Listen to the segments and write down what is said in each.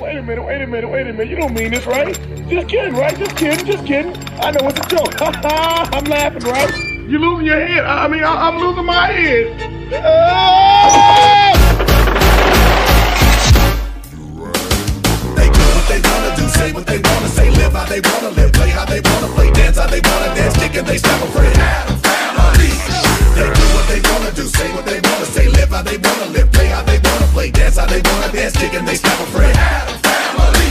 wait a minute, wait a minute, wait a minute. You don't mean this, right? Just kidding, right? Just kidding, just kidding. I know it's a joke. I'm laughing, right? You're losing your head. I mean, I- I'm losing my head. Ah! They wanna do, say what they wanna say, live how they wanna live, play how they wanna play, dance how they wanna dance, kick and they step a friend. Family. They do what they wanna do, say what they wanna say, live how they wanna live, play how they wanna play, dance how they wanna dance, kick and they step a friend. Family.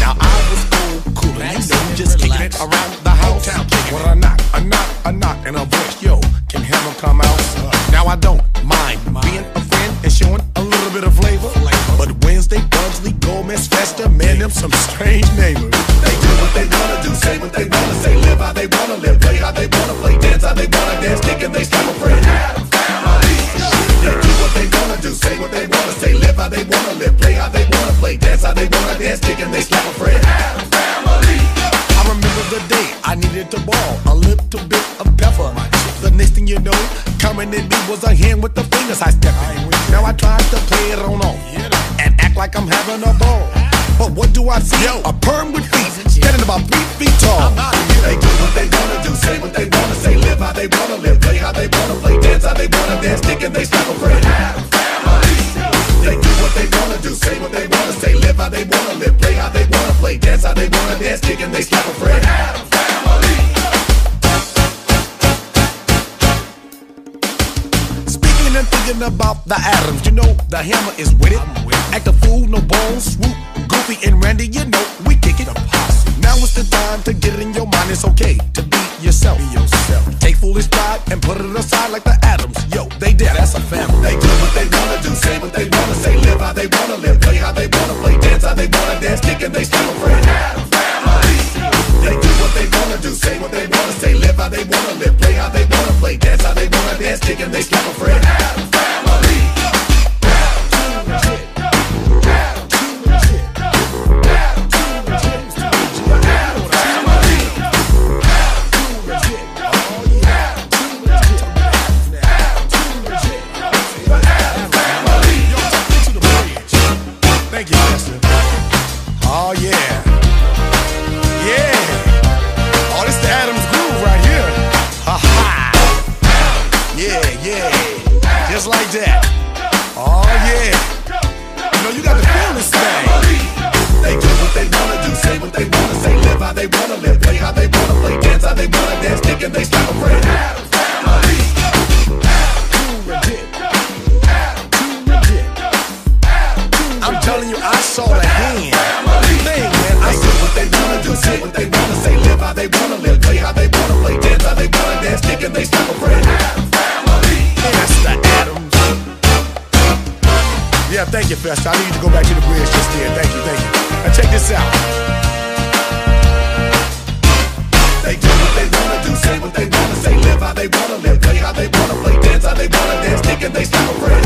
Now I was cool, cool, and you know, just kicking it around the house. When I knock, a knock, a knock, and a voice, yo, can heaven come out? Now I don't mind being a friend and showing a little bit of flavor. But Wednesday, Bugsley, Gomez, Festa, man, them some strange neighbors. They do what they wanna do, say what they wanna say, how they wanna live, play how they wanna play, dance how they wanna dance, kick and they slap a friend. Family. I remember the day I needed to ball a little bit of pepper. The next thing you know, coming in me was a hand with the fingers I stepped. Now I tried to play it on off and act like I'm having a ball. But what do I see? Yo, A perm with feet, standing about three feet tall. They do what they wanna do, say what they wanna say, live how they wanna live, play how they wanna play, dance how they wanna dance, kick and they step a friend. They do what they wanna do, say what they wanna say, live how they wanna live, play how they wanna play, dance how they wanna dance, kick and they slap a friend. Speaking and thinking about the atoms, you know the hammer is with it. Act a fool, no bones, swoop, goofy and Randy, you know we kick it. Now it's the time to get in your mind. It's okay to be yourself. Be yourself. Take foolish pride and put it aside like the atoms. Yo, they did. That's a family. They do what they wanna do, say what they wanna say, live how they wanna live, play how they wanna play, dance how they wanna dance, kick and they step a friend. They do what they wanna do, say what they wanna say, live how they wanna live, play how they wanna play, dance how they wanna dance, kick and they slap a they kick they stop a friend. I'm telling you, I saw the hand. Man. I what they wanna do, what they wanna say, live how they wanna live, play how they wanna play, dance how they wanna dance, they a Adams. Yeah, thank you, Festa. I need to go back to the bridge just then. Thank you, thank you. Now check this out. They wanna do, say what they wanna say, live how they wanna live, play how they wanna play, dance how they wanna dance, kick and they a friend.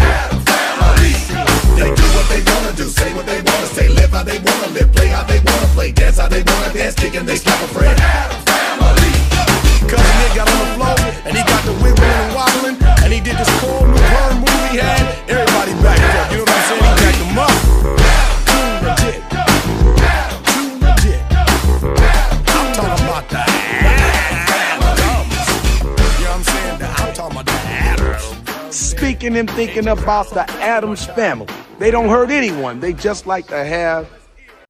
They do what they wanna do, say what they wanna say, live how they wanna live, play how they wanna play, dance how they wanna dance, kick and they slap a friend. Cousin Nick got on the floor, and he got the wiggling and wobbling, and he did this cool new And thinking about the Adams family. They don't hurt anyone. They just like to have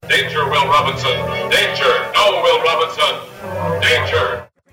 Danger, Will Robinson. Danger. No, Will Robinson. Danger.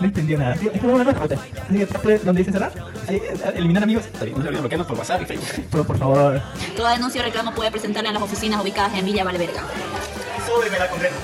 no entendió nada. Es para usted. Así que, ¿usted ¿dónde dice cerrar? Ahí, eh, eliminar amigos. No se olviden bloquearnos por WhatsApp y Facebook. Pero por favor, Toda denuncia o reclamo puede presentarla en las oficinas ubicadas en Villa Valverga. súbeme la condena.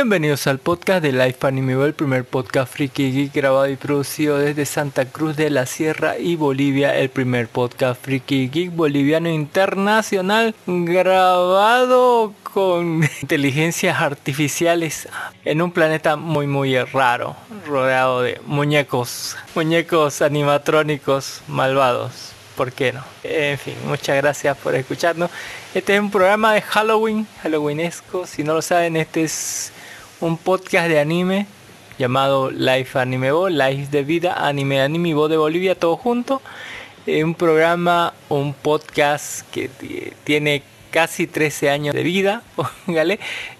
Bienvenidos al podcast de Life Anime, el primer podcast friki geek grabado y producido desde Santa Cruz de la Sierra y Bolivia, el primer podcast friki geek boliviano internacional grabado con inteligencias artificiales en un planeta muy muy raro, rodeado de muñecos, muñecos animatrónicos malvados. ¿Por qué no? En fin, muchas gracias por escucharnos. Este es un programa de Halloween, Halloweenesco. Si no lo saben, este es un podcast de anime llamado Life Anime Bo, Life de Vida, Anime Anime Bo de Bolivia, todo junto. Es un programa, un podcast que tiene casi 13 años de vida,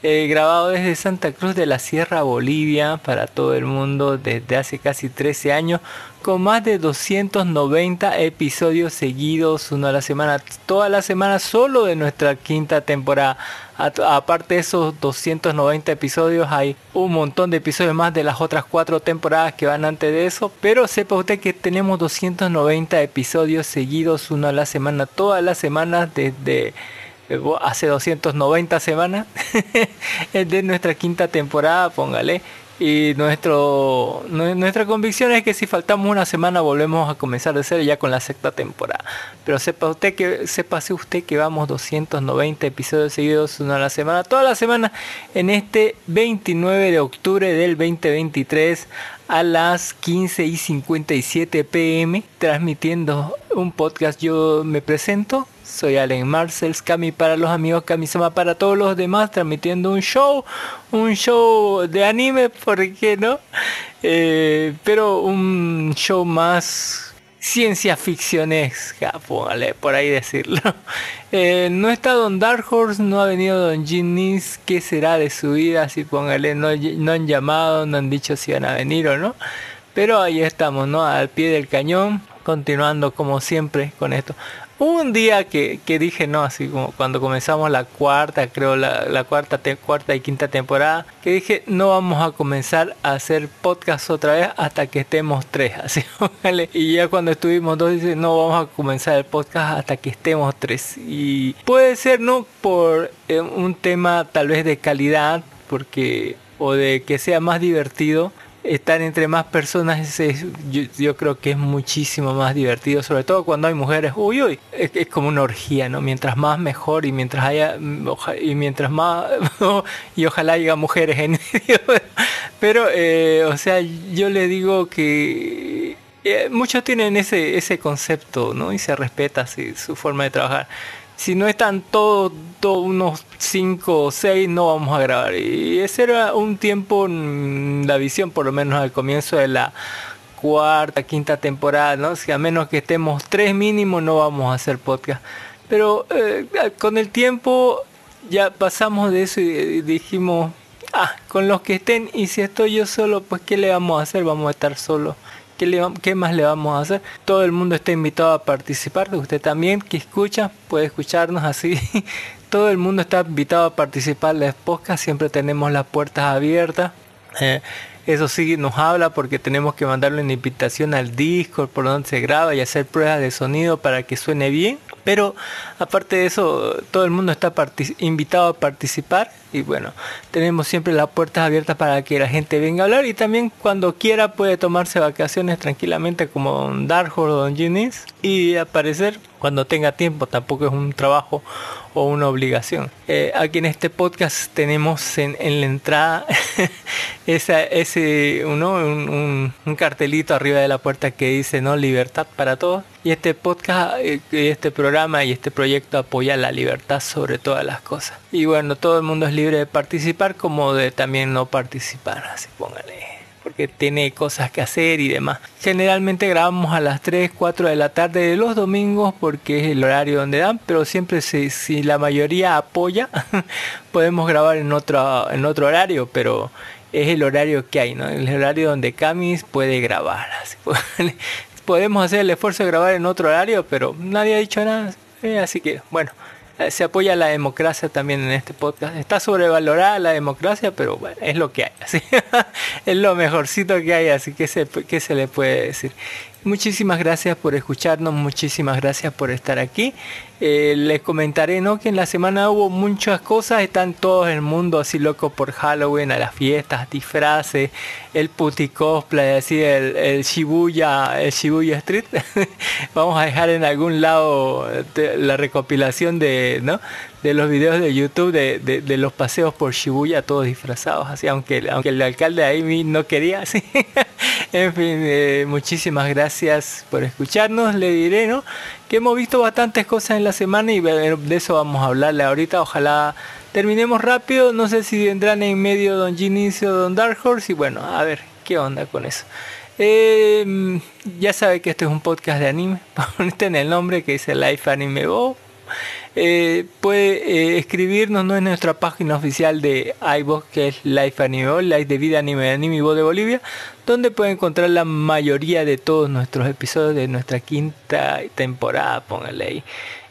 eh, grabado desde Santa Cruz de la Sierra, Bolivia, para todo el mundo desde hace casi 13 años, con más de 290 episodios seguidos, uno a la semana, toda la semana solo de nuestra quinta temporada. Aparte de esos 290 episodios, hay un montón de episodios más de las otras cuatro temporadas que van antes de eso. Pero sepa usted que tenemos 290 episodios seguidos, uno a la semana, todas las semanas desde hace 290 semanas de nuestra quinta temporada, póngale. Y nuestro, nuestra convicción es que si faltamos una semana volvemos a comenzar de cero ya con la sexta temporada. Pero sepa usted que, sépase usted que vamos 290 episodios seguidos una a la semana, toda la semana en este 29 de octubre del 2023 a las 15 y 57 pm transmitiendo un podcast. Yo me presento, soy Allen Marcels, Cami para los amigos, Kamisama para todos los demás, transmitiendo un show, un show de anime, ¿por qué no? Eh, pero un show más ciencia ficcionesca, póngale por ahí decirlo. Eh, no está Don Dark Horse, no ha venido Don Ginnis, ¿qué será de su vida? Así póngale, no, no han llamado, no han dicho si van a venir o no. Pero ahí estamos, ¿no? Al pie del cañón, continuando como siempre con esto un día que, dije, no, así como cuando comenzamos la cuarta, creo la, cuarta, cuarta y quinta temporada, que dije, no vamos a comenzar a hacer podcast otra vez hasta que estemos tres, así, Y ya cuando estuvimos dos, dice, no vamos a comenzar el podcast hasta que estemos tres. Y puede ser, ¿no? Por eh, un tema tal vez de calidad, porque, o de que sea más divertido, estar entre más personas yo, creo que es muchísimo más divertido, sobre todo cuando hay mujeres. Uy, uy, es, como una orgía, ¿no? Mientras más mejor y mientras haya y mientras más y ojalá haya mujeres en medio. Pero, eh, o sea, yo le digo que eh, muchos tienen ese ese concepto, ¿no? Y se respeta así, su forma de trabajar si no están todos, unos 5 o 6, no vamos a grabar. Y ese era un tiempo, la visión por lo menos al comienzo de la cuarta, quinta temporada, ¿no? Si a menos que estemos tres mínimo no vamos a hacer podcast. Pero eh, con el tiempo ya pasamos de eso y dijimos, ah, con los que estén y si estoy yo solo, pues ¿qué le vamos a hacer? Vamos a estar solos. ¿Qué, más le vamos a hacer? Todo el mundo está invitado a participar. Usted también que escucha puede escucharnos así. Todo el mundo está invitado a participar en las podcast. Siempre tenemos las puertas abiertas. Eh, eso sí nos habla porque tenemos que mandarle una invitación al Discord por donde se graba y hacer pruebas de sonido para que suene bien. Pero aparte de eso, todo el mundo está invitado a participar y bueno, tenemos siempre las puertas abiertas para que la gente venga a hablar y también cuando quiera puede tomarse vacaciones tranquilamente como Dark o Don Ginis y aparecer cuando tenga tiempo, tampoco es un trabajo o una obligación. Eh, aquí en este podcast tenemos en, la entrada esa, ese uno, un, un, cartelito arriba de la puerta que dice no libertad para todos y este podcast, eh, este programa y este proyecto apoya la libertad sobre todas las cosas. Y bueno, todo el mundo es libre de participar como de también no participar, así póngale porque tiene cosas que hacer y demás. Generalmente grabamos a las 3, 4 de la tarde de los domingos porque es el horario donde dan, pero siempre si, la mayoría apoya, podemos grabar en otro, en otro horario, pero es el horario que hay, ¿no? El horario donde Camis puede grabar. Podemos hacer el esfuerzo de grabar en otro horario, pero nadie ha dicho nada. Eh, así que, bueno, se apoya la democracia también en este podcast. Está sobrevalorada la democracia, pero bueno, es lo que hay. Es lo mejorcito que hay, así que se, que se le puede decir. Muchísimas gracias por escucharnos, muchísimas gracias por estar aquí. Eh, les comentaré ¿no? que en la semana hubo muchas cosas, están todos el mundo así loco por Halloween, a las fiestas, disfraces, el puti cosplay, así el, el Shibuya, el Shibuya Street. Vamos a dejar en algún lado de- la recopilación de, ¿no? De los videos de YouTube de, de- los paseos por Shibuya, todos disfrazados, así, aunque, aunque el alcalde ahí no quería, así. en fin, eh, muchísimas gracias por escucharnos, le diré, ¿no? Que hemos visto bastantes cosas en la semana y de eso vamos a hablarle ahorita, ojalá terminemos rápido, no sé si vendrán en medio Don Ginicio Don Dark Horse y bueno, a ver, ¿qué onda con eso? Eh, ya sabe que este es un podcast de anime, ponete en el nombre que dice Life Anime Go. Eh, puede eh, escribirnos ¿no? en nuestra página oficial de iVoox que es Life Anime Life de Vida Anime Anime Bo de Bolivia, donde puede encontrar la mayoría de todos nuestros episodios de nuestra quinta temporada, póngale ahí.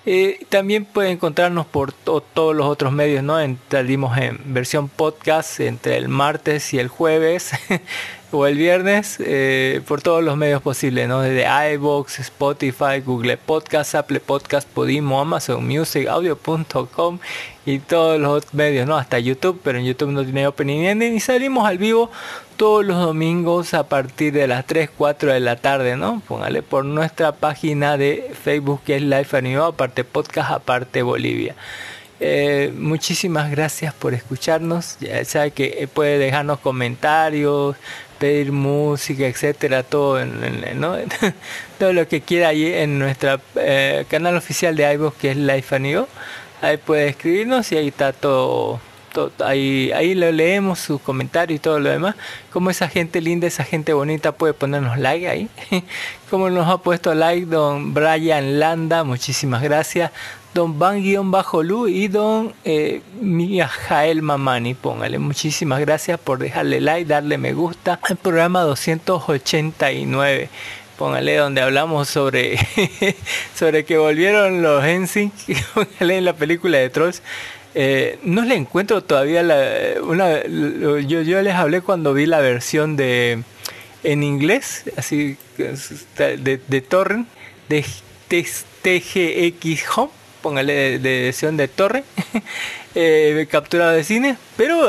Eh, también puede encontrarnos por to- todos los otros medios, ¿no? En- Salimos en versión podcast entre el martes y el jueves o el viernes eh, por todos los medios posibles, ¿no? Desde iVoox, Spotify, Google Podcast, Apple Podcast, Podimo, Amazon Music, Audio.com y todos los medios, ¿no? Hasta YouTube, pero en YouTube no tiene opening ending y salimos al vivo todos los domingos a partir de las 3, 4 de la tarde, ¿no? Póngale por nuestra página de Facebook que es Life Anime, aparte podcast, aparte Bolivia. Eh, muchísimas gracias por escucharnos. Ya sabe que eh, puede dejarnos comentarios, pedir música, etcétera, todo ¿no? todo lo que quiera ahí en nuestro canal oficial de iVoox que es Life Anime. Ahí puede escribirnos y ahí está todo, todo- ahí, ahí lo leemos sus comentarios y todo lo demás. Como esa gente linda, esa gente bonita puede ponernos like ahí. Como nos ha puesto like don Brian Landa, muchísimas gracias. Don Van-Lu y Don eh, Mijael Mamani, póngale. Muchísimas gracias por dejarle like, darle me gusta al programa 289 póngale donde hablamos sobre sobre que volvieron los póngale en la película de Trolls. Eh, no le encuentro todavía una yo, yo les hablé cuando vi la versión de en inglés así de, de torrent de TGX Home póngale de, de torre eh, capturado de cine pero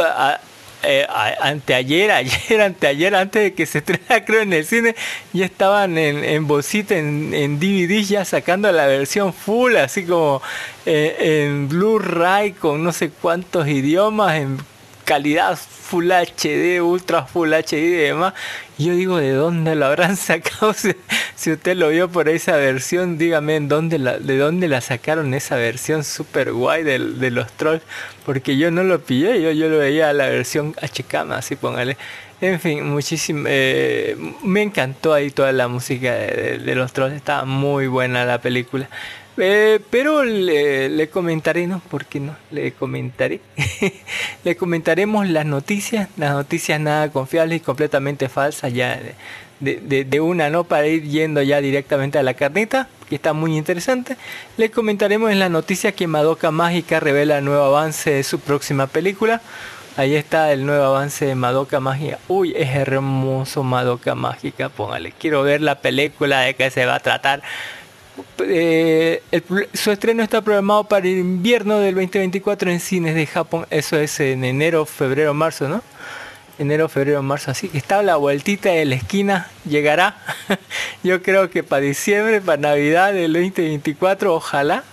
eh, anteayer, ayer, anteayer, antes de que se estrenara creo en el cine, ya estaban en, en bolsita, en, en DVD ya sacando la versión full, así como eh, en Blu-ray con no sé cuántos idiomas, en calidad Full HD, Ultra Full HD y demás. Yo digo, ¿de dónde lo habrán sacado? Si, usted lo vio por esa versión, dígame en dónde la, de dónde la sacaron esa versión super guay del- de, los trolls. Porque yo no lo pillé, yo, yo lo veía la versión HK, así póngale. En fin, muchísimo. eh, me encantó ahí toda la música de, los trolls. Estaba muy buena la película. Eh, pero le, le comentaré, ¿no? ¿Por qué no? Le comentaré. le comentaremos las noticias, las noticias nada confiables y completamente falsas ya de una, ¿no? Para ir yendo ya directamente a la carnita, que está muy interesante. Le comentaremos en la noticia que Madoka Mágica revela nuevo avance de su próxima película. Ahí está el nuevo avance de Madoka Mágica. Uy, es hermoso Madoka Mágica. Póngale, quiero ver la película de qué se va a tratar. Eh, su estreno está programado para el invierno del 2024 en cines de Japón. Eso es en enero, febrero, marzo, ¿no? Enero, febrero, marzo. Así que está la vueltita de la esquina. Llegará. Yo creo que para diciembre, para Navidad del 2024, ojalá.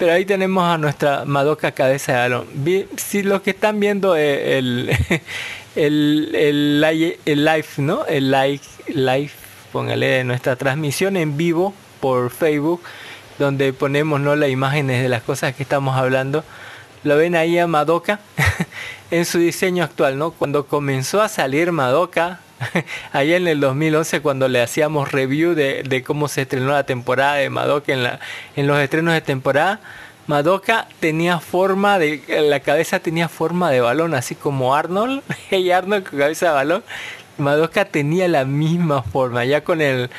Pero ahí tenemos a nuestra Madoka cabeza de balón. Vi- Si los que están viendo eh, el, el, el, li- el live, ¿no? El live, live, póngale nuestra transmisión en vivo por Facebook, donde ponemos ¿no? las imágenes de las cosas que estamos hablando. Lo ven ahí a Madoka en su diseño actual, ¿no? Cuando comenzó a salir Madoka, allá en el 2011, cuando le hacíamos review de, de cómo se estrenó la temporada de Madoka en, la, en los estrenos de temporada, Madoka tenía forma de, la cabeza tenía forma de balón, así como Arnold, y Arnold con cabeza de balón, Madoka tenía la misma forma, ya con el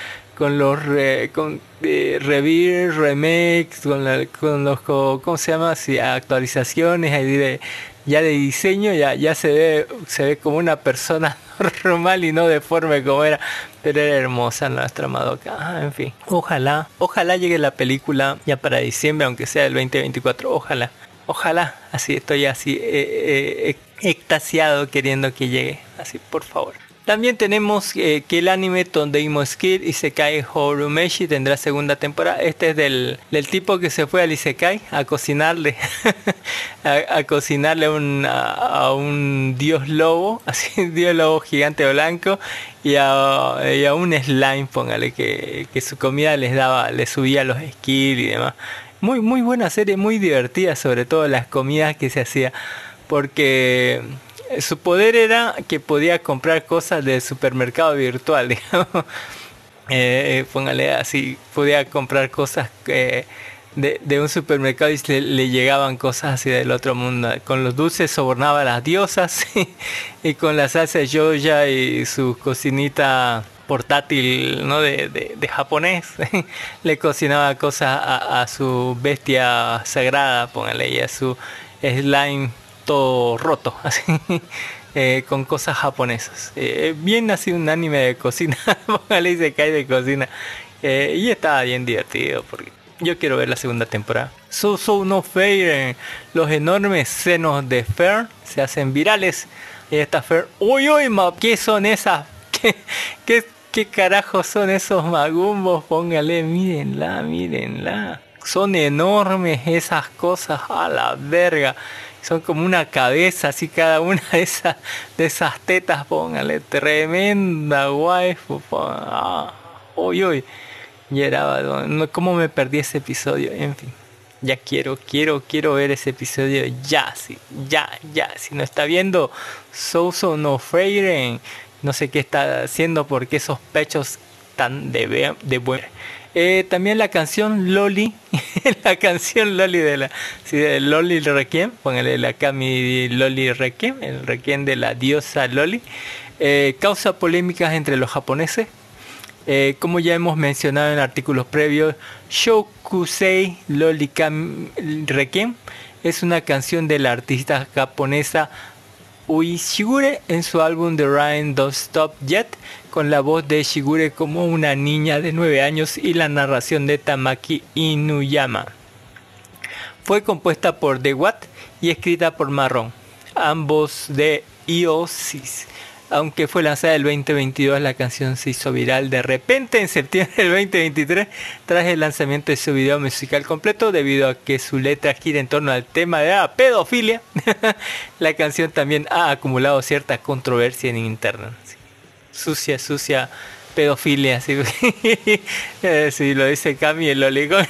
con los re- con eh, remakes, con, la- con los ¿cómo se llama? Sí, actualizaciones ahí de ya de diseño ya ya se ve se ve como una persona normal y no deforme como era. Pero era hermosa nuestra Madoka. Ah, en fin. Ojalá, ojalá llegue la película ya para diciembre, aunque sea el 2024. Ojalá. Ojalá, así estoy así eh, eh, extasiado queriendo que llegue. Así, por favor. También tenemos eh, que el anime Tondeimo Skill Isekai Horumeshi tendrá segunda temporada. Este es del, del tipo que se fue al Isekai a cocinarle a, cocinarle un, a, un dios lobo, así un dios lobo gigante blanco y a, y a un slime, póngale, que, que, su comida les daba, les subía los skills y demás. Muy, muy buena serie, muy divertida, sobre todo las comidas que se hacía. Porque su poder era que podía comprar cosas del supermercado virtual, digamos. Eh, eh, póngale así, podía comprar cosas de, un supermercado y le, llegaban cosas así del otro mundo. Con los dulces sobornaba a las diosas y con la salsa de y su cocinita portátil ¿no? de, japonés le cocinaba cosas a, a, su bestia sagrada, póngale, y a su slime roto, así, eh, con cosas japonesas. Eh, bien nacido un anime de cocina, póngale y se cae de cocina. Eh, y estaba bien divertido porque yo quiero ver la segunda temporada. So So No Fair, los enormes senos de Fer se hacen virales. Y esta Fer, uy, uy, ¿qué son esas? ¿Qué, qué, qué carajos son esos magumbos? Póngale, mírenla, mírenla. Son enormes esas cosas, a la verga son como una cabeza, así cada una de esas, de esas tetas, póngale, tremenda waifu, uy, uy, y era, ¿cómo me perdí ese episodio? En fin, ya quiero, quiero, quiero ver ese episodio ya, sí, ya, ya, si no está viendo Souso no Freire, no sé qué está haciendo porque esos pechos tan de, de buen eh, también la canción Loli, la canción Loli de la sí, de Loli Requiem, póngale la Kami Loli Requiem, el Requiem de la diosa Loli, eh, causa polémicas entre los japoneses. Eh, como ya hemos mencionado en artículos previos, Shokusei Loli Requiem es una canción de la artista japonesa Uishigure en su álbum The Rain Don't Stop Yet, con la voz de Shigure como una niña de 9 años y la narración de Tamaki Inuyama. Fue compuesta por The Watt y escrita por Marron, ambos de Iosis. Aunque fue lanzada el 2022, la canción se hizo viral de repente en septiembre del 2023 tras el lanzamiento de su video musical completo debido a que su letra gira en torno al tema de la pedofilia. la canción también ha acumulado cierta controversia en internet sucia, sucia pedofilia, si, lo dice Kami el Lolicon.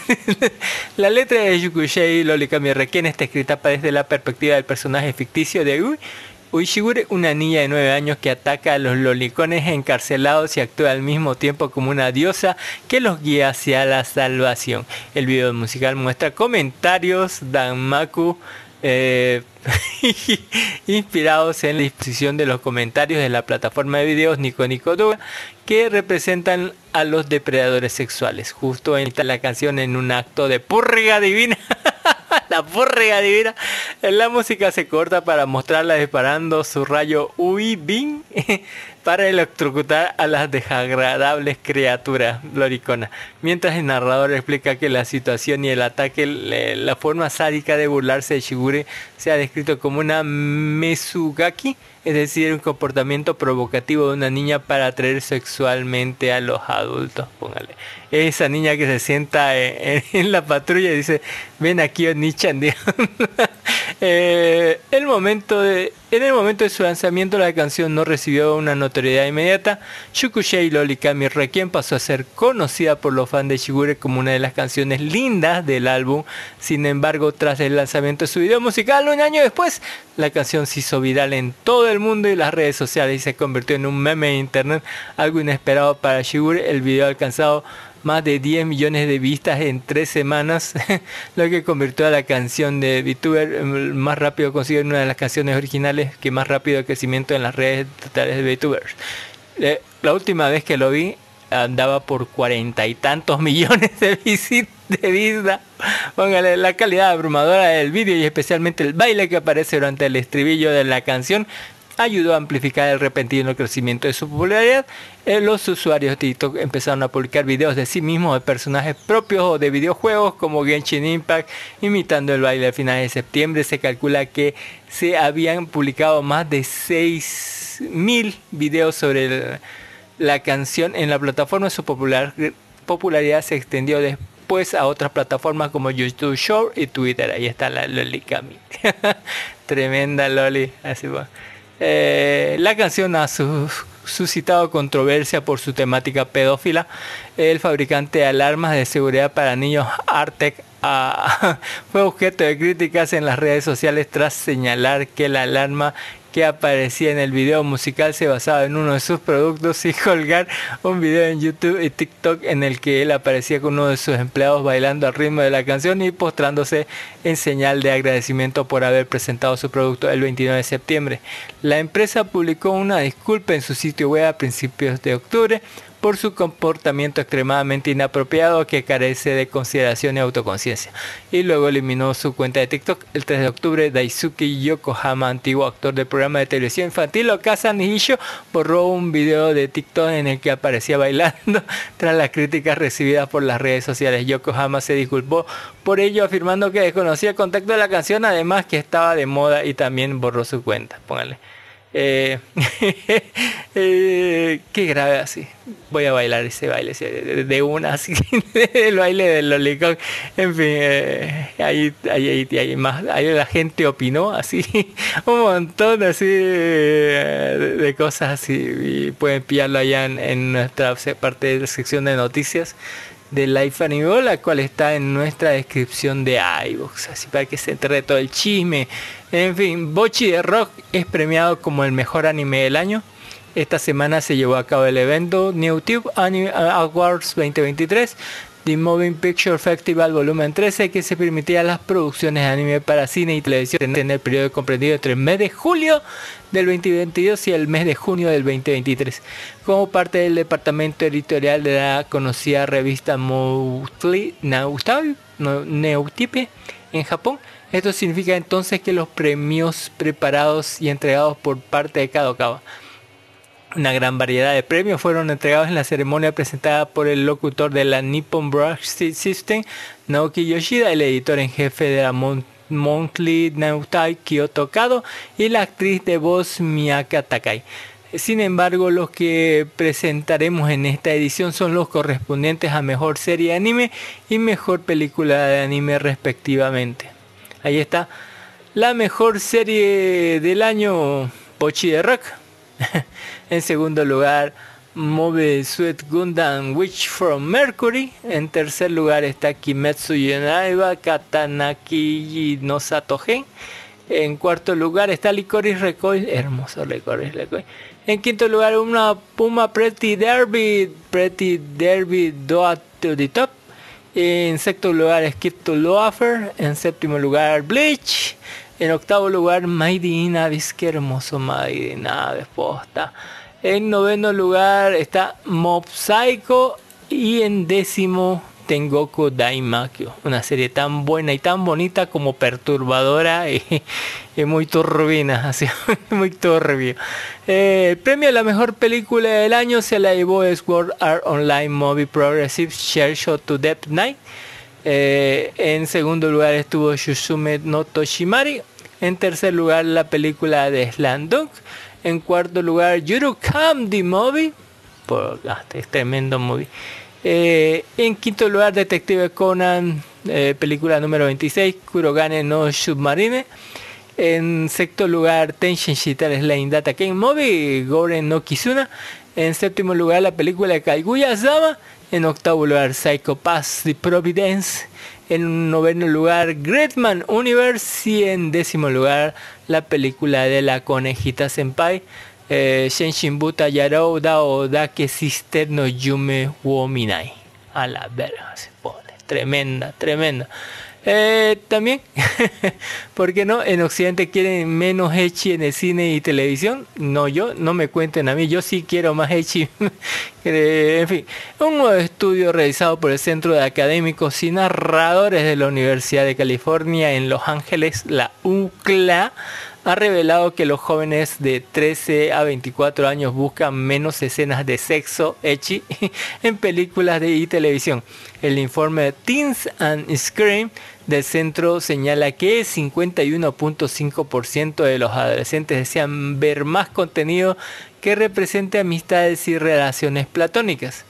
la letra de Yukushei Lolicami Requien está escrita desde la perspectiva del personaje ficticio de Ui, Uishigure, una niña de 9 años que ataca a los lolicones encarcelados y actúa al mismo tiempo como una diosa que los guía hacia la salvación. El video musical muestra comentarios, Danmaku, eh, inspirados en la disposición de los comentarios de la plataforma de videos Nico Nico que representan a los depredadores sexuales. Justo en la canción en un acto de purga divina. la purga divina. La música se corta para mostrarla disparando su rayo Ui Bing para electrocutar a las desagradables criaturas loriconas. Mientras el narrador explica que la situación y el ataque, la forma sádica de burlarse de Shigure se ha descrito como una mesugaki, es decir, un comportamiento provocativo de una niña para atraer sexualmente a los adultos. Póngale. Esa niña que se sienta en, la patrulla y dice, ven aquí, Onichan. eh, el momento de, en el momento de su lanzamiento la canción no recibió una notoriedad inmediata. Shukushei Lolikami Requiem pasó a ser conocida por los fans de Shigure como una de las canciones lindas del álbum. Sin embargo, tras el lanzamiento de su video musical un año después, la canción se hizo viral en todo el mundo y las redes sociales y se convirtió en un meme de internet, algo inesperado para Shigure. El video ha alcanzado más de 10 millones de vistas en tres semanas, lo que convirtió a la canción de VTuber más rápido consigue una de las canciones originales que más rápido crecimiento en las redes totales de VTubers. Eh, la última vez que lo vi andaba por cuarenta y tantos millones de visitas. Póngale la calidad abrumadora del vídeo y especialmente el baile que aparece durante el estribillo de la canción ayudó a amplificar el repentino crecimiento de su popularidad. Eh, los usuarios de TikTok empezaron a publicar videos de sí mismos, de personajes propios o de videojuegos como Genshin Impact, imitando el baile a finales de septiembre. Se calcula que se habían publicado más de 6.000 videos sobre la canción en la plataforma. Su popular, popularidad se extendió después a otras plataformas como YouTube Short y Twitter. Ahí está la Loli Cami. Tremenda Loli. Así va. Eh, la canción ha su- suscitado controversia por su temática pedófila. El fabricante de alarmas de seguridad para niños Artec fue objeto de críticas en las redes sociales tras señalar que la alarma que aparecía en el video musical se basaba en uno de sus productos y colgar un video en YouTube y TikTok en el que él aparecía con uno de sus empleados bailando al ritmo de la canción y postrándose en señal de agradecimiento por haber presentado su producto el 29 de septiembre. La empresa publicó una disculpa en su sitio web a principios de octubre por su comportamiento extremadamente inapropiado que carece de consideración y autoconciencia. Y luego eliminó su cuenta de TikTok el 3 de octubre. Daisuke Yokohama, antiguo actor del programa de televisión infantil Okasa Nihisho, borró un video de TikTok en el que aparecía bailando tras las críticas recibidas por las redes sociales. Yokohama se disculpó por ello afirmando que desconocía el contacto de la canción, además que estaba de moda y también borró su cuenta. Póngale. Eh, eh, qué grave así. Voy a bailar ese baile de, una así, el baile del lolicón. En fin, eh, ahí, ahí, ahí, ahí más, ahí la gente opinó así, un montón así de, cosas así. Y pueden pillarlo allá en, en nuestra parte de la sección de noticias de Life Anime, la cual está en nuestra descripción de iVoox, así para que se entere todo el chisme. En fin, Bochi de Rock es premiado como el mejor anime del año. Esta semana se llevó a cabo el evento NewTube Anime Awards 2023, The Moving Picture Festival Volumen 13, que se permitía las producciones de anime para cine y televisión en el periodo comprendido entre el mes de julio del 2022 y el mes de junio del 2023. Como parte del departamento editorial de la conocida revista Monthly Neutype en Japón, esto significa entonces que los premios preparados y entregados por parte de Kadokawa una gran variedad de premios fueron entregados en la ceremonia presentada por el locutor de la Nippon Broadcast System, Naoki Yoshida, el editor en jefe de la Mon- Monthly Nautai Kyoto Kado y la actriz de voz Miyaka Takai. Sin embargo, los que presentaremos en esta edición son los correspondientes a mejor serie de anime y mejor película de anime respectivamente. Ahí está la mejor serie del año, Pochi de Rock. en segundo lugar, Mobile Suit Gundam Witch from Mercury. En tercer lugar está Kimetsu Yonaiba Katanaki no Satogen. En cuarto lugar está Licorice Recoil, hermoso Licorice Recoil. En quinto lugar una Puma Pretty Derby, Pretty Derby Doa to the Top. En sexto lugar Skip to Loafer. En séptimo lugar Bleach. En octavo lugar Mighty in Abyss, qué hermoso Mighty in Abyss, posta. En noveno lugar está Mob Psycho. Y en décimo Tengoku Daimakyo. Una serie tan buena y tan bonita como perturbadora y, muy turbina, así, muy turbio. Eh, el premio a la mejor película del año se la llevó Sword Art Online Movie Progressive Share Shot to Death Night. Eh, en segundo lugar estuvo Shusume no Toshimari. En tercer lugar la película de Slandunk. En cuarto lugar Yurukam the Movie. Por, ah, es tremendo movie. Eh, en quinto lugar Detective Conan, eh, película número 26, Kurogane no Submarine. En sexto lugar Tenshin Shitar Slane Data King Movie, Goren no Kizuna. En séptimo lugar la película de Kaiguya Sama. En octavo lugar Psycho Pass The Providence. En noveno lugar Gretman Universe. Y en décimo lugar la película de la conejita Senpai. Eh, Shenshin Buta Yarou Dao Dake Sister no Yume wo Minai. A la verga se pone. Tremenda, tremenda. Eh, también, ¿por qué no? En Occidente quieren menos Echi en el cine y televisión. No, yo, no me cuenten a mí, yo sí quiero más Echi. Eh, en fin, un nuevo estudio realizado por el Centro de Académicos y Narradores de la Universidad de California en Los Ángeles, la UCLA, ha revelado que los jóvenes de 13 a 24 años buscan menos escenas de sexo ecchi en películas de y televisión. El informe Teens and Scream del centro señala que 51.5% de los adolescentes desean ver más contenido que represente amistades y relaciones platónicas.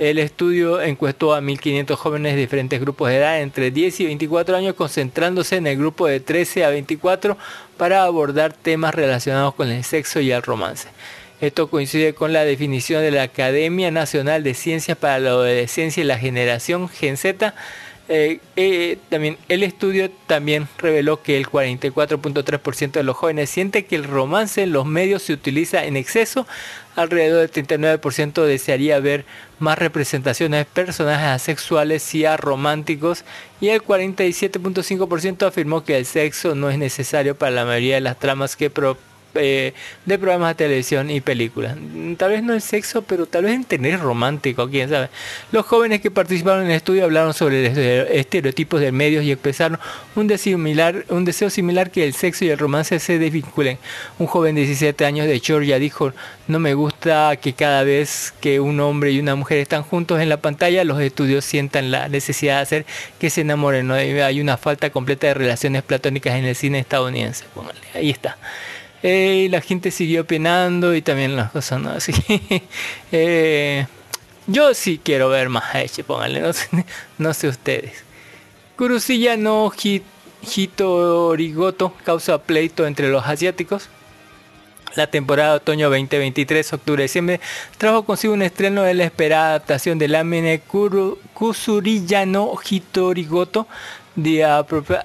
El estudio encuestó a 1.500 jóvenes de diferentes grupos de edad entre 10 y 24 años, concentrándose en el grupo de 13 a 24 para abordar temas relacionados con el sexo y el romance. Esto coincide con la definición de la Academia Nacional de Ciencias para la Adolescencia y la Generación Gen Z. Eh, eh, también el estudio también reveló que el 44.3% de los jóvenes siente que el romance en los medios se utiliza en exceso. Alrededor del 39% desearía ver más representaciones de personajes asexuales y arománticos y el 47.5% afirmó que el sexo no es necesario para la mayoría de las tramas que pro eh, de programas de televisión y películas. Tal vez no el sexo, pero tal vez tener romántico, quién sabe. Los jóvenes que participaron en el estudio hablaron sobre estereotipos de medios y expresaron un deseo similar, un deseo similar que el sexo y el romance se desvinculen. Un joven de 17 años de Georgia dijo, no me gusta que cada vez que un hombre y una mujer están juntos en la pantalla, los estudios sientan la necesidad de hacer que se enamoren. ¿no? Hay una falta completa de relaciones platónicas en el cine estadounidense. ahí está. Eh, la gente siguió opinando y también las cosas no así. Eh, yo sí quiero ver más Eche, pónganle, no sé, no sé ustedes. Kurusilla no Hitorigoto causa pleito entre los asiáticos. La temporada de otoño 2023, octubre-diciembre, trajo consigo un estreno de la esperada adaptación del anime Kusuriya no Hitorigoto, de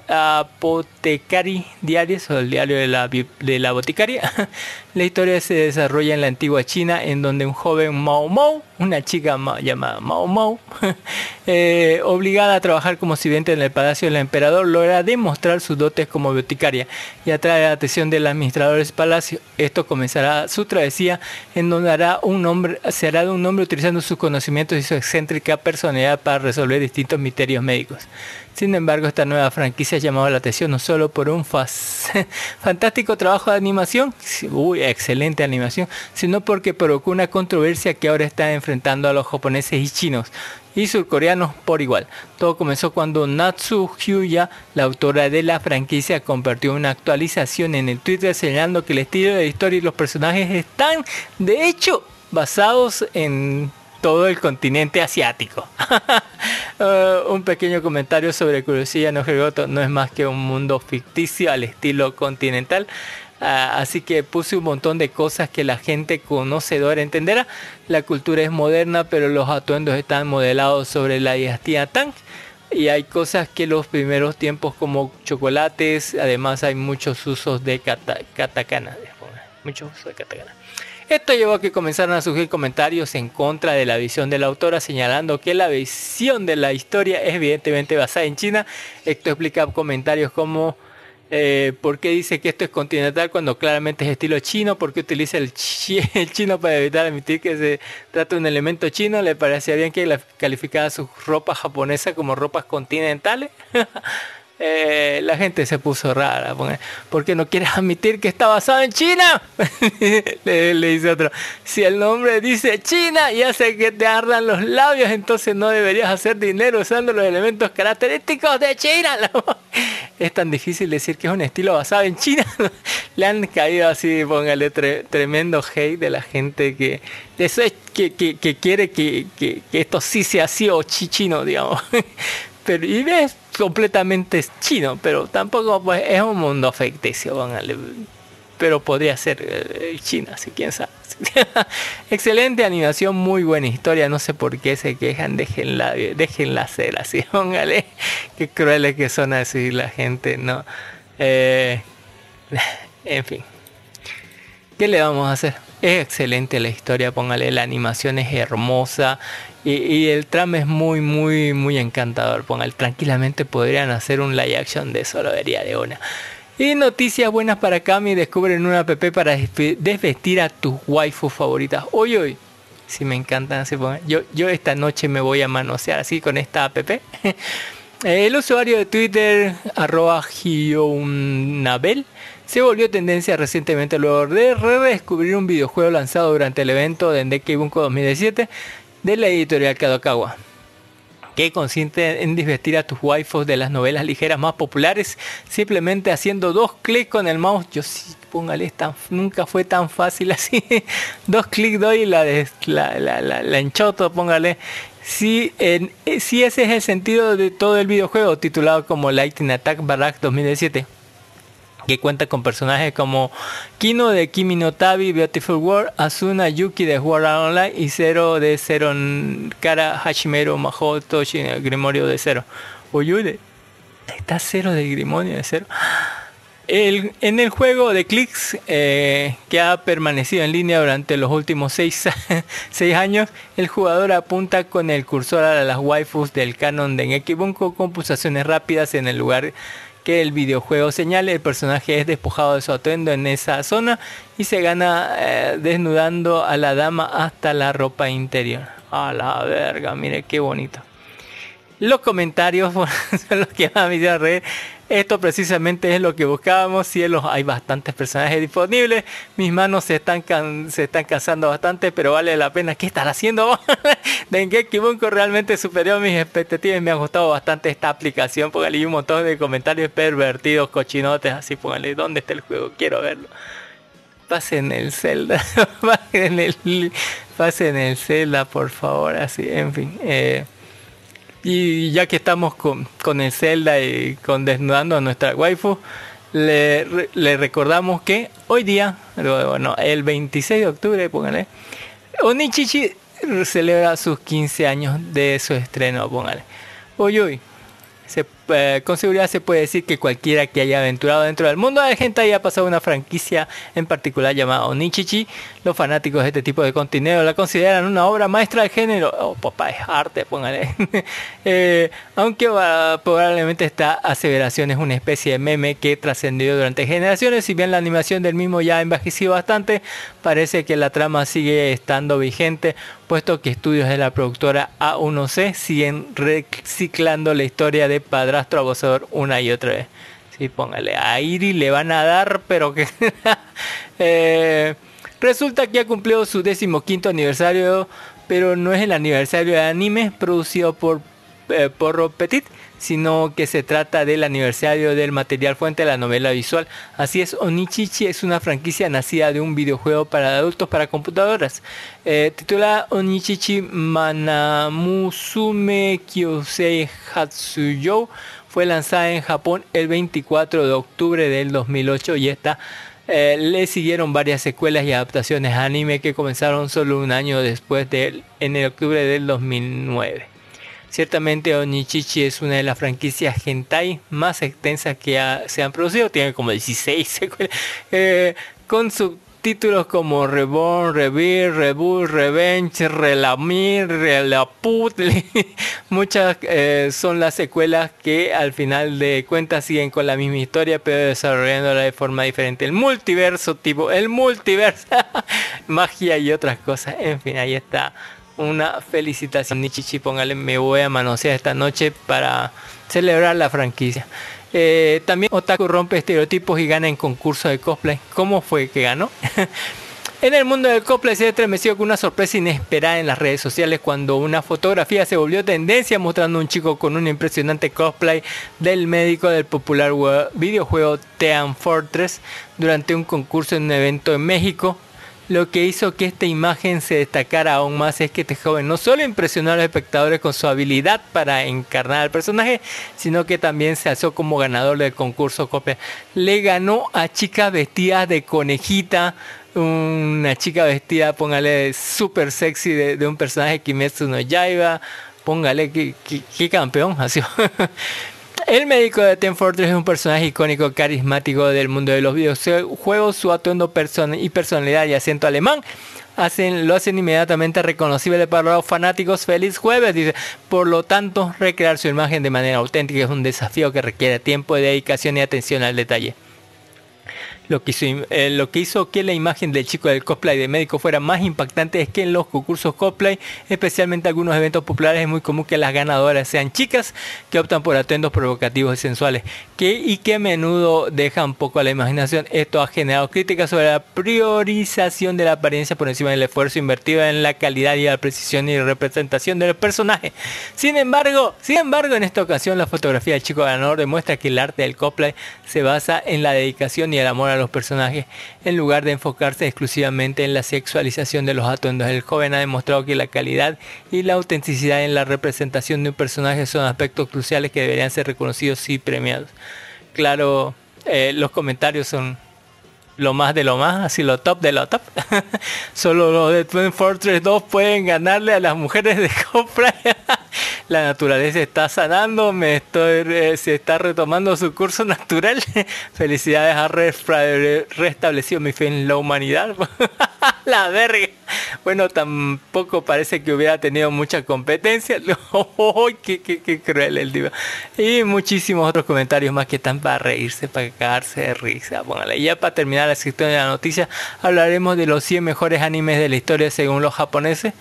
Apotecari Diarios o el diario de la, de la boticaria. La historia se desarrolla en la antigua China en donde un joven Mao Mao, una chica llamada Mao Mao, eh, obligada a trabajar como sirviente en el palacio del emperador, logra demostrar sus dotes como boticaria y atrae la atención del administrador del palacio. Esto comenzará su travesía en donde hará un hombre, se hará de un hombre utilizando sus conocimientos y su excéntrica personalidad para resolver distintos misterios médicos. Sin embargo, esta nueva franquicia ha llamado la atención no solo por un fantástico trabajo de animación, uy, excelente animación, sino porque provocó una controversia que ahora está enfrentando a los japoneses y chinos y surcoreanos por igual. Todo comenzó cuando Natsu Hyuya, la autora de la franquicia, compartió una actualización en el Twitter señalando que el estilo de la historia y los personajes están, de hecho, basados en todo el continente asiático. Uh, un pequeño comentario sobre Kuroshige no no es más que un mundo ficticio al estilo continental. Uh, así que puse un montón de cosas que la gente conocedora entenderá. La cultura es moderna, pero los atuendos están modelados sobre la dinastía Tang. Y hay cosas que los primeros tiempos como chocolates, además hay muchos usos de katakana. Muchos usos de katakana. Esto llevó a que comenzaran a surgir comentarios en contra de la visión de la autora, señalando que la visión de la historia es evidentemente basada en China. Esto explica comentarios como eh, por qué dice que esto es continental cuando claramente es estilo chino, por qué utiliza el, chino para evitar admitir que se trata de un elemento chino, le parecía bien que calificara su ropa japonesa como ropas continentales. Eh, la gente se puso rara. porque no quieres admitir que está basado en China? le, dice otro. Si el nombre dice China y hace que te ardan los labios, entonces no deberías hacer dinero usando los elementos característicos de China. es tan difícil decir que es un estilo basado en China. le han caído así, póngale tremendo hate de la gente que, eso es, que, quiere que, que, esto sí sea así o chichino, digamos. Pero, y ves completamente chino, pero tampoco pues, es un mundo ficticio, pero podría ser eh, China, si quién sabe. Excelente animación, muy buena historia, no sé por qué se quejan, déjenla, déjenla ser así, póngale, qué crueles que son así la gente, ¿no? Eh, en fin, ¿qué le vamos a hacer? Es excelente la historia, póngale, la animación es hermosa y, el trama es muy, muy, muy encantador. Póngale, tranquilamente podrían hacer un live action de eso, lo vería de una. Y noticias buenas para Kami, descubren una app para desvestir a tus waifu favoritas. Hoy, hoy, si me encantan yo, yo esta noche me voy a manosear así con esta app. El usuario de Twitter, arroba Gionabel, se volvió tendencia recientemente luego de redescubrir un videojuego lanzado durante el evento de Ndeki Bunko 2017 de la editorial Kadokawa que consiste en desvestir a tus waifus de las novelas ligeras más populares simplemente haciendo dos clics con el mouse. Yo sí, póngale, tan, nunca fue tan fácil así. dos clics doy y la, la, la, la, enchoto, póngale. Si, en, si ese es el sentido de todo el videojuego titulado como Lightning Attack Barak 2017 que cuenta con personajes como Kino de Kimi no Tabi, Beautiful World, Asuna Yuki de Sword Online y Zero de Zero Kara Hashimero Mahoto Grimorio de Zero. Uy, está Zero de Grimorio de Zero. El, en el juego de clics eh, que ha permanecido en línea durante los últimos 6 años, el jugador apunta con el cursor a las waifus del canon de Ngekibunko con pulsaciones rápidas en el lugar que el videojuego señale, el personaje es despojado de su atuendo en esa zona y se gana eh, desnudando a la dama hasta la ropa interior. A la verga, mire qué bonito. Los comentarios son los que más me hicieron reír. Esto precisamente es lo que buscábamos. Cielos, hay bastantes personajes disponibles. Mis manos se están, cansando bastante, pero vale la pena. ¿Qué están haciendo? Dengeki Bunko realmente superó mis expectativas. Me ha gustado bastante esta aplicación. Póngale un montón de comentarios pervertidos, cochinotes. Así, póngale, ¿dónde está el juego? Quiero verlo. Pasen el Zelda. pasen el, pasen el Zelda, por favor. Así, en fin. Eh, y ya que estamos con, con el Zelda y con desnudando a nuestra waifu, le, recordamos que hoy día, bueno, el 26 de octubre, póngale, Onichichi celebra sus 15 años de su estreno, póngale. Hoy, hoy, eh, con seguridad se puede decir que cualquiera que haya aventurado dentro del mundo de gente haya pasado una franquicia en particular llamada Onichichi. Los fanáticos de este tipo de contenido la consideran una obra maestra del género. Oh, papá, es arte, póngale. Eh, aunque probablemente esta aseveración es una especie de meme que trascendió durante generaciones, si bien la animación del mismo ya ha envejecido bastante, parece que la trama sigue estando vigente, puesto que estudios de la productora A1C siguen reciclando la historia de padrastro abusador una y otra vez. Sí, póngale, a Iri le van a dar, pero que... Eh, resulta que ha cumplido su decimoquinto aniversario, pero no es el aniversario de anime producido por eh, Porro Petit, sino que se trata del aniversario del material fuente de la novela visual. Así es, Onichichi es una franquicia nacida de un videojuego para adultos para computadoras. Eh, titulada Onichichi Manamusume Kyosei Hatsuyo. Fue lanzada en Japón el 24 de octubre del 2008 y esta eh, le siguieron varias secuelas y adaptaciones anime que comenzaron solo un año después de en el octubre del 2009. Ciertamente Onichichi es una de las franquicias hentai más extensas que se han producido. Tiene como 16 secuelas. Eh, con subtítulos como Reborn, Revir, Reboot, Revenge, Relamir, Relaput. Muchas eh, son las secuelas que al final de cuentas siguen con la misma historia, pero desarrollándola de forma diferente. El multiverso, tipo, el multiverso, magia y otras cosas. En fin, ahí está una felicitación. Nichichi, póngale, me voy a manosear esta noche para celebrar la franquicia. Eh, también Otaku rompe estereotipos y gana en concurso de cosplay. ¿Cómo fue que ganó? en el mundo del cosplay se estremeció con una sorpresa inesperada en las redes sociales cuando una fotografía se volvió tendencia mostrando a un chico con un impresionante cosplay del médico del popular videojuego Team Fortress durante un concurso en un evento en México. Lo que hizo que esta imagen se destacara aún más es que este joven no solo impresionó a los espectadores con su habilidad para encarnar al personaje, sino que también se alzó como ganador del concurso copia. Le ganó a chicas vestidas de conejita, una chica vestida, póngale, súper sexy de, un personaje Kimetsu no Yaiba, póngale, qué campeón, así. El médico de Ten Fortress es un personaje icónico, carismático del mundo de los videojuegos. Su atuendo y personalidad y acento alemán hacen, lo hacen inmediatamente reconocible para los fanáticos. Feliz jueves, dice. Por lo tanto, recrear su imagen de manera auténtica es un desafío que requiere tiempo, dedicación y atención al detalle. Lo que, hizo, eh, lo que hizo que la imagen del chico del cosplay de médico fuera más impactante es que en los concursos cosplay, especialmente algunos eventos populares, es muy común que las ganadoras sean chicas que optan por atuendos provocativos y sensuales que, y que a menudo dejan poco a la imaginación. Esto ha generado críticas sobre la priorización de la apariencia por encima del esfuerzo invertido en la calidad y la precisión y representación del personaje. Sin embargo, sin embargo, en esta ocasión la fotografía del chico ganador demuestra que el arte del cosplay se basa en la dedicación y el amor a los personajes en lugar de enfocarse exclusivamente en la sexualización de los atuendos. El joven ha demostrado que la calidad y la autenticidad en la representación de un personaje son aspectos cruciales que deberían ser reconocidos y premiados. Claro, eh, los comentarios son lo más de lo más, así lo top de lo top. Solo los de Twin Fortress 2 pueden ganarle a las mujeres de compra. la naturaleza está sanando, me estoy se está retomando su curso natural. Felicidades a restablecido mi fe en la humanidad. la verga. Bueno, tampoco parece que hubiera tenido mucha competencia. qué, cruel el diva. Y muchísimos otros comentarios más que están para reírse, para cagarse de risa. Póngale. Ya para terminar la sección de la noticia, hablaremos de los 100 mejores animes de la historia según los japoneses.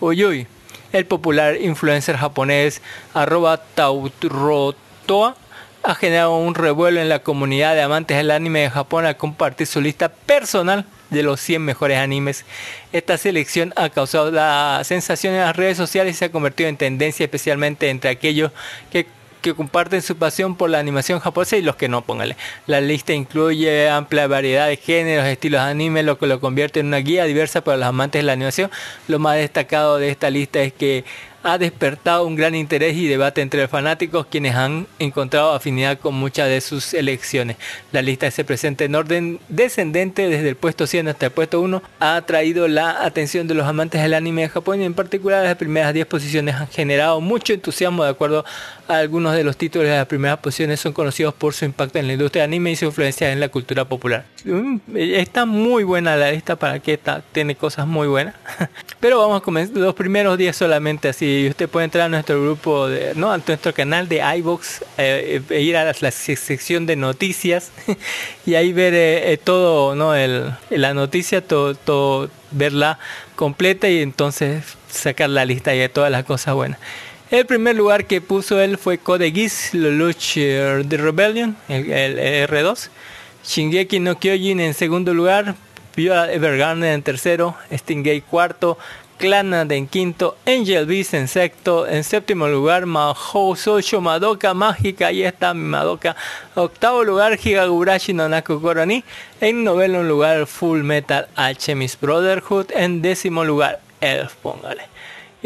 Uy, uy el popular influencer japonés arroba Tautrotoa ha generado un revuelo en la comunidad de amantes del anime de Japón al compartir su lista personal de los 100 mejores animes. Esta selección ha causado la sensación en las redes sociales y se ha convertido en tendencia especialmente entre aquellos que que comparten su pasión por la animación japonesa y los que no, póngale. La lista incluye amplia variedad de géneros, estilos de anime, lo que lo convierte en una guía diversa para los amantes de la animación. Lo más destacado de esta lista es que ha despertado un gran interés y debate entre fanáticos quienes han encontrado afinidad con muchas de sus elecciones. La lista se presenta en orden descendente desde el puesto 100 hasta el puesto 1. Ha atraído la atención de los amantes del anime de Japón y en particular las primeras 10 posiciones han generado mucho entusiasmo de acuerdo algunos de los títulos de las primeras posiciones son conocidos por su impacto en la industria de anime y su influencia en la cultura popular. Mm, está muy buena la lista para que está, tiene cosas muy buenas. Pero vamos a comenzar los primeros 10 solamente así y usted puede entrar a nuestro grupo, de, no, a nuestro canal de iBox eh, e ir a la, sección de noticias y ahí ver eh, eh, todo, ¿no? El, la noticia, todo, todo, verla completa y entonces sacar la lista de todas las cosas buenas. El primer lugar que puso él fue Code Geass, Lelouch de Rebellion, el, el, R2. Shingeki no Kyojin en segundo lugar, Viola Evergarden en tercero, Stingray cuarto, Clanad en quinto, Angel Beast en sexto, en séptimo lugar Mahou Socho Madoka Mágica, ahí está mi Madoka, octavo lugar Higagurashi no Naku Koroni, en noveno lugar Full Metal Alchemist Brotherhood, en décimo lugar Elf, póngale.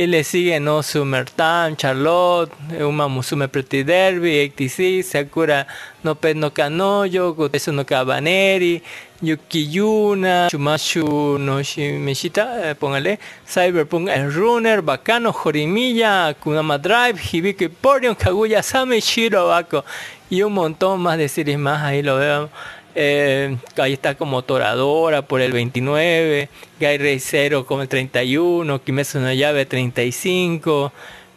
Y le sigue No Summer Time, Charlotte, Uma Musume Pretty Derby, 86, Sakura no Pet no Kanoyo, Gotesu no Kabaneri, Yukiyuna, Shumashu no Shimeshita, eh, póngale, Cyberpunk El Runner, Bacano, Jorimilla, Kunama Drive, Hibiki Porion, Kaguya Same, Shirobako y un montón más de series más, ahí lo veo. Eh, ahí está como Toradora por el 29, Guy Zero como el 31, Kimetsu no Llave 35,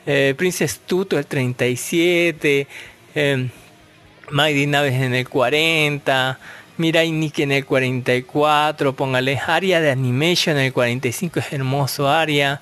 eh, Princess Tuto el 37, eh, Mighty Naves en el 40, Mirai Nikki en el 44, póngale Aria de Animation en el 45, es hermoso Aria.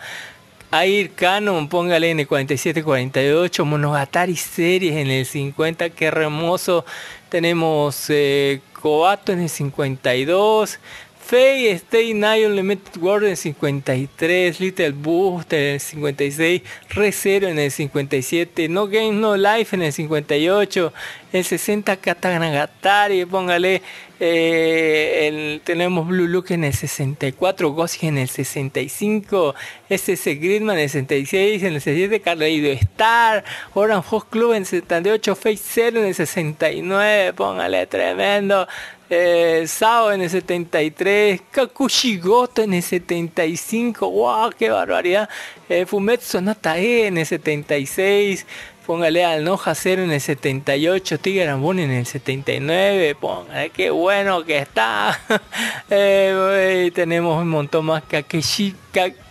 Air Canon, póngale en el 47-48, Monogatari Series en el 50, qué hermoso. Tenemos eh, Coato en el 52, Faye Stay Night Unlimited World en el 53, Little Boost en el 56, Recero en el 57, No Game No Life en el 58, el 60 Katanagatari, póngale, eh, tenemos Blue Look en el 64, Ghost en el 65, SS Gridman en el 66, en el 67 Carleido Star, Orange Fox Club en el 78, Face Zero en el 69, póngale tremendo. Eh, Sao en el 73, Kakushigoto en el 75, wow, qué barbaridad, eh, Fumetsu E en el 76, póngale al Noja Cero en el 78, Tiger Amboni en el 79, póngale, qué bueno que está, eh, tenemos un montón más, Kakeshi,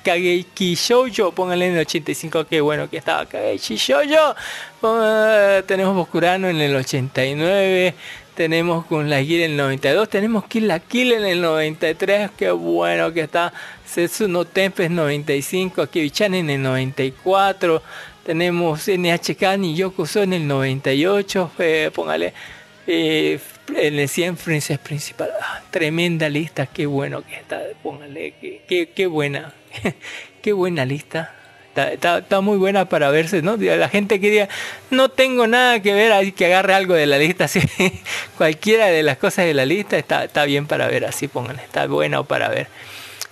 Kageki Shoujo, póngale en el 85, qué bueno que estaba Kageki Shoujo, tenemos Bokurano en el 89, tenemos con la en el 92, tenemos Kill la en el 93, qué bueno que está. Setsuno Tempest 95, Kibichan en el 94, tenemos NHK ni Yokuso en el 98, eh, póngale eh, en el 100 Princess Principal, ah, tremenda lista, qué bueno que está, póngale, qué, qué, buena, qué buena lista. Está, está, muy buena para verse, ¿no? La gente que diga, no tengo nada que ver, ahí que agarre algo de la lista, así, cualquiera de las cosas de la lista está, está bien para ver, así pónganle, está buena para ver.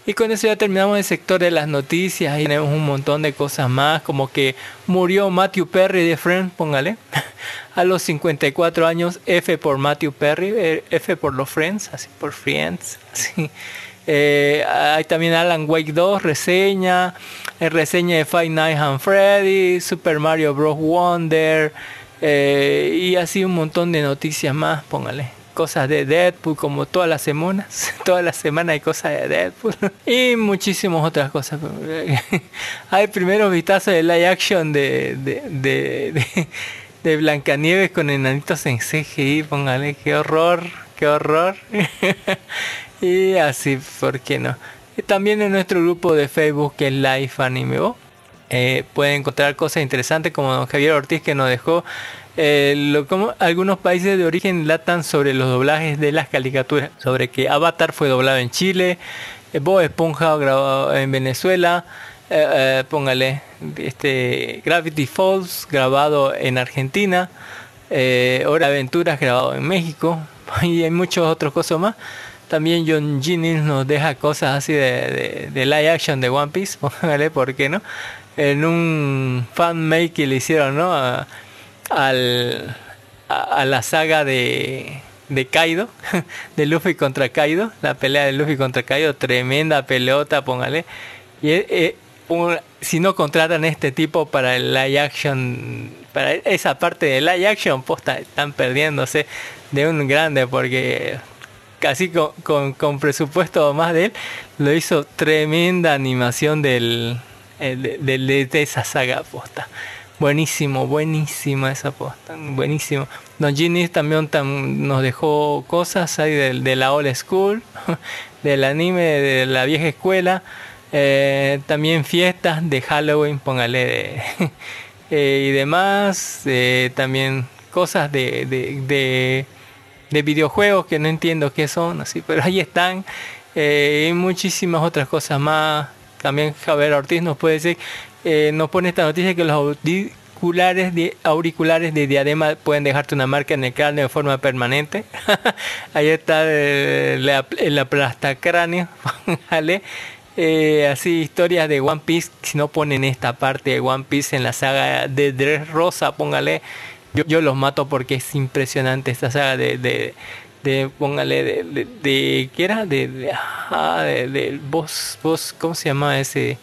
Y con eso ya terminamos el sector de las noticias y tenemos un montón de cosas más, como que murió Matthew Perry de Friends, póngale, a los 54 años, F por Matthew Perry, eh, F por los Friends, así por Friends, así. Eh, hay también Alan Wake 2, reseña, eh, reseña de Five Nights at Freddy, Super Mario Bros. Wonder, y así un montón de noticias más, póngale. Cosas de Deadpool, como todas las semanas. Todas las semanas hay cosas de Deadpool. y muchísimas otras cosas. hay primeros vistazos de live action de, de, de, de, Blancanieves con enanitos en CGI, póngale, qué horror, qué horror. Y así, ¿por qué no? También en nuestro grupo de Facebook que es Life Anime eh, pueden encontrar cosas interesantes como don Javier Ortiz que nos dejó eh, lo, como algunos países de origen latan sobre los doblajes de las caricaturas, sobre que Avatar fue doblado en Chile, eh, Bob Esponja grabado en Venezuela, eh, póngale este Gravity Falls grabado en Argentina, Hora Aventuras grabado en México y hay muchos otros cosas más. También John Jennings nos deja cosas así de, de, live action de One Piece, póngale, ¿por qué no? En un fan make que le hicieron, ¿no? Al, a, la saga de, de Kaido, de Luffy contra Kaido, la pelea de Luffy contra Kaido, tremenda pelota, póngale. Y eh, un, si no contratan este tipo para el live action, para esa parte de live action, posta, están perdiéndose de un grande porque casi con, con, con, presupuesto más de él, lo hizo tremenda animación del, de, de, de, esa saga posta. Buenísimo, buenísima esa posta, buenísimo. Don Ginny también tam, nos dejó cosas ahí de, de, la old school, del anime de la vieja escuela, eh, también fiestas de Halloween, póngale de, eh, y demás, eh, también cosas de, de de videojuegos que no entiendo qué son, así, pero ahí están. Y muchísimas otras cosas más. También Javier Ortiz nos puede decir, eh, nos pone esta noticia que los auriculares de, auriculares de diadema pueden dejarte una marca en el cráneo de forma permanente. ahí está el, la, el aplastacráneo. ¿vale? Eh, así historias de One Piece, si no ponen esta parte de One Piece en la saga de Dress Rosa, póngale yo, yo los mato porque es impresionante esta saga de, de, póngale, de, de, ¿qué era? De, de, ah, boss, boss, ¿cómo se llama ese?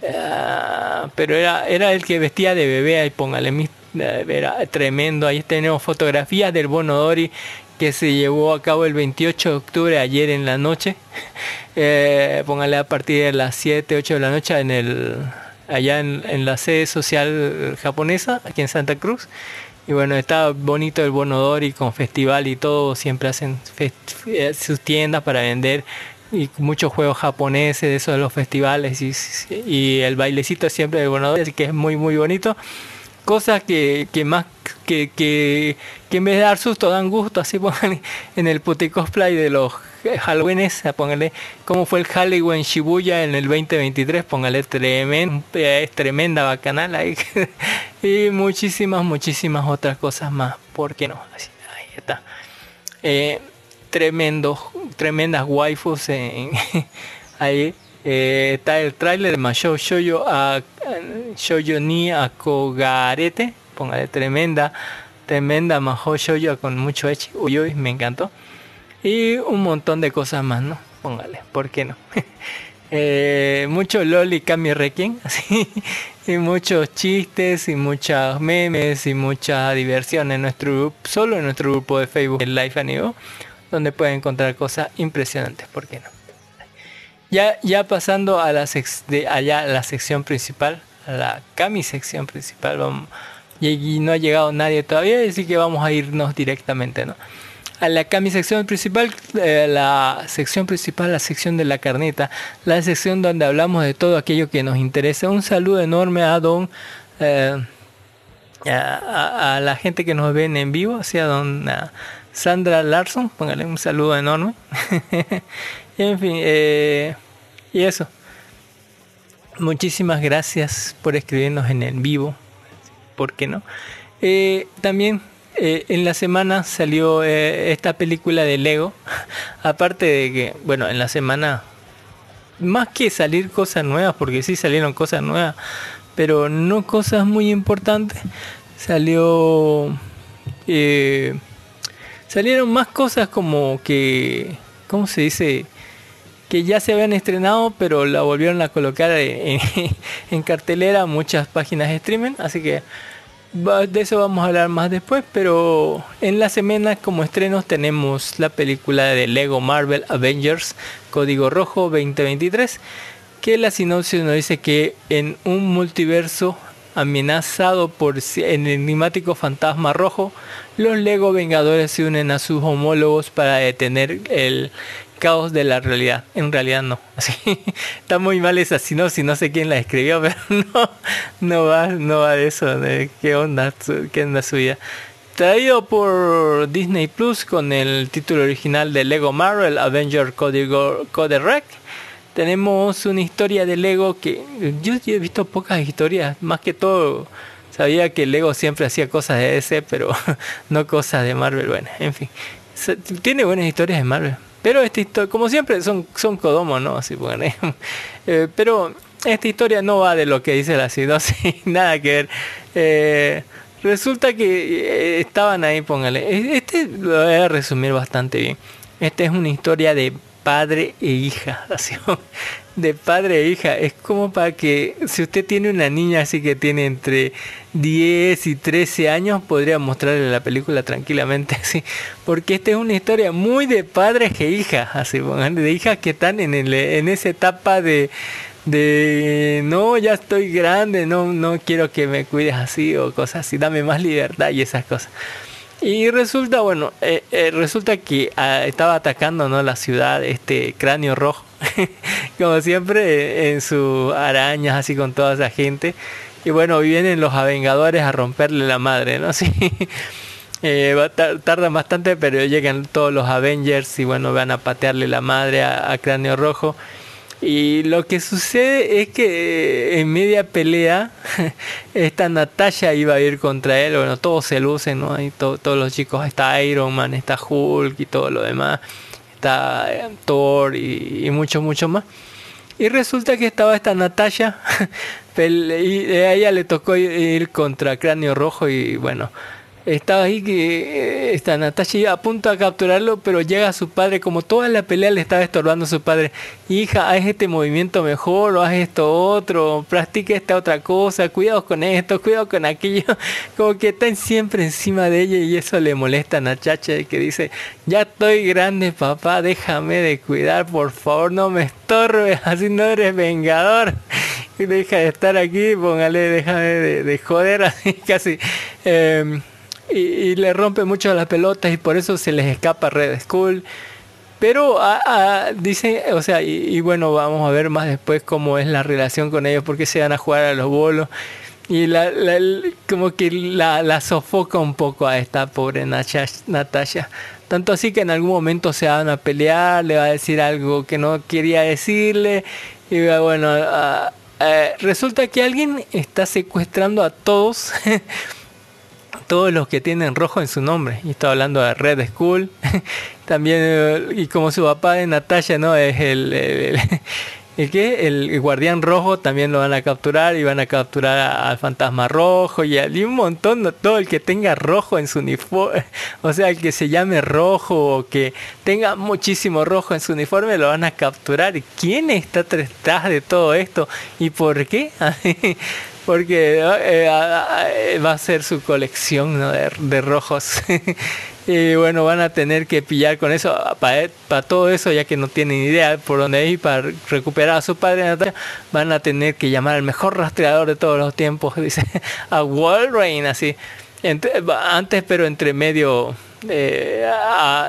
Uh, pero era, era el que vestía de bebé, ahí póngale, era tremendo, ahí tenemos fotografías del Bonodori que se llevó a cabo el 28 de octubre, ayer en la noche, eh, póngale a partir de las 7, 8 de la noche en el allá en, en, la sede social japonesa, aquí en Santa Cruz. Y bueno, está bonito el Bonodori con festival y todo, siempre hacen sus tiendas para vender y muchos juegos japoneses de de los festivales y, el bailecito siempre del Bonodori, así que es muy muy bonito. Cosas que, que más que, que, que en vez de dar susto dan gusto, así pongan en el puti cosplay de los Halloweenes, póngale cómo fue el Halloween Shibuya en el 2023, póngale tremendo, es tremenda bacanal ahí. y muchísimas, muchísimas otras cosas más, ¿por qué no? Así, ahí está. Eh, tremendos, tremendas waifus en, ahí. Eh, está el tráiler de Mashou Shoujo a Shoujo ni Akogarete, póngale tremenda, tremenda Mahou Shoujo con mucho echi, uy, uy, me encantó y un montón de cosas más, ¿no? Póngale, ¿por qué no? eh, mucho Loli Kami Requiem, así, y muchos chistes y muchas memes y mucha diversión en nuestro grupo, solo en nuestro grupo de Facebook, el Life Anigo, donde pueden encontrar cosas impresionantes, ¿por qué no? Ya, ya pasando a la, sex de allá, la sección principal, a la Kami sección principal, vamos, y, no ha llegado nadie todavía, así que vamos a irnos directamente, ¿no? a la, acá mi sección principal, eh, la sección principal, la sección de la carneta, la sección donde hablamos de todo aquello que nos interesa. Un saludo enorme a Don, eh, a, a la gente que nos ven en vivo, hacia Don Sandra Larson, póngale un saludo enorme. en fin, eh, y eso. Muchísimas gracias por escribirnos en el vivo. ¿Por qué no? Eh, también eh, en la semana salió esta película de Lego. Aparte de que, bueno, en la semana, más que salir cosas nuevas, porque sí salieron cosas nuevas, pero no cosas muy importantes, salió... salieron más cosas como que, ¿cómo se dice? que ya se habían estrenado, pero la volvieron a colocar en, en cartelera muchas páginas de streaming, así que de eso vamos a hablar más después, pero en la semana como estrenos tenemos la película de Lego Marvel Avengers Código Rojo 2023, que la sinopsis nos dice que en un multiverso amenazado por el enigmático fantasma rojo, los Lego Vengadores se unen a sus homólogos para detener el caos de la realidad. En realidad no. Está muy mal esa sinopsis, no sé quién la escribió, pero no, no va, no va de eso, qué onda, qué onda suya. Traído por Disney Plus con el título original de Lego Marvel Avenger Code Rec. Tenemos una historia de Lego que yo he visto pocas historias, más que todo sabía que Lego siempre hacía cosas de DC, pero no cosas de Marvel. Bueno, en fin, tiene buenas historias de Marvel. Pero esta historia, como siempre, son, son Kodomo, ¿no? Así, bueno, eh, pero esta historia no va de lo que dice la sinopsis, nada que ver. Eh, resulta que eh, estaban ahí, póngale. Este lo voy a resumir bastante bien. Esta es una historia de padre e hija, así, de padre e hija. Es como para que si usted tiene una niña así que tiene entre 10 y 13 años, podría mostrarle la película tranquilamente así. Porque esta es una historia muy de padres e hijas, así, de hijas que están en, el, en esa etapa de, de no, ya estoy grande, no, no quiero que me cuides así o cosas así, dame más libertad y esas cosas. Y resulta, bueno, eh, eh, resulta que ah, estaba atacando ¿no? la ciudad este cráneo rojo, como siempre en sus arañas así con toda esa gente. Y bueno, vienen los avengadores a romperle la madre, ¿no? Sí. Eh, tardan bastante, pero llegan todos los Avengers y bueno, van a patearle la madre a Cráneo Rojo. Y lo que sucede es que en media pelea, esta Natasha iba a ir contra él. Bueno, todos se lucen, ¿no? Hay todos los chicos, está Iron Man, está Hulk y todo lo demás. Está Thor y, y, mucho, mucho más. Y resulta que estaba esta Natasha, y a ella le tocó ir contra Cráneo Rojo y bueno, estaba ahí que eh, está Natasha a punto de capturarlo, pero llega su padre, como toda la pelea le estaba estorbando a su padre, hija, haz este movimiento mejor, o haz esto otro, practica esta otra cosa, cuidado con esto, cuidado con aquello, como que están siempre encima de ella y eso le molesta a Nachacha que dice, ya estoy grande papá, déjame de cuidar, por favor, no me estorbes, así no eres vengador. Deja de estar aquí, póngale, déjame de, joder, así casi. Em, y, le rompe mucho las pelotas y por eso se les escapa Red Skull. Pero ah, ah, dice, o sea, y, bueno, vamos a ver más después cómo es la relación con ellos, porque se van a jugar a los bolos. Y la, como que la, la, sofoca un poco a esta pobre Natasha. Tanto así que en algún momento se van a pelear, le va a decir algo que no quería decirle. Y bueno, ah, eh, resulta que alguien está secuestrando a todos todos los que tienen rojo en su nombre. Y está hablando de Red Skull. También, eh, y como su papá de Natalia, ¿no? Es el, el, que el guardián rojo también lo van a capturar y van a capturar al fantasma rojo y, y un montón, todo el que tenga rojo en su uniforme, o sea, el que se llame rojo o que tenga muchísimo rojo en su uniforme lo van a capturar. ¿Quién está detrás de todo esto y por qué? Porque eh, eh, va a ser su colección de, rojos. y bueno, van a tener que pillar con eso, para, todo eso, ya que no tienen idea por dónde ir, para recuperar a su padre, van a tener que llamar al mejor rastreador de todos los tiempos, dice, a Wolverine, así. antes, pero entre medio eh,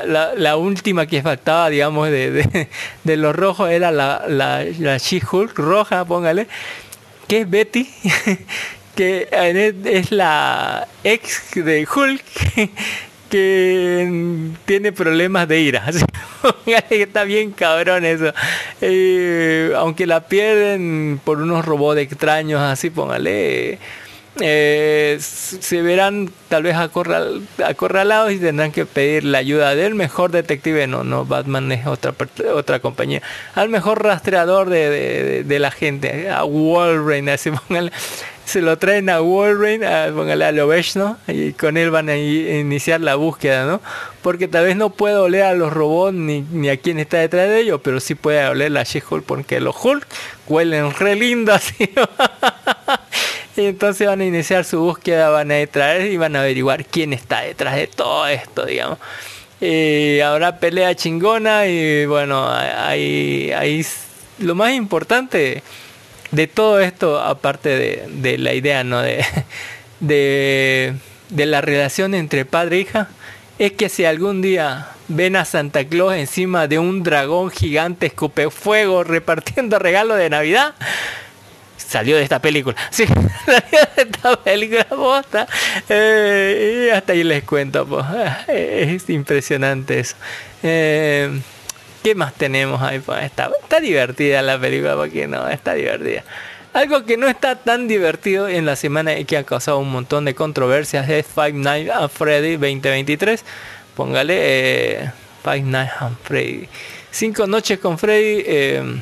la, última que faltaba, digamos, de los rojos era la, la, la She-Hulk roja, póngale, que es Betty, que es es la ex de Hulk, que tiene problemas de ira. Está bien cabrón eso. Eh, aunque la pierden por unos robots extraños, así, póngale. Eh, se verán tal vez acorral- acorralados y tendrán que pedir la ayuda del mejor detective. No, no, Batman es otra, otra compañía. Al mejor rastreador de, de- la gente, a Wolverine, así póngale. Se lo traen a Wolverine, a, póngale a Lovechno, y con él van a iniciar la búsqueda, ¿no? Porque tal vez no puede oler a los robots ni, ni a quién está detrás de ellos, pero sí puede oler a She-Hulk porque los Hulk huelen re lindo. Y entonces van a iniciar su búsqueda, van a traer y van a averiguar quién está detrás de todo esto, digamos. Y habrá pelea chingona y bueno, ahí, lo más importante de todo esto, aparte de, la idea, ¿no? De, de, la relación entre padre e hija, es que si algún día ven a Santa Claus encima de un dragón gigante escupefuego repartiendo regalos de Navidad, salió de esta película. Sí, salió de esta película bosta. Eh, y hasta ahí les cuento, pues. Es impresionante eso. Eh, ¿Qué más tenemos ahí? Pues está, está divertida la película, porque no, está divertida. Algo que no está tan divertido en la semana y que ha causado un montón de controversias es Five Nights at Freddy 2023. Póngale eh, Five Nights at Freddy. Cinco noches con Freddy. eh,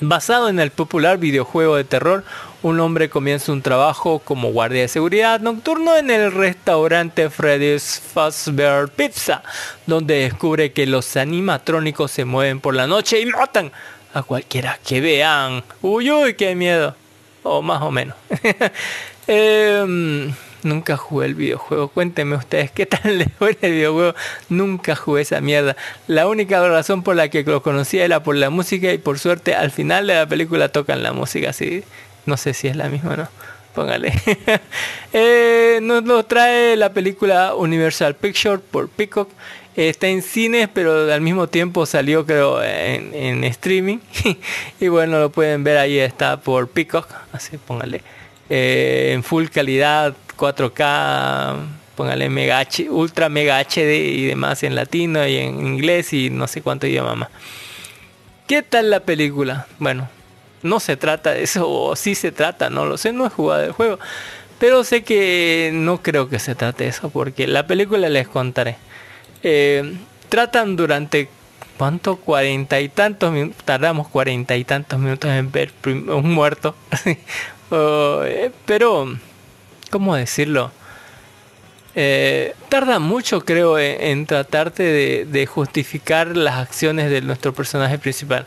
Basado en el popular videojuego de terror, un hombre comienza un trabajo como guardia de seguridad nocturno en el restaurante Freddy's Fazbear Pizza, donde descubre que los animatrónicos se mueven por la noche y matan a cualquiera que vean. Uy, uy, qué miedo. O más o menos. Em, nunca jugué el videojuego. Cuéntenme ustedes qué tal les fue el videojuego. Nunca jugué esa mierda. La única razón por la que lo conocía era por la música y por suerte al final de la película tocan la música así. No sé si es la misma o no. Póngale. Eh, nos lo trae la película Universal Picture por Peacock. Está en cines, pero al mismo tiempo salió creo en, en streaming. y bueno, lo pueden ver ahí, está por Peacock. Así póngale. Eh, en full calidad, 4K, póngale mega H, ultra mega HD y demás en latino y en inglés y no sé cuánto idioma más. ¿Qué tal la película? Bueno, no se trata de eso, o sí se trata, no lo sé, no he jugado el juego. Pero sé que no creo que se trate de eso, porque la película les contaré. Eh, tratan durante, ¿cuánto? Cuarenta y tantos minutos, tardamos cuarenta y tantos minutos en ver un muerto. Oh, eh, pero, ¿cómo decirlo? Eh, tarda mucho, creo, en, tratarte de, justificar las acciones de nuestro personaje principal.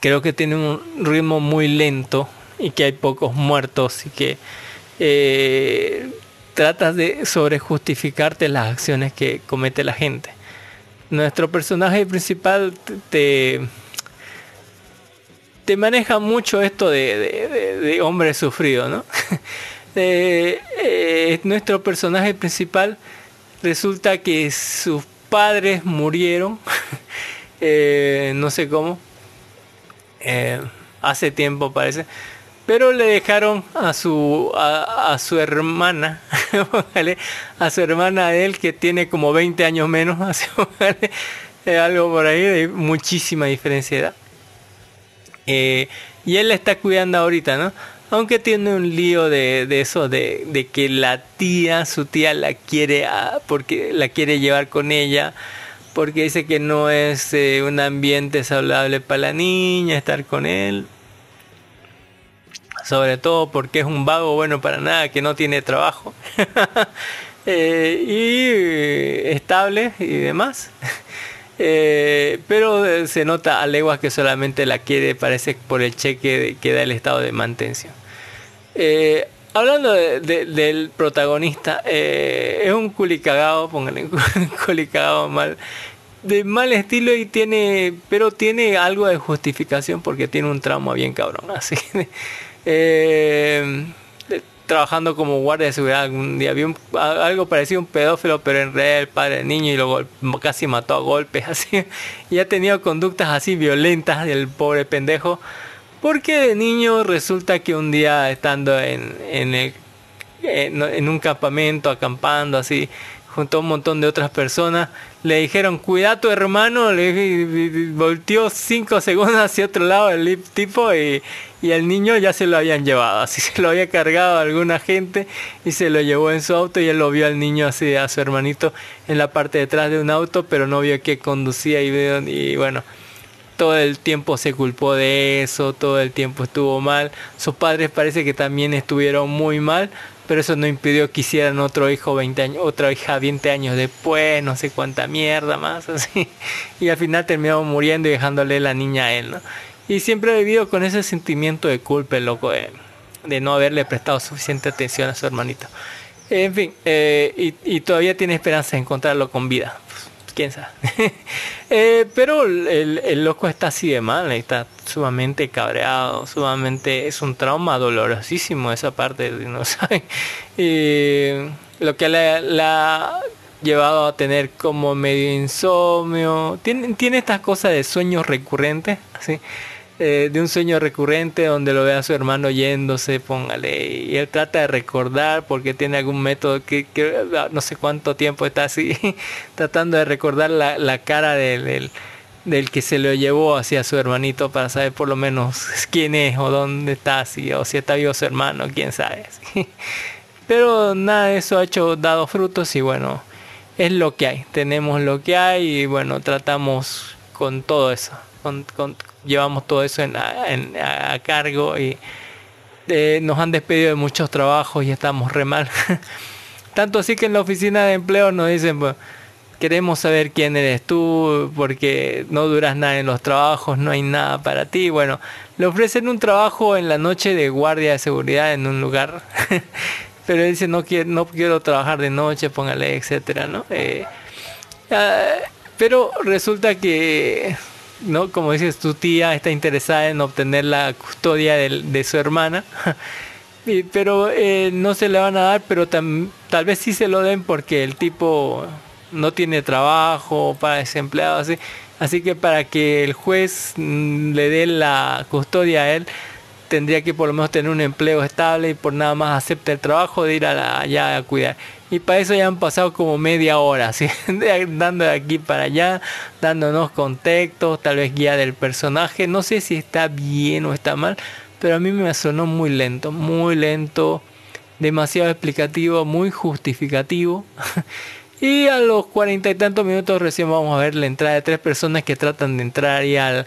Creo que tiene un ritmo muy lento y que hay pocos muertos y que eh, tratas de sobrejustificarte las acciones que comete la gente. Nuestro personaje principal te, te maneja mucho esto de, de- de- hombre sufrido, ¿no? Eh, nuestro personaje principal resulta que sus padres murieron, eh, no sé cómo, eh, hace tiempo parece, pero le dejaron a su a, su hermana, a su hermana de él que tiene como 20 años menos, algo por ahí de muchísima diferencia de edad. Eh, y él la está cuidando ahorita, ¿no? Aunque tiene un lío de, de eso, de, de que la tía, su tía la quiere, a- porque la quiere llevar con ella, porque dice que no es eh, un ambiente saludable para la niña estar con él. Sobre todo porque es un vago bueno para nada, que no tiene trabajo. Eh, y estable y demás. Eh, pero eh, se nota a leguas que solamente la quiere, parece por el cheque que da el estado de mantención. Eh, hablando de- de- del protagonista, es un culicagado, pónganle un culicagado mal, de mal estilo y tiene, pero tiene algo de justificación porque tiene un trauma bien cabrón, así. eh, trabajando como guardia de seguridad algún día. Había algo parecido a un pedófilo, pero en realidad el padre del niño y lo casi mató a golpes, así. Y ha tenido conductas así violentas del pobre pendejo. Porque de niño resulta que un día estando en, en, en un campamento, acampando así, junto a un montón de otras personas, le dijeron, cuida tu hermano, le volteó cinco segundos hacia otro lado el tipo y, y el niño ya se lo habían llevado, así se lo había cargado a alguna gente y se lo llevó en su auto y él lo vio al niño así, a su hermanito en la parte de atrás de un auto, pero no vio que conducía y, y bueno, todo el tiempo se culpó de eso, todo el tiempo estuvo mal, sus padres parece que también estuvieron muy mal, pero eso no impidió que hicieran otro hijo 20 años, otra hija 20 años después, no sé cuánta mierda más, así. Y al final terminó muriendo y dejándole la niña a él, ¿no? Y siempre he vivido con ese sentimiento de culpa, loco, de, no haberle prestado suficiente atención a su hermanito. En fin, eh, y, todavía tiene esperanza de encontrarlo con vida. Quién sabe. Eh, pero el, loco está así de mal, está sumamente cabreado, sumamente es un trauma dolorosísimo esa parte, no sabe. lo que le, ha llevado a tener como medio insomnio. Tiene, tiene estas cosas de sueños recurrentes, así. Eh, de un sueño recurrente donde lo ve a su hermano yéndose, póngale, y él trata de recordar porque tiene algún método que, no sé cuánto tiempo está así, tratando de recordar la, la cara del, del, que se lo llevó hacia su hermanito para saber por lo menos quién es o dónde está, así, o si está vivo su hermano, quién sabe. Pero nada de eso ha hecho dado frutos y bueno, es lo que hay, tenemos lo que hay y bueno, tratamos con todo eso, llevamos todo eso en, a cargo y eh, nos han despedido de muchos trabajos y estamos re mal. Tanto así que en la oficina de empleo nos dicen, pues, queremos saber quién eres tú porque no duras nada en los trabajos, no hay nada para ti. Bueno, le ofrecen un trabajo en la noche de guardia de seguridad en un lugar, pero él dice, no quiero, no quiero trabajar de noche, póngale, etcétera, ¿no? Eh, ah, pero resulta que ¿no? Como dices, tu tía está interesada en obtener la custodia de, su hermana, pero eh, no se le van a dar, pero tal vez sí se lo den porque el tipo no tiene trabajo para desempleado, así. Así que para que el juez mm, le dé la custodia a él, tendría que por lo menos tener un empleo estable y por nada más acepta el trabajo de ir allá a cuidar. Y para eso ya han pasado como media hora, ¿sí? dando de aquí para allá, dándonos contextos, tal vez guía del personaje. No sé si está bien o está mal, pero a mí me sonó muy lento, muy lento, demasiado explicativo, muy justificativo. y a los cuarenta y tantos minutos recién vamos a ver la entrada de tres personas que tratan de entrar y al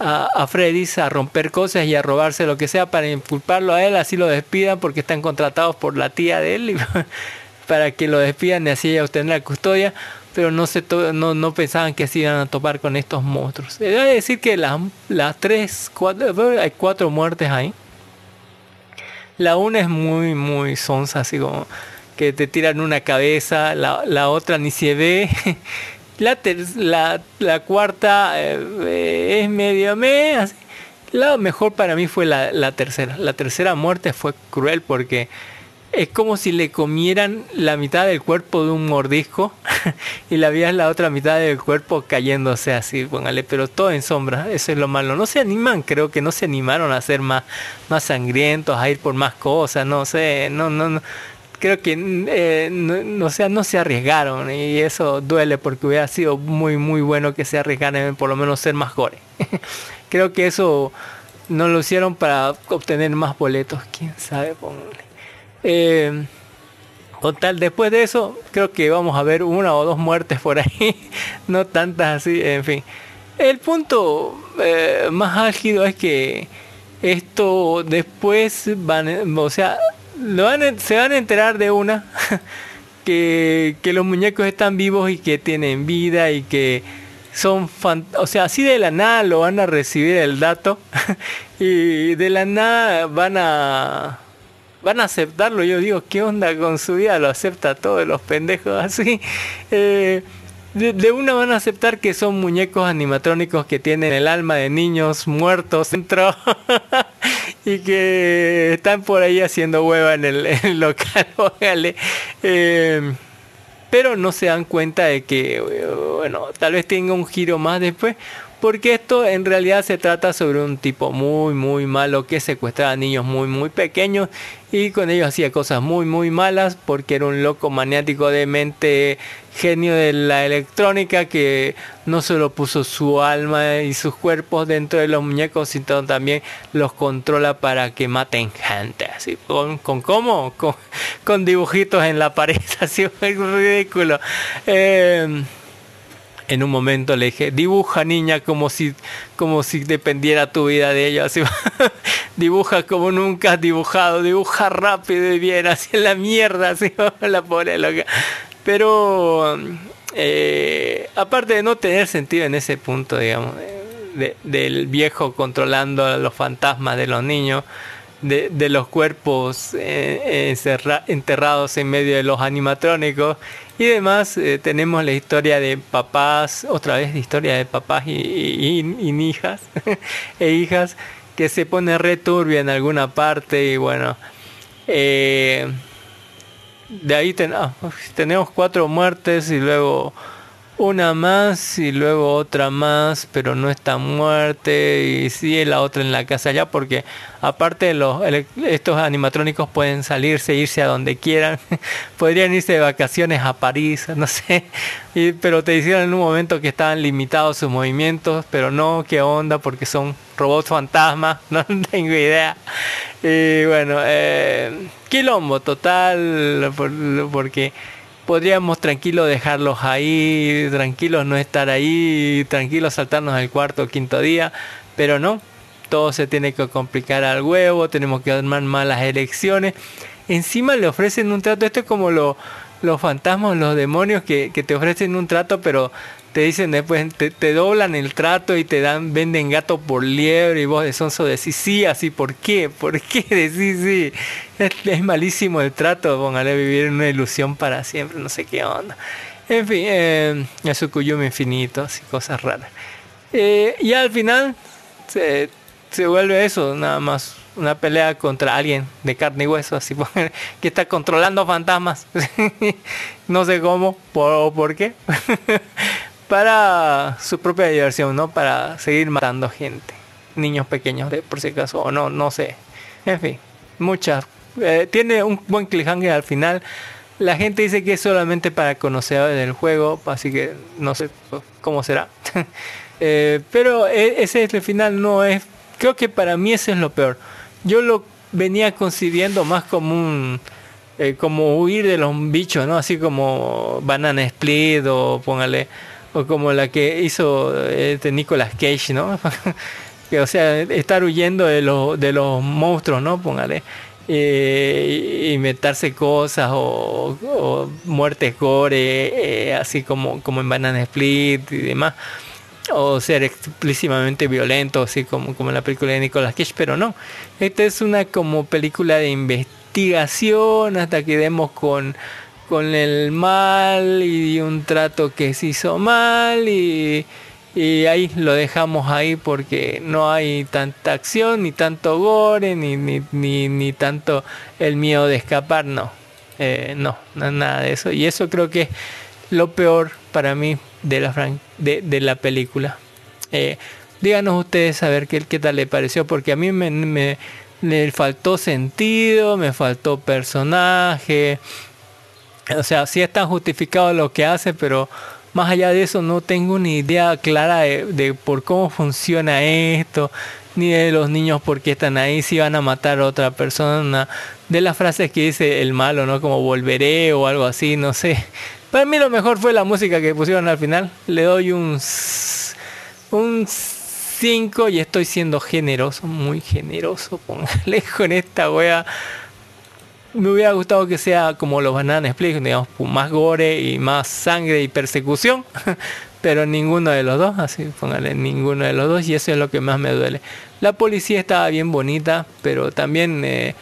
a, a Freddy's a romper cosas y a robarse lo que sea para inculparlo a él, así lo despidan porque están contratados por la tía de él para que lo despidan y así ella obtener la custodia, pero no, se no, no pensaban que se iban a topar con estos monstruos. Debo decir que las, las tres, cuatro, hay cuatro muertes ahí. La una es muy, muy sonsa, así como que te tiran una cabeza, la, la otra ni se ve. La, la, la, cuarta eh, es medio me. Así. La mejor para mí fue la, la, tercera. La tercera muerte fue cruel porque es como si le comieran la mitad del cuerpo de un mordisco y la vida la otra mitad del cuerpo cayéndose así, póngale, pero todo en sombra, eso es lo malo. No se animan, creo que no se animaron a ser más, más sangrientos, a ir por más cosas, no sé, no, no, no creo que eh, no, sea, no se arriesgaron y eso duele porque hubiera sido muy muy bueno que se arriesgaran por lo menos ser más gore. creo que eso no lo hicieron para obtener más boletos, quién sabe. Eh, tal, después de eso creo que vamos a ver una o dos muertes por ahí, no tantas así, en fin. El punto eh, más álgido es que esto después van, o sea, se van a enterar de una que, los muñecos están vivos y que tienen vida y que son o sea así de la nada lo van a recibir el dato y de la nada van a van a aceptarlo. Yo digo qué onda con su vida lo acepta todos los pendejos así. Eh, de, una van a aceptar que son muñecos animatrónicos que tienen el alma de niños muertos dentro y que están por ahí haciendo hueva en el, local, póngale. Eh, pero no se dan cuenta de que, eh, bueno, tal vez tenga un giro más después, porque esto en realidad se trata sobre un tipo muy, muy malo que secuestraba a niños muy, muy pequeños y con ellos hacía cosas muy, muy malas porque era un loco maniático de mente, genio de la electrónica que no solo puso su alma y sus cuerpos dentro de los muñecos, sino también los controla para que maten gente. Así, con, con cómo? Con, dibujitos en la pared, así es ridículo. Eh, en un momento le dije, dibuja niña como si, como si dependiera tu vida de ello. Así, dibuja como nunca has dibujado, dibuja rápido y bien, así en la mierda, así la pobre loca. Pero eh, aparte de no tener sentido en ese punto, digamos, de, del viejo controlando a los fantasmas de los niños, de, los cuerpos eh, enterrados en medio de los animatrónicos y demás, eh, tenemos la historia de papás, otra vez la historia de papás y, y- hijas, e hijas, que se pone re turbia en alguna parte y bueno, eh, de ahí ah, tenemos cuatro muertes y luego una más y luego otra más, pero no está muerte y sigue la otra en la casa ya porque aparte los estos animatrónicos pueden salirse, irse a donde quieran, podrían irse de vacaciones a París, no sé, pero te dijeron en un momento que estaban limitados sus movimientos, pero no, qué onda porque son robots fantasmas, no tengo idea. Y bueno, eh, quilombo total, por- porque podríamos tranquilo dejarlos ahí, tranquilos no estar ahí, tranquilos saltarnos el cuarto o quinto día, pero no, todo se tiene que complicar al huevo, tenemos que armar malas elecciones. Encima le ofrecen un trato, esto es como lo- los fantasmas, los demonios que, que te ofrecen un trato, pero te dicen después, te, te doblan el trato y te dan, venden gato por liebre y vos de sonso decís sí, así, ¿por qué? ¿Por qué decís sí? Es, malísimo el trato, póngale vivir en una ilusión para siempre, no sé qué onda. En fin, eh, es su cuyume infinito, así, cosas raras. Eh, y al final se, se vuelve eso, nada más una pelea contra alguien de carne y hueso, así que está controlando fantasmas. no sé cómo o por qué. Para su propia diversión, ¿no? Para seguir matando gente. Niños pequeños, de, por si acaso, o no, no sé. En fin, muchas. eh, tiene un buen cliffhanger al final. La gente dice que es solamente para conocedores del juego, así que no sé cómo será. Eh, pero e- ese es el final, no es. Creo que para mí eso es lo peor. Yo lo venía concibiendo más como un. eh, como huir de los bichos, ¿no? Así como Banana Split o póngale. O como la que hizo este Nicolas Cage, ¿no? que o sea, estar huyendo de, los de los monstruos, ¿no? Póngale. Eh, inventarse cosas o, o muertes gore, eh, así como, como en Banana Split y demás o ser explícitamente violento, así como, como en la película de Nicolas Cage, pero no. Esta es una como película de investigación hasta que demos con, con el mal y un trato que se hizo mal y, ahí lo dejamos ahí porque no hay tanta acción, ni tanto gore, ni, ni, ni, tanto el miedo de escapar, no. Eh, no, no, nada de eso. Y eso creo que es lo peor para mí de la, fran- de, de la película. Eh, díganos ustedes a ver qué, qué tal le pareció, porque a mí me, me, me faltó sentido, me faltó personaje. O sea, sí está justificado lo que hace, pero más allá de eso no tengo ni idea clara de, por cómo funciona esto, ni de los niños por qué están ahí, si van a matar a otra persona, de las frases que dice el malo, ¿no? Como volveré o algo así, no sé. Para mí lo mejor fue la música que pusieron al final. Le doy un un 5 y estoy siendo generoso, muy generoso, póngale con esta wea. Me hubiera gustado que sea como los Banana Split, digamos, más gore y más sangre y persecución, pero ninguno de los dos, así póngale ninguno de los dos, y eso es lo que más me duele. La policía estaba bien bonita, pero también eh,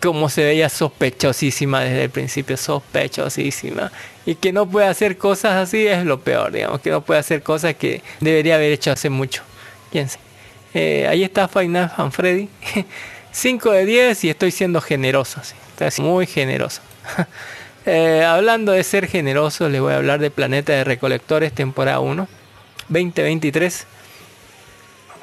como se veía sospechosísima desde el principio, sospechosísima. Y que no puede hacer cosas así es lo peor, digamos, que no puede hacer cosas que debería haber hecho hace mucho. Sé. Eh, ahí está Final Fan Freddy. 5 de 10 y estoy siendo generoso. Estoy muy generoso. Eh, hablando de ser generoso, les voy a hablar de Planeta de Recolectores, temporada 1, 2023.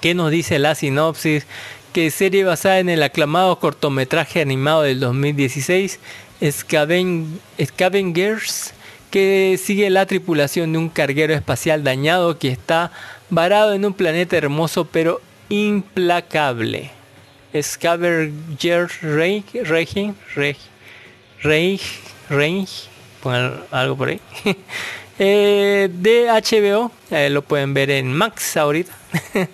¿Qué nos dice la sinopsis? Que serie basada en el aclamado cortometraje animado del 2016, Scaven- Scavengers, que sigue la tripulación de un carguero espacial dañado que está varado en un planeta hermoso pero implacable. Scavenger Reich, Reich, Reich, Reich, Reich, pongan algo por ahí. Eh, de HBO, eh, lo pueden ver en Max ahorita.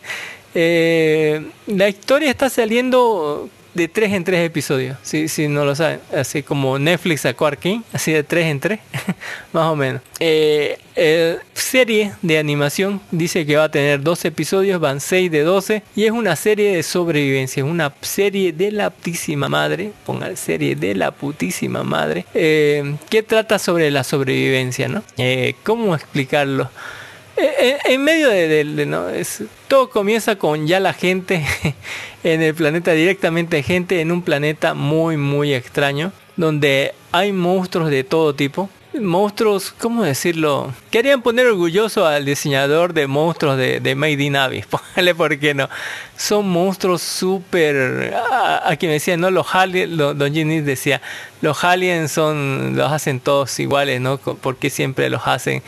Eh, la historia está saliendo de 3 en 3 episodios, si, si no lo saben. Así como Netflix sacó Arkane, así de 3 en 3, más o menos. Eh, eh, serie de animación dice que va a tener 12 episodios, van 6 de 12, y es una serie de sobrevivencia, es una serie de la putísima madre, pongan serie de la putísima madre, eh, que trata sobre la sobrevivencia, ¿no? Eh, ¿Cómo explicarlo? En, medio de, de- de- no, es, todo comienza con ya la gente en el planeta, directamente gente en un planeta muy, muy extraño, donde hay monstruos de todo tipo. Monstruos, ¿cómo decirlo? Querían poner orgulloso al diseñador de monstruos de, de Made in Abyss. Póngale por qué no. Son monstruos súper. A, a quien decía, ¿no? Los aliens, lo- Don Ginny decía, los aliens son, los hacen todos iguales, ¿no? Co- ¿Por qué siempre los hacen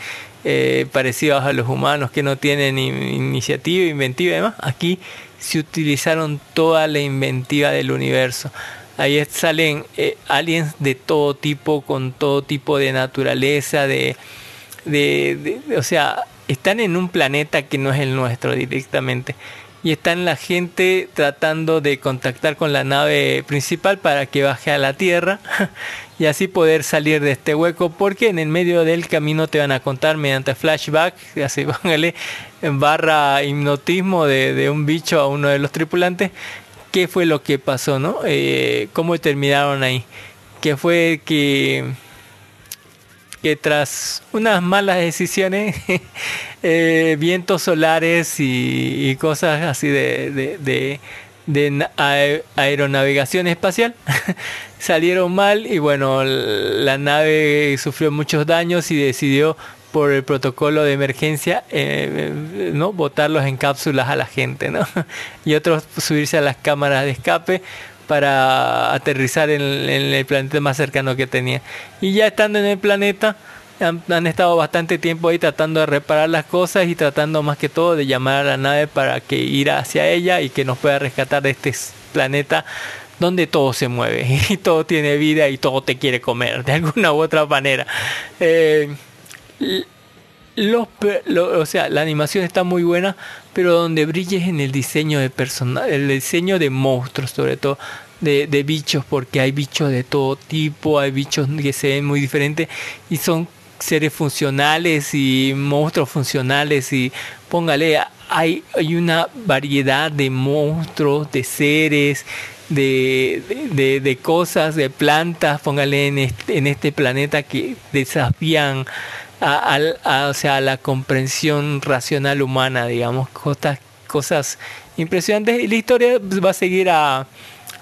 eh, parecidos a los humanos que no tienen in- iniciativa, inventiva y? Aquí se utilizaron toda la inventiva del universo. Ahí salen eh, aliens de todo tipo, con todo tipo de naturaleza, de, de- o sea, están en un planeta que no es el nuestro directamente. Y están la gente tratando de contactar con la nave principal para que baje a la Tierra y así poder salir de este hueco porque en el medio del camino te van a contar mediante flashback, así póngale barra hipnotismo de, de un bicho a uno de los tripulantes, qué fue lo que pasó, ¿no? Eh, ¿Cómo terminaron ahí? Que fue que que tras unas malas decisiones, eh, vientos solares y, cosas así de, de, de- de na- ae- aeronavegación espacial salieron mal y bueno, la nave sufrió muchos daños y decidió por el protocolo de emergencia eh, no botarlos en cápsulas a la gente ¿no? y otros subirse a las cámaras de escape para aterrizar en, el planeta más cercano que tenía. Y ya estando en el planeta, han, estado bastante tiempo ahí tratando de reparar las cosas y tratando más que todo de llamar a la nave para que ir hacia ella y que nos pueda rescatar de este planeta donde todo se mueve y todo tiene vida y todo te quiere comer de alguna u otra manera. Eh, los, o sea, la animación está muy buena, pero donde brilla es en el diseño de persona, el diseño de monstruos, sobre todo de, de bichos, porque hay bichos de todo tipo, hay bichos que se ven muy diferentes y son seres funcionales y monstruos funcionales y póngale, hay, hay una variedad de monstruos, de seres, de, de, de- cosas, de plantas, póngale en en este planeta que desafían a, al- a- o sea, a la comprensión racional humana, digamos, cosas, cosas impresionantes. Y la historia va a seguir a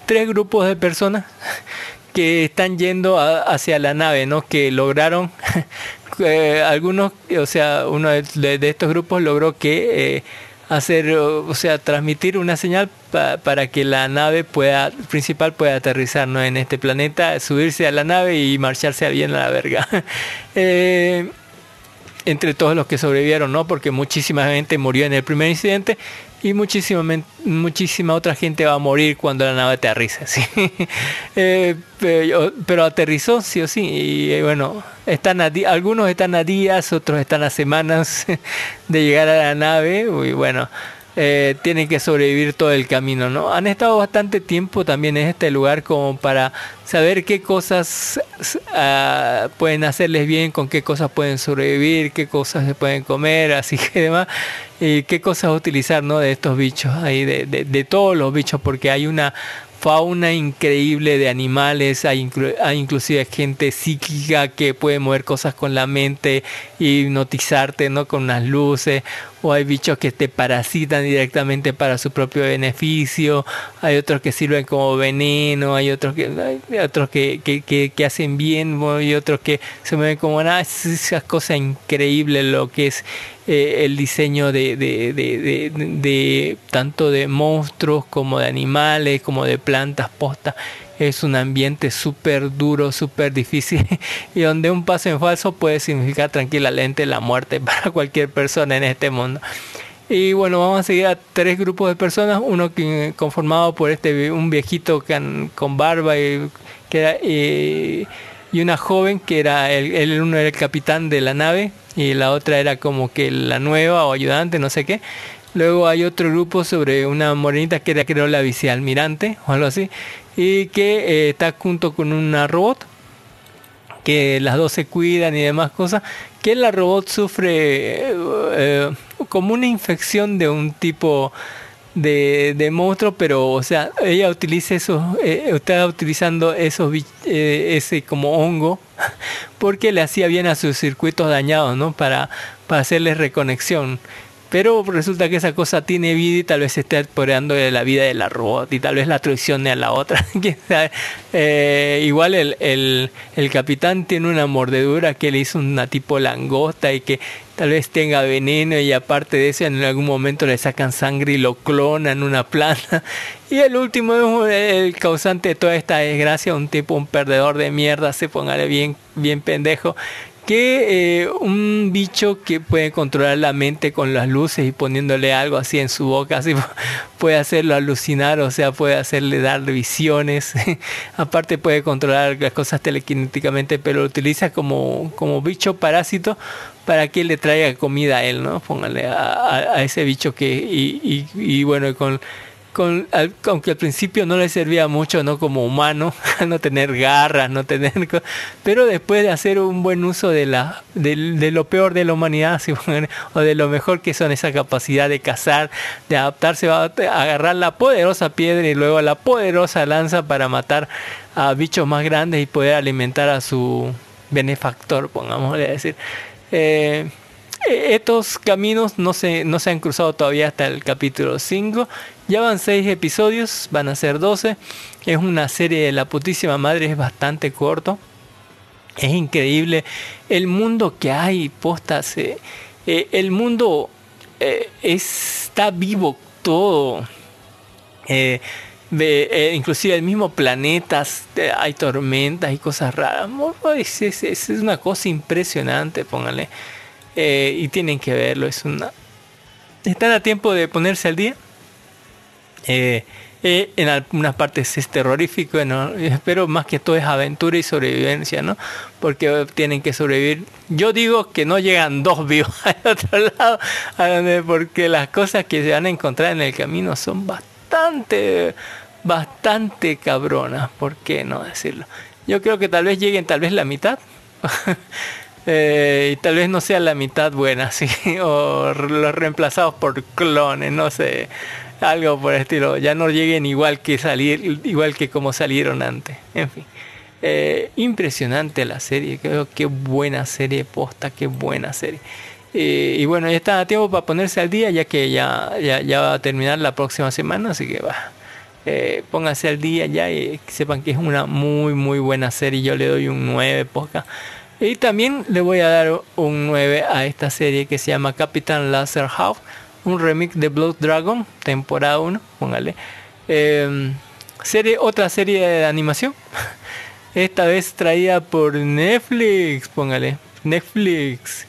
tres grupos de personas que están yendo a- hacia la nave, ¿no? Que lograron, eh, algunos, o sea, uno de estos grupos logró que eh, hacer, o sea, transmitir una señal pa- para que la nave pueda, principal pueda aterrizar, ¿no? En este planeta, subirse a la nave y marcharse bien a la verga. Eh, entre todos los que sobrevivieron, ¿no? Porque muchísima gente murió en el primer incidente y muchísima, muchísima otra gente va a morir cuando la nave aterriza, ¿sí? Eh, pero, aterrizó, sí o sí, y eh, bueno, están a algunos están a días, otros están a semanas de llegar a la nave, y bueno, eh, tienen que sobrevivir todo el camino, ¿no? Han estado bastante tiempo también en este lugar como para saber qué cosas ah, pueden hacerles bien, con qué cosas pueden sobrevivir, qué cosas se pueden comer, así que demás, y qué cosas utilizar, ¿no? De estos bichos, ahí, de, de, todos los bichos, porque hay una fauna increíble de animales, hay, inclu- inclusive gente psíquica que puede mover cosas con la mente hipnotizarte, ¿no? Con unas luces, o hay bichos que te parasitan directamente para su propio beneficio, hay otros que sirven como veneno, hay otros que hay otros que, que, que, hacen bien y otros que se mueven como nada, es esa cosa increíble lo que es eh, el diseño de, de, de, de, tanto de monstruos como de animales, como de plantas postas es un ambiente súper duro, súper difícil y donde un paso en falso puede significar tranquilamente la muerte para cualquier persona en este mundo. Y bueno, vamos a seguir a tres grupos de personas, uno que, conformado por este un viejito con, barba y, que y una joven que era el, uno era el capitán de la nave y la otra era como que la nueva o ayudante, no sé qué. Luego hay otro grupo sobre una morenita que era creo la vicealmirante o algo así y que eh, está junto con una robot que las dos se cuidan y demás cosas, que la robot sufre eh, como una infección de un tipo de, de, monstruo, pero o sea, ella utiliza eso, eh, está utilizando esos ese como hongo porque le hacía bien a sus circuitos dañados, ¿no? Para, para hacerles reconexión. Pero resulta que esa cosa tiene vida y tal vez esté apoderando de la vida de la robot y tal vez la traicione a la otra. eh, igual el, el, el, capitán tiene una mordedura que le hizo una tipo langosta y que tal vez tenga veneno y aparte de eso en algún momento le sacan sangre y lo clonan una planta. Y el último es el causante de toda esta desgracia, un tipo, un perdedor de mierda, se póngale bien, bien pendejo que eh, un bicho que puede controlar la mente con las luces y poniéndole algo así en su boca, así puede hacerlo alucinar, o sea, puede hacerle dar visiones. Aparte puede controlar las cosas telequinéticamente, pero lo utiliza como, como bicho parásito para que le traiga comida a él, ¿no? Póngale a, ese bicho que, y, y, y bueno, con aunque al principio no le servía mucho no como humano no tener garras no tener pero después de hacer un buen uso de la de, lo peor de la humanidad o de lo mejor que son esa capacidad de cazar de adaptarse agarrar la poderosa piedra y luego la poderosa lanza para matar a bichos más grandes y poder alimentar a su benefactor pongámosle a decir. Eh, estos caminos no se, no se han cruzado todavía hasta el capítulo 5 ya van 6 episodios, van a ser 12. Es una serie de la putísima madre, es bastante corto. Es increíble el mundo que hay, postas. Eh, eh, el mundo eh, está vivo todo. inclusive el mismo planeta, hay tormentas y cosas raras. Es, es, es una cosa impresionante, pónganle. Y tienen que verlo, es una... Están a tiempo de ponerse al día eh, eh, en algunas partes es terrorífico, pero más que todo es aventura y sobrevivencia, ¿no? Porque tienen que sobrevivir. Yo digo que no llegan dos vivos al otro lado, porque las cosas que se van a encontrar en el camino son bastante, bastante cabronas, ¿por qué no decirlo? Yo creo que tal vez lleguen tal vez la mitad. Eh, y tal vez no sea la mitad buena, sí, o los reemplazados por clones, no sé algo por el estilo, ya no lleguen igual que salir, igual que como salieron antes. En fin. Eh, impresionante la serie, creo que buena serie posta, qué buena serie. Eh, y bueno, ya está a tiempo para ponerse al día, ya que ya, ya, va a terminar la próxima semana, así que va. Eh, pónganse al día ya y sepan que es una muy muy buena serie. Yo le doy un 9 posta. Y también le voy a dar un 9 a esta serie que se llama Capitán Laser House un remix de Blood Dragon, temporada 1, póngale. Em, serie, otra serie de animación. Esta vez traída por Netflix, póngale. Netflix.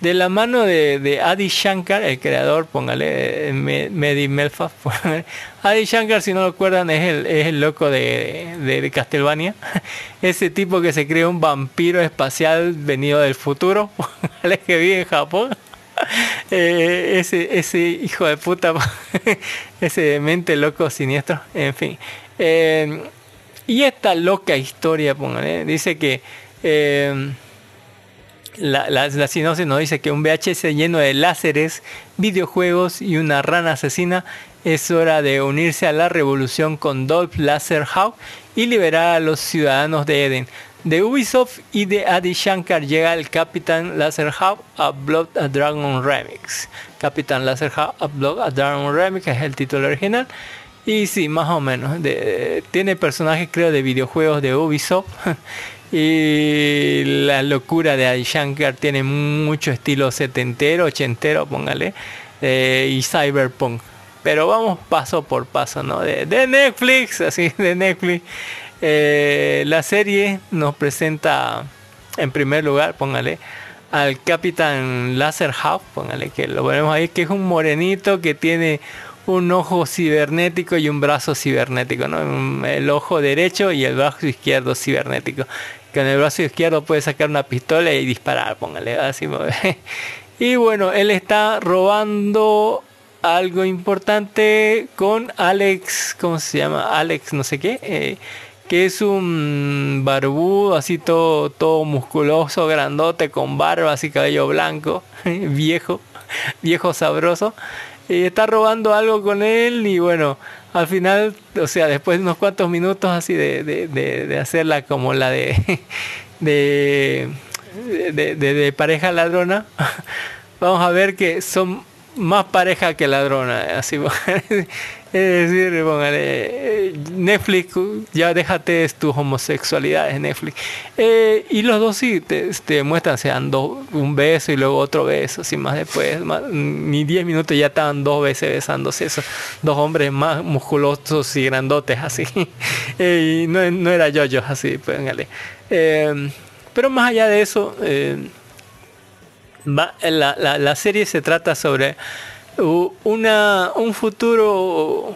De la mano de, de Adi Shankar, el creador, póngale, Medi Melfa. Adi Shankar, si no lo recuerdan, es el, es el loco de, de, Castlevania. Ese tipo que se creó un vampiro espacial venido del futuro, que vive en Japón. Eh, ese, ese hijo de puta, ese mente loco siniestro, en fin. Eh, y esta loca historia, póngale, dice que eh, la, la, la sinopsis nos dice que un VHS lleno de láseres, videojuegos y una rana asesina es hora de unirse a la revolución con Dolph Laserhawk y liberar a los ciudadanos de Eden. De Ubisoft y de Adi Shankar llega el Capitán Laserhawk a Blood a Dragon Remix. Capitán Laserhawk a Blood a Dragon Remix es el título original. Y sí, más o menos. Tiene personajes, creo, de videojuegos de Ubisoft. y la locura de Adi Shankar tiene mucho estilo setentero, ochentero, póngale. eh, y cyberpunk. Pero vamos paso por paso, ¿no? De, de Netflix, así, de Netflix. Eh, la serie nos presenta, en primer lugar, póngale, al Capitán Laserhawk, póngale que lo ponemos ahí, que es un morenito que tiene un ojo cibernético y un brazo cibernético, ¿no? El ojo derecho y el brazo izquierdo cibernético. Con el brazo izquierdo puede sacar una pistola y disparar, póngale así. Y bueno, él está robando algo importante con Alex, ¿cómo se llama? Alex, no sé qué. eh, que es un barbudo, así todo, todo musculoso, grandote, con barba, así cabello blanco, viejo, viejo sabroso. Y está robando algo con él y bueno, al final, o sea, después de unos cuantos minutos así de, de, de- de hacerla como la de, de, de, pareja ladrona, vamos a ver que son más pareja que ladrona, así es decir, póngale, eh, Netflix, ya déjate tus homosexualidades, Netflix. Eh, y los dos sí te, te muestran, se dan dos, un beso y luego otro beso, sin más después, ni 10 minutos ya estaban dos veces besándose, esos dos hombres más musculosos y grandotes, así. Eh, y no, era yo-yo, así, póngale. Eh, pero más allá de eso, eh, va- la, serie se trata sobre una, un futuro,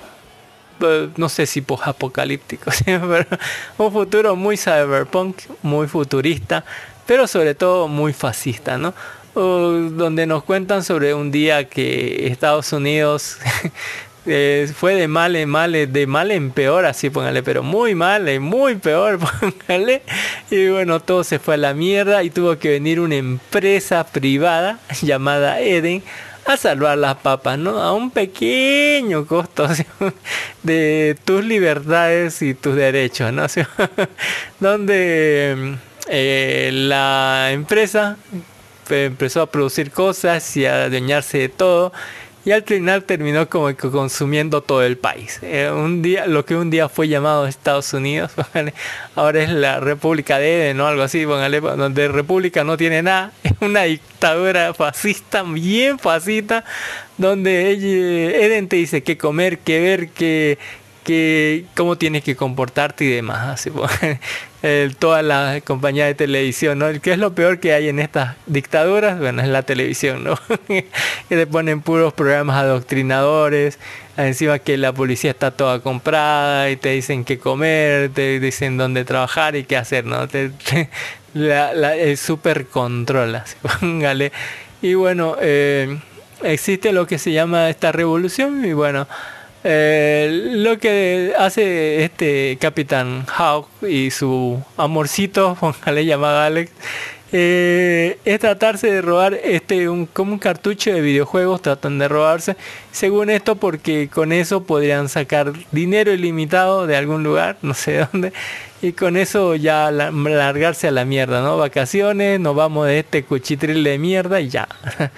eh, no sé si apocalíptico, un futuro muy cyberpunk, muy futurista, pero sobre todo muy fascista, ¿no? Donde nos cuentan sobre un día que Estados Unidos eh, fue de mal en mal, de mal en peor, así póngale, pero muy mal, muy peor, póngale. Y bueno, todo se fue a la mierda y tuvo que venir una empresa privada llamada Eden a salvar las papas, ¿no? A un pequeño costo de tus libertades y tus derechos, ¿no? ¿Sí? Donde eh, la empresa eh, empezó a producir cosas y a adueñarse de todo y al final terminó como que consumiendo todo el país. Eh, un día, lo que un día fue llamado Estados Unidos, ahora es la República de Eden o algo así, donde República no tiene nada, es una dictadura fascista, bien fascista, donde Eden te dice qué comer, qué ver, qué, que cómo tienes que comportarte y demás. Así, pues, el- toda la compañía de televisión, ¿no? ¿Qué es lo peor que hay en estas dictaduras? Bueno, es la televisión, ¿no? que te ponen puros programas adoctrinadores, encima que la policía está toda comprada y te dicen qué comer, te dicen dónde trabajar y qué hacer, ¿no? Te- la- la- el super control, así, póngale. Y bueno, eh, existe lo que se llama esta revolución y bueno, eh, lo que hace este Capitán Hawk y su amorcito, póngale llamado Alex, eh, es tratarse de robar este un, como un cartucho de videojuegos, tratan de robarse, según esto porque con eso podrían sacar dinero ilimitado de algún lugar, no sé dónde, y con eso ya la- largarse a la mierda, ¿no? Vacaciones, nos vamos de este cuchitril de mierda y ya.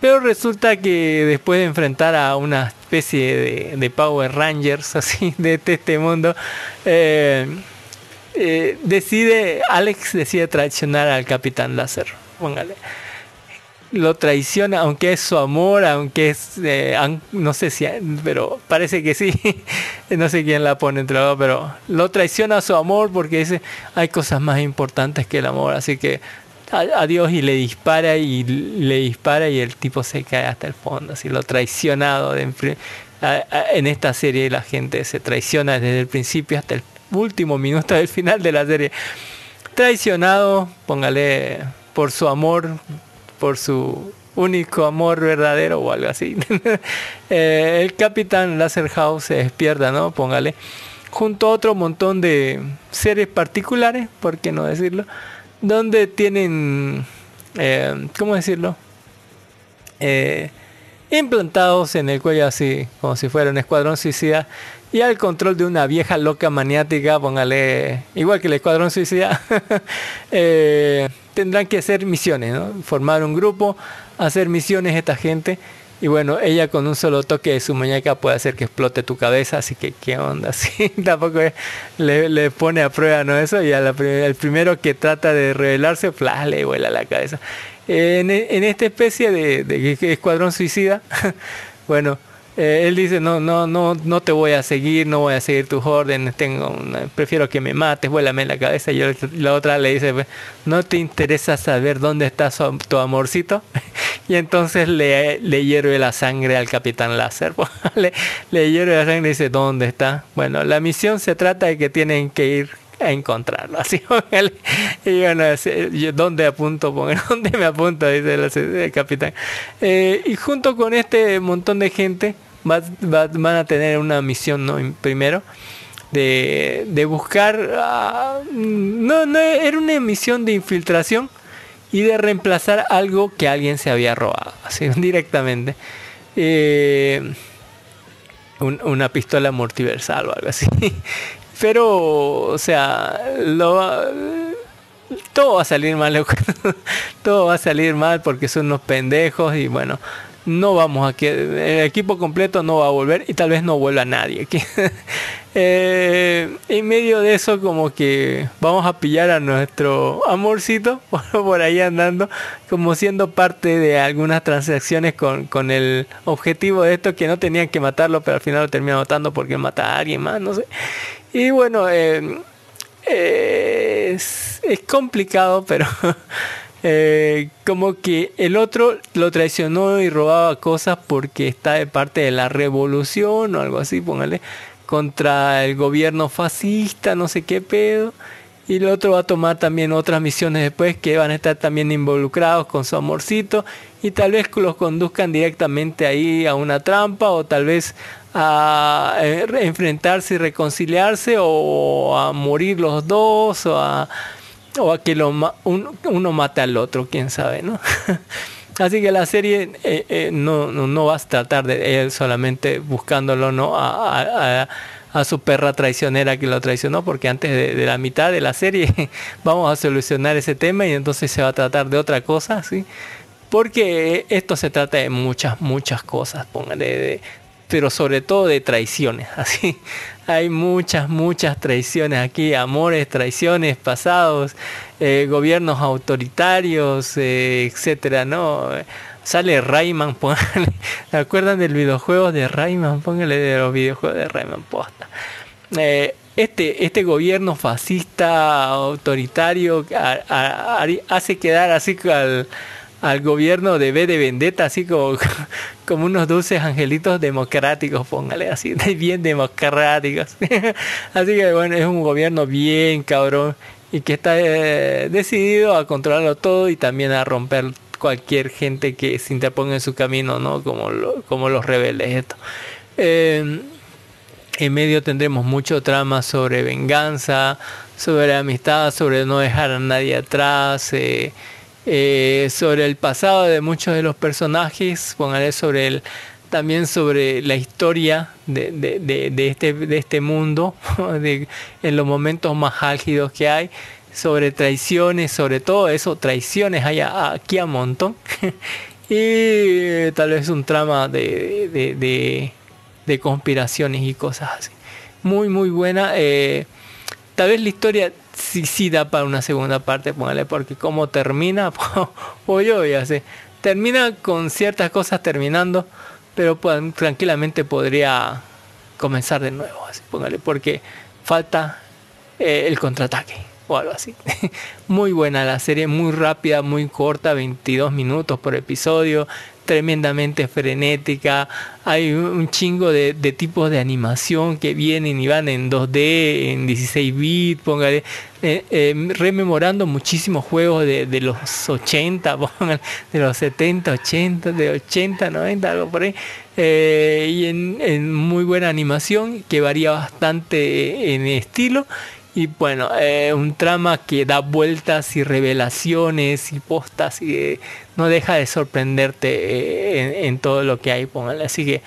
Pero resulta que después de enfrentar a una especie de, Power Rangers así de este, mundo, eh, eh, decide, Alex decide traicionar al Capitán Láser. Póngale. Lo traiciona, aunque es su amor, aunque es, eh, no sé si, pero parece que sí. no sé quién la pone entre los pero lo traiciona su amor porque dice, hay cosas más importantes que el amor, así que a- adiós y le dispara y le dispara y el tipo se cae hasta el fondo, así lo traicionado en esta serie la gente se traiciona desde el principio hasta el último minuto del final de la serie. Traicionado, póngale por su amor, por su único amor verdadero o algo así. Eh, el capitán Laserhouse se despierta, ¿no? Póngale. Junto a otro montón de seres particulares, por qué no decirlo, donde tienen, eh, ¿cómo decirlo? Eh, implantados en el cuello así, como si fuera un escuadrón suicida, y al control de una vieja loca maniática, póngale, igual que el escuadrón suicida, eh, tendrán que hacer misiones, formar un grupo, hacer misiones esta gente. Y bueno, ella con un solo toque de su muñeca puede hacer que explote tu cabeza, así que qué onda, sí, tampoco le, pone a prueba, ¿no? Eso, y al primero que trata de rebelarse, flash, le vuela la cabeza. En, esta especie de escuadrón suicida, bueno, eh, él dice, no, no, no, no te voy a seguir, no voy a seguir tus órdenes, tengo una- prefiero que me mates, vuélame la cabeza. Y la otra le dice, "Pues, no te interesa saber dónde está su- tu amorcito. y entonces le, le hierve la sangre al capitán láser. le, hierve la sangre y dice, ¿dónde está? Bueno, la misión se trata de que tienen que ir a encontrarlo. Así, póngale. y bueno, ¿dónde apunto? ¿Dónde me apunto? Dice el, el capitán. Eh, y junto con este montón de gente va- va- van a tener una misión, ¿no? Primero. De, de buscar ah, no, no era una misión de infiltración y de reemplazar algo que alguien se había robado así directamente Eh, un- una pistola multiversal o algo así. Pero, o sea, lo, todo va a salir mal, todo va a salir mal porque son unos pendejos y bueno, no vamos a que el equipo completo no va a volver y tal vez no vuelva nadie. aquí. Eh, en medio de eso como que vamos a pillar a nuestro amorcito por, ahí andando como siendo parte de algunas transacciones con, con el objetivo de esto que no tenían que matarlo pero al final lo terminan matando porque mata a alguien más no sé y bueno eh, eh, es, es complicado pero eh, como que el otro lo traicionó y robaba cosas porque está de parte de la revolución o algo así, póngale, contra el gobierno fascista, no sé qué pedo. Y el otro va a tomar también otras misiones después que van a estar también involucrados con su amorcito y tal vez los conduzcan directamente ahí a una trampa o tal vez a eh, enfrentarse y reconciliarse o a morir los dos o a o a que lo ma- un- uno mate al otro, quién sabe, ¿no? Así que la serie eh, eh, no, no, no vas a tratar de él solamente buscándolo, ¿no? A, a- su perra traicionera que lo traicionó, porque antes de, de la mitad de la serie vamos a solucionar ese tema y entonces se va a tratar de otra cosa, ¿sí? Porque esto se trata de muchas, muchas cosas, póngale, de- pero sobre todo de traiciones, así. Hay muchas, muchas traiciones aquí, amores, traiciones pasados, eh, gobiernos autoritarios, eh, etcétera, ¿no? Sale Rayman, póngale, ¿se acuerdan del videojuego de Rayman? Póngale de los videojuegos de Rayman, posta. Eh, este, este gobierno fascista, autoritario, hace quedar así al, al gobierno de B de Vendetta, así como, como unos dulces angelitos democráticos, póngale así, bien democráticos. así que bueno, es un gobierno bien cabrón y que está eh, decidido a controlarlo todo y también a romper cualquier gente que se interponga en su camino, ¿no? Como, lo- como los rebeldes. Esto. Eh, en medio tendremos mucho trama sobre venganza, sobre amistad, sobre no dejar a nadie atrás, eh, eh, sobre el pasado de muchos de los personajes, póngale sobre también sobre la historia de, este, este mundo, en los momentos más álgidos que hay, sobre traiciones, sobre todo eso, traiciones hay aquí a montón. y eh, tal vez un trama de conspiraciones y cosas así. Muy, muy buena. eh, tal vez la historia sí, sí da para una segunda parte, póngale, porque como termina, pues yo ya sé. Termina con ciertas cosas terminando, pero pues, tranquilamente podría comenzar de nuevo, así, póngale, porque falta eh, el contraataque o algo así. muy buena la serie, muy rápida, muy corta, 22 minutos por episodio, tremendamente frenética. Hay un chingo de, tipos de animación que vienen y van en 2D, en 16 bits, póngale, eh, eh, rememorando muchísimos juegos de, los 80, póngale, de los 70, 80, de 80, 90, algo por ahí. Eh, y en muy buena animación que varía bastante en estilo Y bueno, eh, un trama que da vueltas y revelaciones y postas y eh, no deja de sorprenderte eh, en, todo lo que hay, póngale. Así que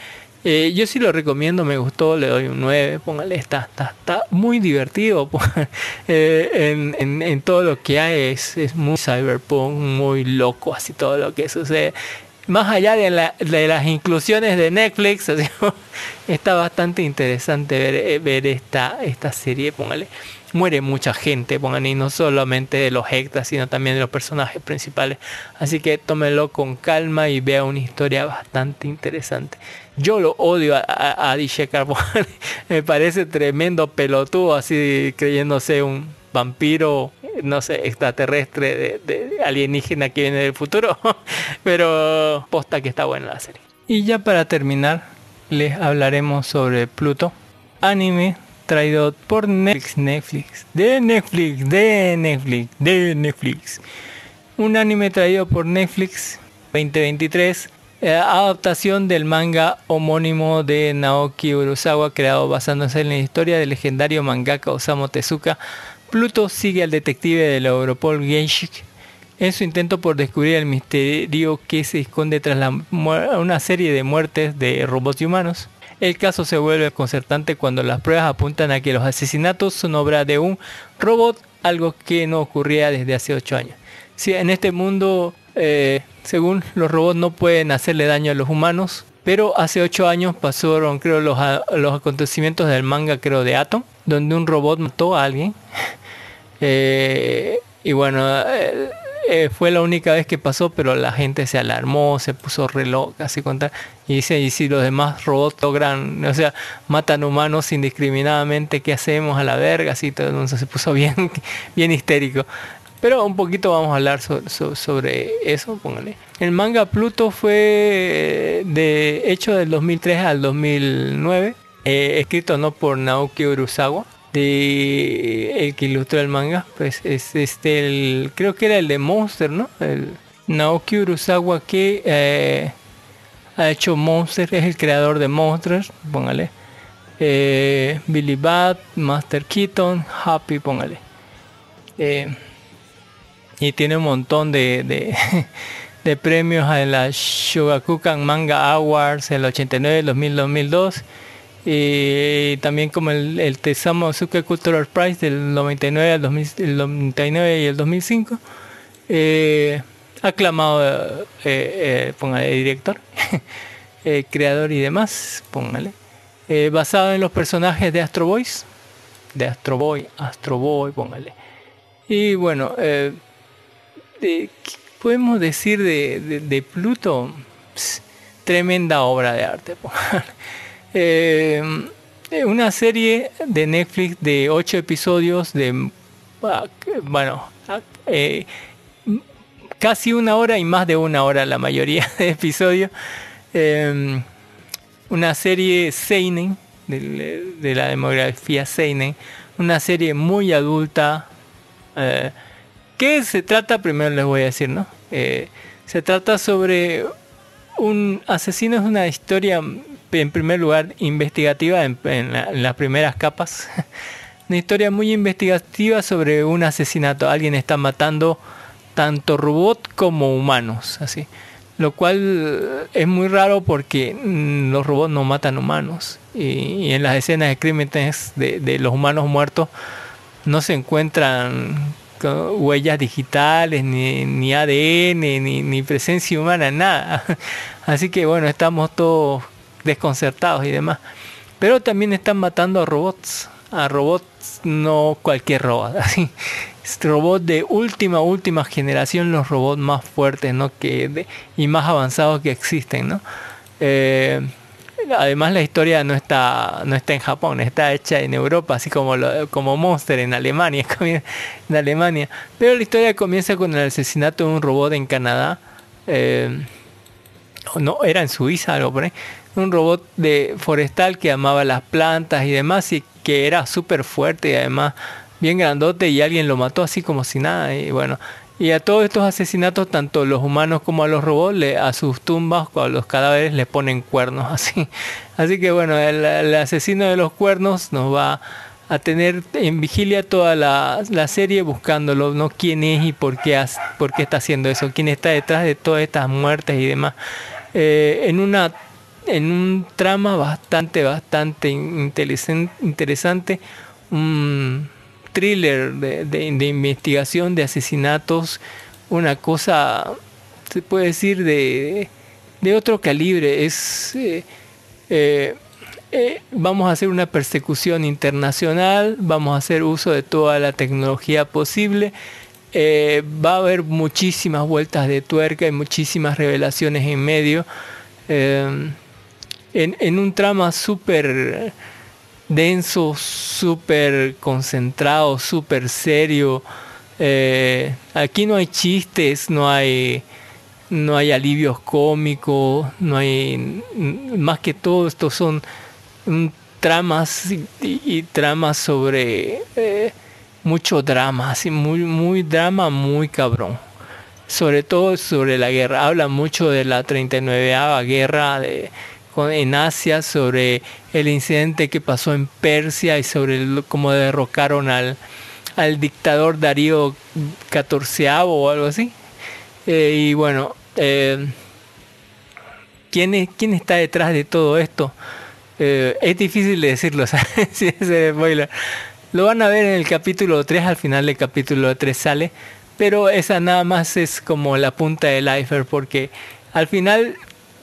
yo sí lo recomiendo, me gustó, le doy un 9, póngale, está, está, está muy divertido en, en, en todo lo que hay, es, es muy cyberpunk, muy loco, así todo lo que sucede. Más allá de, la- de las inclusiones de Netflix, está bastante interesante ver, ver esta, esta serie, póngale. Muere mucha gente, pongan, y no solamente de los extras, sino también de los personajes principales. Así que tómelo con calma y vea una historia bastante interesante. Yo lo odio a, a, a. Me parece tremendo pelotudo, así creyéndose un vampiro, no sé, extraterrestre, de alienígena que viene del futuro. Pero posta que está buena la serie. Y ya para terminar, les hablaremos sobre Pluto, anime traído por Netflix, Netflix, de Netflix, de Netflix, de Netflix. Un anime traído por Netflix 2023, eh, adaptación del manga homónimo de Naoki Urasawa, creado basándose en la historia del legendario mangaka Osamu Tezuka. Pluto sigue al detective de la Europol Genshin en su intento por descubrir el misterio que se esconde tras la una serie de muertes de robots y humanos. El caso se vuelve desconcertante cuando las pruebas apuntan a que los asesinatos son obra de un robot, algo que no ocurría desde hace 8 años. Sí, en este mundo, eh, según los robots, no pueden hacerle daño a los humanos, pero hace 8 años pasaron, creo, los acontecimientos del manga, creo, de Atom, donde un robot mató a alguien. Eh, y bueno, eh, eh, fue la única vez que pasó, pero la gente se alarmó, se puso re loca, así contar. Y dice, y si los demás robots logran, o sea, matan humanos indiscriminadamente, ¿qué hacemos a la verga? Así todo el mundo se puso bien, bien histérico. Pero un poquito vamos a hablar so- so- sobre eso, póngale. El manga Pluto fue eh, de hecho del 2003 al 2009, eh, escrito no por Naoki Urasawa, de el que ilustró el manga, pues es este el creo que era el de Monster, ¿no? El Naoki Urasawa que eh, ha hecho Monster, es el creador de Monsters, póngale. Eh, Billy Bat, Master Keaton, Happy, póngale. Eh, y tiene un montón de, de, premios en la Shogakukan Manga Awards el 89, el 2000, 2002 y también como el, el Asuka Cultural Prize del 99 al 2000, el 99 y el 2005 eh, aclamado eh, eh, póngale director creador y demás póngale basado en los personajes de Astro Boys de Astro Boy Astro Boy póngale y bueno ¿qué podemos decir de, de- de Pluto? Tremenda obra de arte. po. Eh, eh, una serie de Netflix de 8 episodios de, ah, bueno, ah, eh, casi una hora y más de una hora la mayoría de episodios. Una serie Seinen, de, la demografía Seinen, una serie muy adulta. eh, ¿Qué se trata? Primero les voy a decir, ¿no? Se trata sobre un asesino, es una historia, en primer lugar, investigativa en, en la- en las primeras capas. una historia muy investigativa sobre un asesinato. Alguien está matando tanto robot como humanos, así. Lo cual es muy raro porque mm, los robots no matan humanos. Y, y en las escenas de crímenes de, de los humanos muertos no se encuentran huellas digitales, ni, ni ADN, ni, ni presencia humana, nada. Así que bueno, estamos todos desconcertados y demás. Pero también están matando a robots. A robots, no cualquier robot. Así. Es robot de última, última generación, los robots más fuertes ¿no? que y más avanzados que existen. ¿no? Eh, Además la historia no está no está en Japón, está hecha en Europa, así como lo- como Monster en Alemania, en Alemania. Pero la historia comienza con el asesinato de un robot en Canadá. eh, no, era en Suiza, algo por ahí. Un robot de forestal que amaba las plantas y demás y que era súper fuerte y además bien grandote y alguien lo mató así como si nada. Y bueno, y a todos estos asesinatos, tanto los humanos como a los robots, le, a sus tumbas, a los cadáveres le ponen cuernos así. Así que bueno, el, el asesino de los cuernos nos va a tener en vigilia toda la, la serie buscándolo, ¿no? ¿Quién es y por qué, has- por qué está haciendo eso? ¿Quién está detrás de todas estas muertes y demás? Eh, en una en un trama bastante, bastante interesante, un thriller de, de- investigación de asesinatos, una cosa, se puede decir, de, de otro calibre. Es, eh, eh, eh, vamos a hacer una persecución internacional, vamos a hacer uso de toda la tecnología posible. va a haber muchísimas vueltas de tuerca y muchísimas revelaciones en medio. En, en un trama súper denso, súper concentrado, súper serio. Eh, aquí no hay chistes, no hay, no hay alivios cómicos, no hay más que todo estos son tramas y, tramas sobre eh, mucho drama, así muy muy drama, muy cabrón. Sobre todo sobre la guerra, habla mucho de la 39 guerra de, en Asia, sobre el incidente que pasó en Persia y sobre cómo derrocaron al, al dictador Darío XIV o algo así. Eh, y bueno, eh, ¿quién, es- ¿quién está detrás de todo esto? Eh, es difícil de decirlo. Si es spoiler. Lo van a ver en el capítulo 3, al final del capítulo 3 sale, pero esa nada más es como la punta del iceberg, porque al final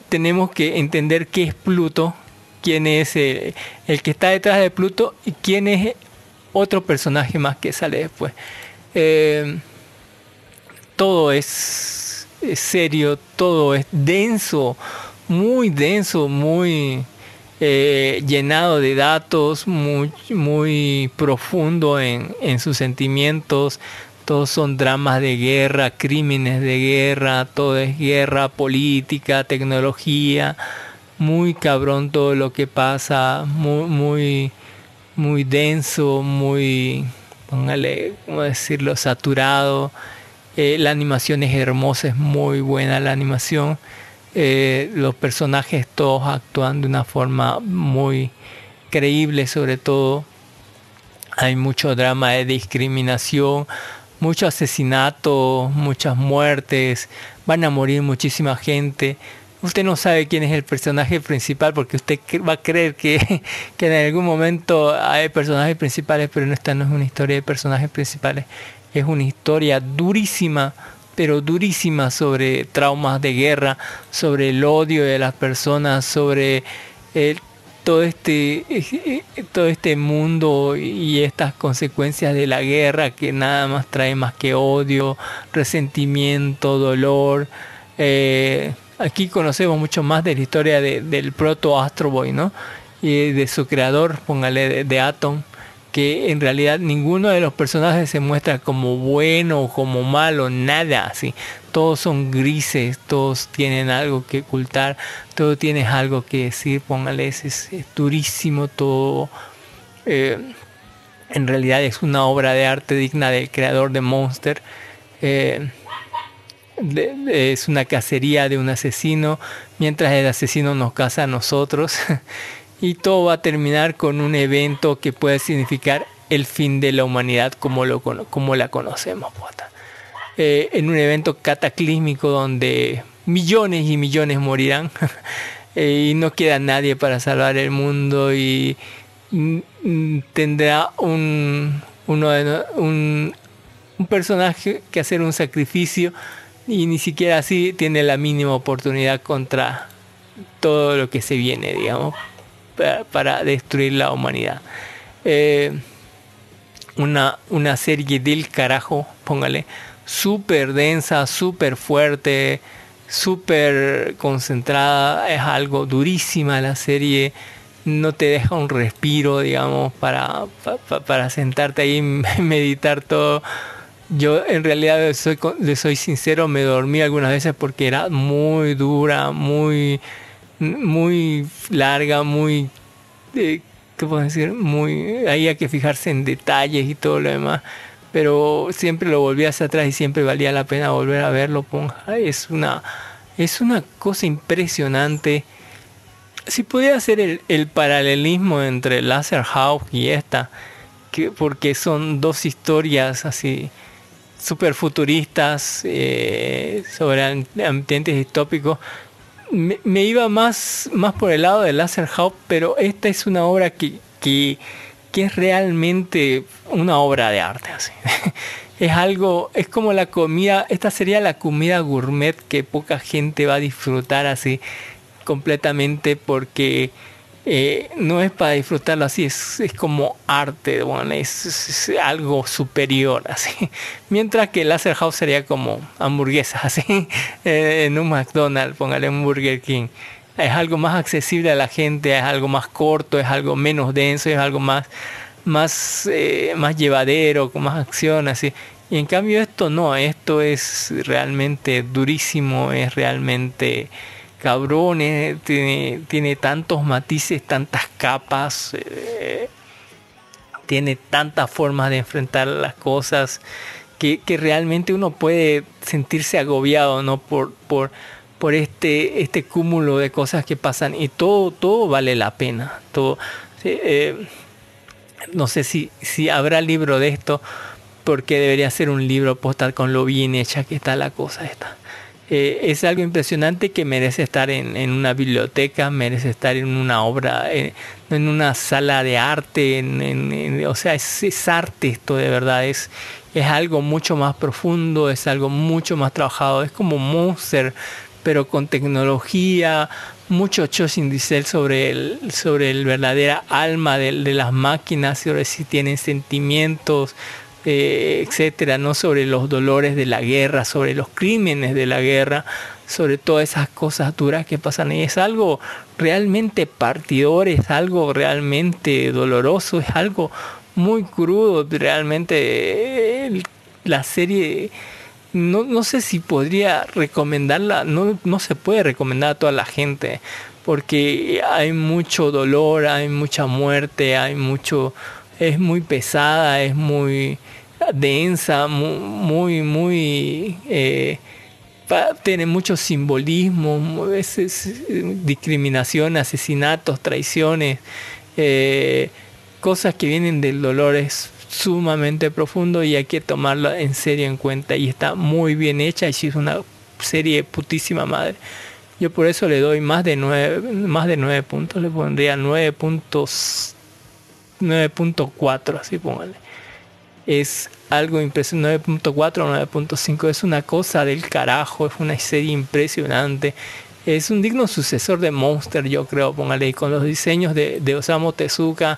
tenemos que entender qué es Pluto, quién es el que está detrás de Pluto y quién es otro personaje más que sale después. Eh, todo es, es serio, todo es denso, muy denso, muy eh, llenado de datos, muy, muy profundo en, en sus sentimientos. Todos son dramas de guerra, crímenes de guerra, todo es guerra, política, tecnología. Muy cabrón todo lo que pasa, muy, muy, muy denso, muy, póngale, ¿cómo decirlo?, saturado. Eh, la animación es hermosa, es muy buena la animación. Eh, los personajes todos actúan de una forma muy creíble, sobre todo. Hay mucho drama de discriminación, mucho asesinato, muchas muertes, van a morir muchísima gente. Usted no sabe quién es el personaje principal porque usted va a creer que, que en algún momento hay personajes principales, pero esta no es una historia de personajes principales, es una historia durísima, pero durísima sobre traumas de guerra, sobre el odio de las personas, sobre el, todo este eh, todo este mundo y estas consecuencias de la guerra que nada más trae más que odio, resentimiento, dolor. Eh, aquí conocemos mucho más de la historia de- del proto Astro Boy, ¿no? Y de su creador, póngale de, Atom, que en realidad ninguno de los personajes se muestra como bueno como malo, nada así. Todos son grises, todos tienen algo que ocultar, todo tienes algo que decir, póngale, es, es- durísimo todo. Eh, en realidad es una obra de arte digna del creador de Monster. Eh, es una cacería de un asesino, mientras el asesino nos caza a nosotros. y todo va a terminar con un evento que puede significar el fin de la humanidad como, lo, como la conocemos. puta. Eh, en un evento cataclísmico donde millones y millones morirán eh, y no queda nadie para salvar el mundo y tendrá un, uno un, un personaje que hacer un sacrificio y ni siquiera así tiene la mínima oportunidad contra todo lo que se viene, digamos, para, para destruir la humanidad. Eh, una, una serie del carajo, póngale, súper densa, súper fuerte, súper concentrada, es algo durísima la serie, no te deja un respiro, digamos, para, pa- pa- para sentarte ahí y meditar todo. Yo en realidad soy, soy sincero, me dormí algunas veces porque era muy dura, muy, muy larga, muy eh, ¿qué puedo decir? Muy, ahí hay que fijarse en detalles y todo lo demás. Pero siempre lo volví hacia atrás y siempre valía la pena volver a verlo. Es una, es una cosa impresionante. Si pudiera hacer el, el paralelismo entre Laser House y esta, que, porque son dos historias así super futuristas eh, sobre ambientes distópicos. Me, me, iba más, más por el lado de Laserhouse, pero esta es una obra que, que, que es realmente una obra de arte. Así. es algo, es como la comida, esta sería la comida gourmet que poca gente va a disfrutar así completamente porque eh, no es para disfrutarlo así, es, es como arte, bueno, es, algo superior así. Mientras que Laser House sería como hamburguesas así, eh, en un McDonald's, póngale un Burger King. Es algo más accesible a la gente, es algo más corto, es algo menos denso, es algo más más, eh, más llevadero, con más acción, así. Y en cambio esto no, esto es realmente durísimo, es realmente cabrón, tiene, tiene tantos matices, tantas capas, eh, tiene tantas formas de enfrentar las cosas que, que, realmente uno puede sentirse agobiado ¿no? por, por, por este, este cúmulo de cosas que pasan y todo, todo vale la pena. Todo, eh, no sé si, si habrá libro de esto, porque debería ser un libro postal con lo bien hecha que está la cosa esta. Eh, es algo impresionante que merece estar en, en, una biblioteca, merece estar en una obra, en, en una sala de arte, en, o sea, es, es, arte esto de verdad, es, es algo mucho más profundo, es algo mucho más trabajado, es como Monster, pero con tecnología, mucho Choshin Diesel sobre el, sobre el verdadera alma de, las máquinas, sobre si tienen sentimientos, eh, etcétera, no sobre los dolores de la guerra, sobre los crímenes de la guerra, sobre todas esas cosas duras que pasan. Y es algo realmente partidor, es algo realmente doloroso, es algo muy crudo. Realmente eh, la serie, no, no sé si podría recomendarla, no, no se puede recomendar a toda la gente porque hay mucho dolor, hay mucha muerte, hay mucho, es muy pesada, es muy densa, muy, muy, eh, tiene mucho simbolismo, veces discriminación, asesinatos, traiciones, eh, cosas que vienen del dolor es sumamente profundo y hay que tomarla en serio en cuenta y está muy bien hecha y es una serie putísima madre. Yo por eso le doy más de nueve, más de nueve puntos, le pondría nueve puntos 9.4, así póngale es algo impresionante, 9.4 9.5 es una cosa del carajo, es una serie impresionante. Es un digno sucesor de Monster, yo creo, póngale, con los diseños de, de Osamu Tezuka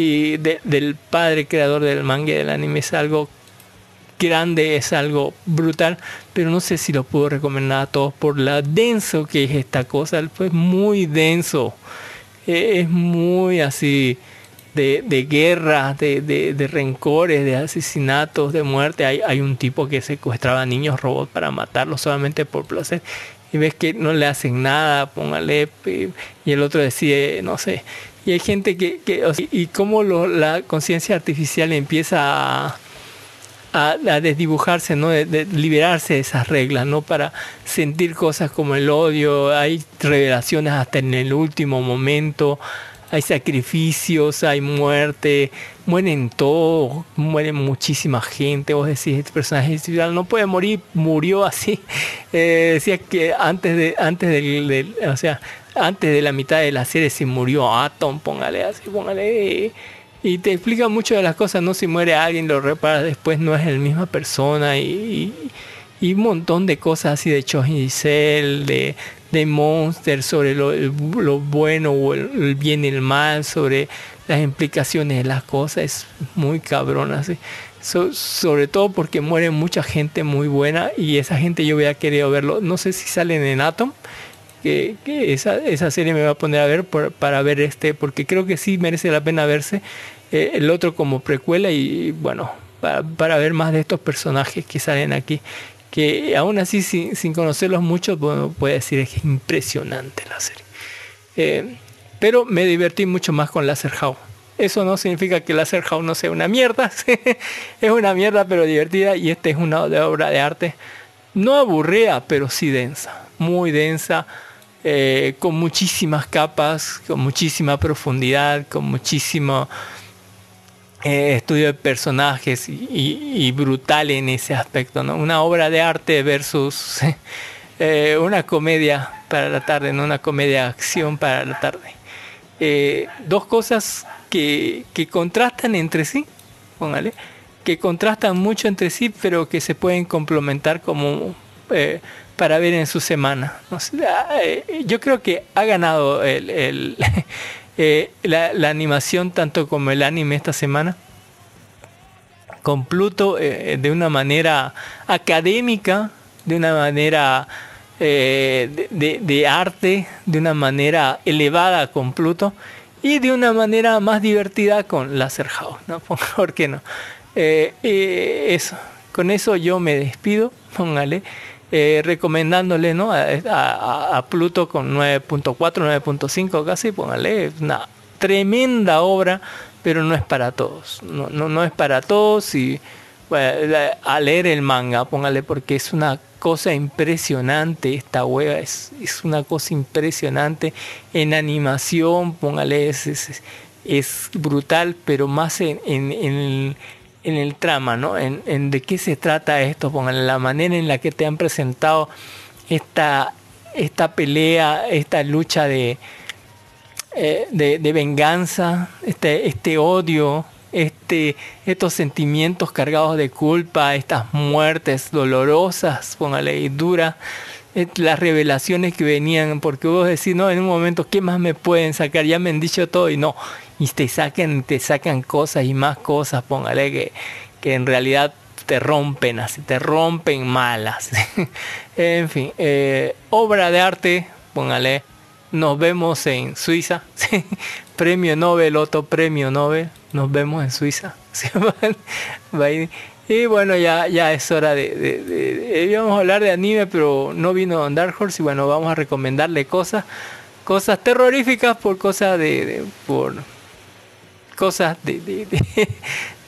y del padre creador del manga y del anime. Es algo grande, es algo brutal, pero no sé si lo puedo recomendar a todos por la denso que es esta cosa. Fue muy denso, e, es muy así de, de guerras, de, de, de, rencores, de asesinatos, de muerte. Hay, hay un tipo que secuestraba niños robots para matarlos solamente por placer. Y ves que no le hacen nada, póngale, y el otro decide, no sé. Y hay gente que, que y cómo la conciencia artificial empieza a, a, desdibujarse, ¿no? De, liberarse de esas reglas, ¿no? Para sentir cosas como el odio, hay revelaciones hasta en el último momento, hay sacrificios, hay muerte, mueren todos, mueren muchísima gente. Vos decís, este personaje no puede morir, murió así. Eh, decía que antes de, antes del, o sea, antes de la mitad de la serie se murió Atom, póngale así, póngale. Y te explica mucho de las cosas, no si muere alguien, lo repara después, no es la misma persona y, y, un montón de cosas así de Choji de de Monster, sobre lo, bueno o el, bien y el mal, sobre las implicaciones de las cosas, es muy cabrón así. So, sobre todo porque muere mucha gente muy buena y esa gente yo hubiera querido verlo. No sé si salen en Atom, que, esa, esa, serie me va a poner a ver para ver este, porque creo que sí merece la pena verse. Eh, el otro como precuela y bueno, para, para ver más de estos personajes que salen aquí que aún así sin, sin conocerlos mucho bueno, puede decir es impresionante la serie. Eh, pero me divertí mucho más con Laser House. Eso no significa que Laser House no sea una mierda, es una mierda pero divertida y esta es una obra de arte no aburrida pero sí densa, muy densa, eh, con muchísimas capas, con muchísima profundidad, con muchísimo eh, estudio de personajes y, brutal en ese aspecto, ¿no? Una obra de arte versus eh, una comedia para la tarde, no una comedia de acción para la tarde. Dos cosas que, que contrastan entre sí, póngale, que contrastan mucho entre sí, pero que se pueden complementar como para ver en su semana. Eh, yo creo que ha ganado el, eh, la, animación tanto como el anime esta semana con Pluto eh, de una manera académica, de una manera de, arte, de una manera elevada con Pluto y de una manera más divertida con Laserhouse, ¿no? ¿Por qué no? Eso, con eso yo me despido, póngale, eh, recomendándole ¿no? a, a- Pluto con 9.4, 9.5 casi, póngale, una tremenda obra, pero no es para todos, no, no, no es para todos y bueno, a leer el manga, póngale, porque es una cosa impresionante esta hueva, es, es una cosa impresionante en animación, póngale, es, es, brutal, pero más en, en, en el trama, ¿no? En, en de qué se trata esto, póngale, la manera en la que te han presentado esta, esta pelea, esta lucha de, eh, de, venganza, este, este odio, este, estos sentimientos cargados de culpa, estas muertes dolorosas, póngale y duras, las revelaciones que venían, porque vos decís, no, en un momento, ¿qué más me pueden sacar? Ya me han dicho todo y no, y te sacan, te sacan cosas y más cosas, póngale que, que en realidad te rompen así, te rompen malas. en fin, eh, obra de arte, póngale, nos vemos en Suiza. premio Nobel, otro premio Nobel. Nos vemos en Suiza. Y bueno, ya, ya es hora de, de, de- íbamos a hablar de anime, pero no vino Don Dark Horse y bueno, vamos a recomendarle cosas, cosas terroríficas por cosas de, por cosas de,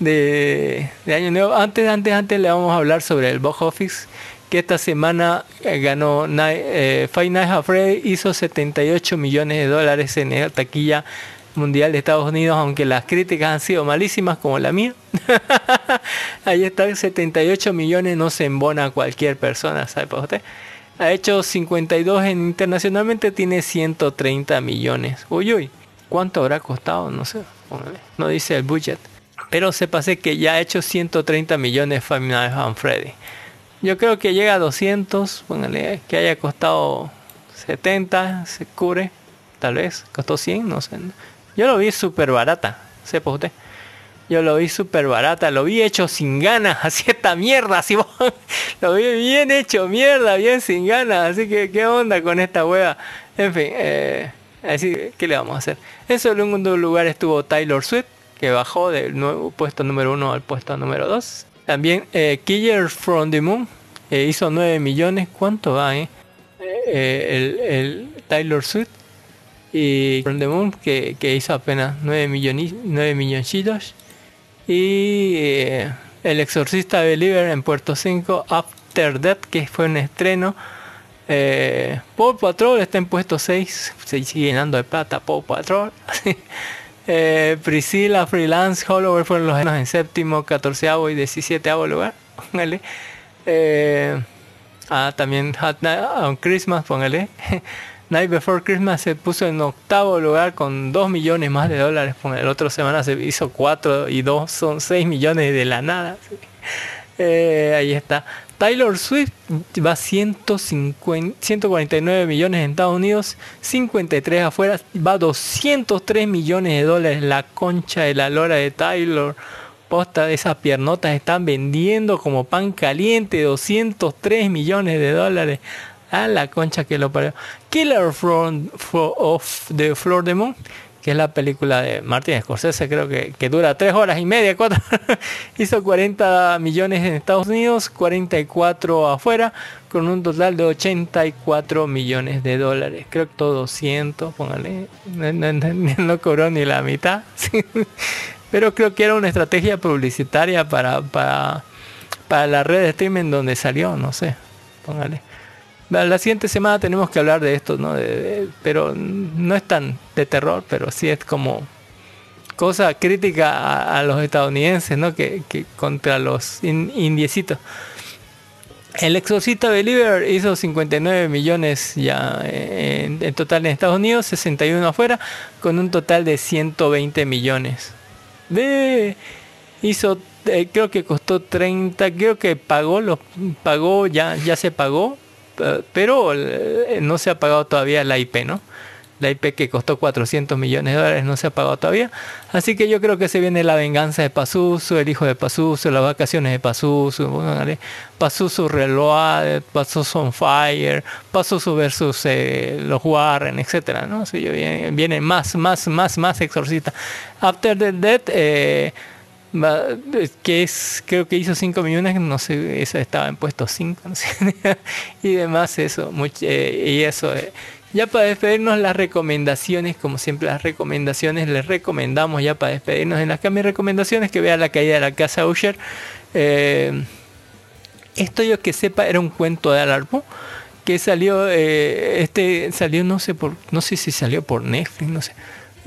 de, año nuevo. Antes, antes, antes le vamos a hablar sobre el box office que esta semana eh, ganó eh, Five Nights at hizo 78 millones de dólares en la taquilla mundial de Estados Unidos, aunque las críticas han sido malísimas como la mía. Ahí está, 78 millones no se embona a cualquier persona, ¿sabe para usted? Ha hecho 52 en, internacionalmente, tiene 130 millones. Uy, uy, ¿cuánto habrá costado? No sé, no dice el budget. Pero se pase que ya ha hecho 130 millones Five Nights Freddy. Yo creo que llega a 200, póngale que haya costado 70, se cubre, tal vez, costó 100, no sé. Yo lo vi súper barata, sepa usted. Yo lo vi súper barata, lo vi hecho sin ganas, así esta mierda, así lo vi bien hecho, mierda, bien sin ganas, así que qué onda con esta hueva. En fin, eh, así, ¿qué le vamos a hacer? En segundo lugar estuvo Taylor Swift, que bajó del nuevo puesto número uno al puesto número 2. También eh, Killer from the Moon eh, hizo 9 millones. ¿Cuánto va, eh? Eh, el, el Taylor Swift y Moon que, que hizo apenas 9 millones 9 milloncitos. Y eh, El Exorcista Believer en Puerto 5 After Death que fue un estreno. Eh, Patrol está en puesto 6 se sigue llenando de plata Paw Patrol. Eh, Priscilla Freelance Hollower fueron los en séptimo 14 y 17 lugar póngale. Eh, ah, también Hot Night on Christmas póngale Night Before Christmas se puso en octavo lugar con 2 millones más de dólares. El otro semana se hizo 4 y 2 son 6 millones de la nada. Eh, ahí está. Taylor Swift va 150, 149 millones en Estados Unidos, 53 afuera, va 203 millones de dólares. La concha de la lora de Taylor. Posta de esas piernotas están vendiendo como pan caliente 203 millones de dólares. A la concha que lo parió. Killer from, for- of the Floor the Moon, que es la película de Martin Scorsese, creo que, que dura 3 horas y media, 4. Hizo 40 millones en Estados Unidos, 44 afuera, con un total de 84 millones de dólares. Creo que todo 200, póngale. No, no- cobró ni la mitad. Pero creo que era una estrategia publicitaria para, para, para la red de streaming donde salió, no sé. Póngale. La, siguiente semana tenemos que hablar de esto, ¿no? Pero no es tan de terror, pero sí es como cosa crítica a, los estadounidenses, ¿no? Que, contra los in- indiecitos. El Exorcista Believer hizo 59 millones ya en, total en Estados Unidos, 61 afuera, con un total de 120 millones. De hizo eh, creo que costó 30, creo que pagó los pagó ya ya se pagó, pero eh, no se ha pagado todavía la IP, ¿no? La IP que costó 400 millones de dólares no se ha pagado todavía. Así que yo creo que se viene la venganza de Pazuzu, el hijo de Pazuzu, las vacaciones de póngale, Pazuzu Reloaded, Pazuzu on Fire, Pazuzu versus eh, los Warren, etcétera, ¿no? Sí, viene, más, más, más, más exorcista. After the Dead, eh, que es, creo que hizo 5 millones, no sé, esa estaba en puesto 5, no sé, y demás eso, much- eh, y eso. eh. Ya para despedirnos las recomendaciones, como siempre las recomendaciones, les recomendamos ya para despedirnos en las mis recomendaciones que vea la caída de la casa Usher. Eh, esto yo que sepa era un cuento de Alarmo que salió este salió no sé por no sé si salió por Netflix no sé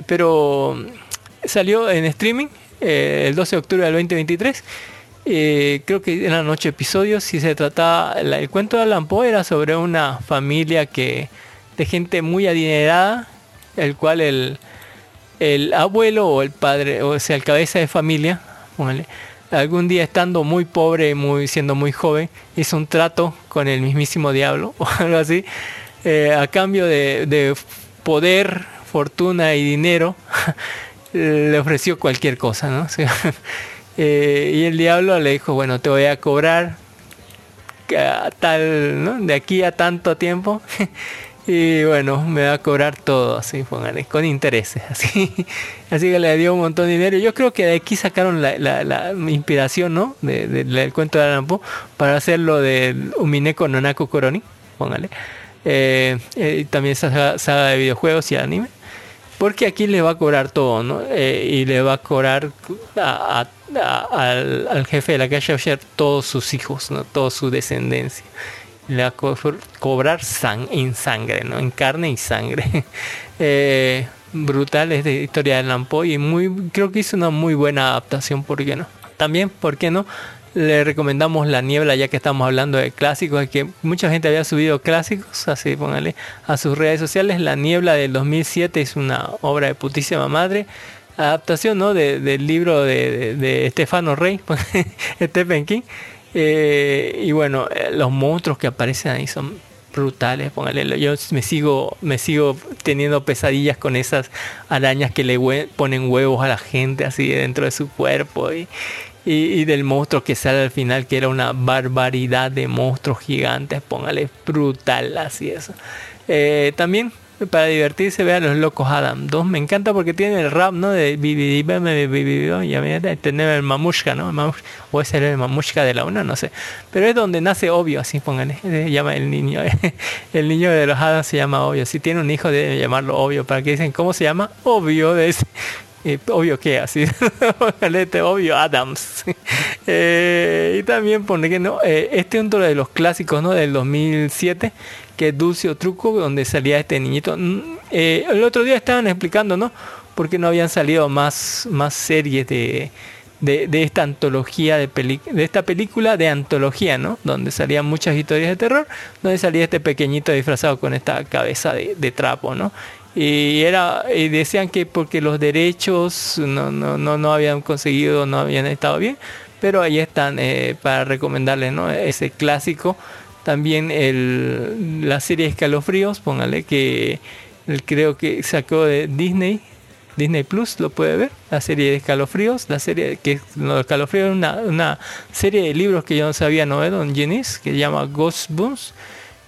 pero salió en streaming eh, el 12 de octubre del 2023 eh, creo que eran ocho episodios y se trataba el cuento de Alan Poe era sobre una familia que de gente muy adinerada el cual el el abuelo o el padre, o sea, el cabeza de familia, algún día estando muy pobre, muy siendo muy joven, hizo un trato con el mismísimo diablo o algo así, eh, a cambio de poder, fortuna y dinero, le ofreció cualquier cosa, ¿no? Eh, y el diablo le dijo, bueno, te voy a cobrar a tal, ¿no? De aquí a tanto tiempo. Y bueno, me va a cobrar todo, así, póngale, con intereses, así. Así que le dio un montón de dinero. Yo creo que de aquí sacaron la, inspiración, ¿no? De- de- del cuento de Alan Poe para hacer lo del Umineko Nonako Koroni, póngale. Eh, eh, también esa saga, saga de videojuegos y anime. Porque aquí le va a cobrar todo, ¿no? Eh, y le va a cobrar al, jefe de la calle Usher todos sus hijos, ¿no? Toda su descendencia. Le va a co- cobrar en sangre, ¿no? En carne y sangre. Eh, brutal, es de historia de Lampo y muy, creo que hizo una muy buena adaptación, ¿por qué no? También, ¿por qué no? Le recomendamos La Niebla, ya que estamos hablando de clásicos, que mucha gente había subido clásicos, así póngale, a sus redes sociales. La Niebla del 2007 es una obra de putísima madre. Adaptación, ¿no? De- del libro de, de, Estefano Rey, Stephen King. Eh, y bueno, los monstruos que aparecen ahí son brutales, póngale, yo me sigo, me sigo teniendo pesadillas con esas arañas que le ponen huevos a la gente así dentro de su cuerpo y, y, del monstruo que sale al final que era una barbaridad de monstruos gigantes, póngale brutal así eso. Eh, también para divertirse vean los locos Adam 2 me encanta porque tiene el rap no de ya tener el mamushka no o ese era el mamushka de la una no sé. Pero es donde nace obvio así pónganle se llama el niño el niño de los Adams se llama obvio. Si tiene un hijo debe llamarlo obvio para que dicen cómo se llama obvio ese- obvio que así obvio Adams Eh, y también pone que no eh, este es uno de los clásicos no del 2007 que es Dulce o Truco donde salía este niñito Mm, eh, el otro día estaban explicando no por qué no habían salido más más series de de, esta antología de peli- de esta película de antología, ¿no? Donde salían muchas historias de terror, donde salía este pequeñito disfrazado con esta cabeza de trapo, ¿no? Y era y decían que porque los derechos no, no, no, no habían conseguido, no habían estado bien, pero ahí están eh, para recomendarles, ¿no? Ese clásico. También el, la serie Escalofríos, póngale que creo que sacó de Disney, Disney Plus lo puede ver, la serie de Escalofríos, la serie que no, Escalofríos es una, una serie de libros que yo no sabía, ¿no? Don Genis, que se llama Ghost Boons,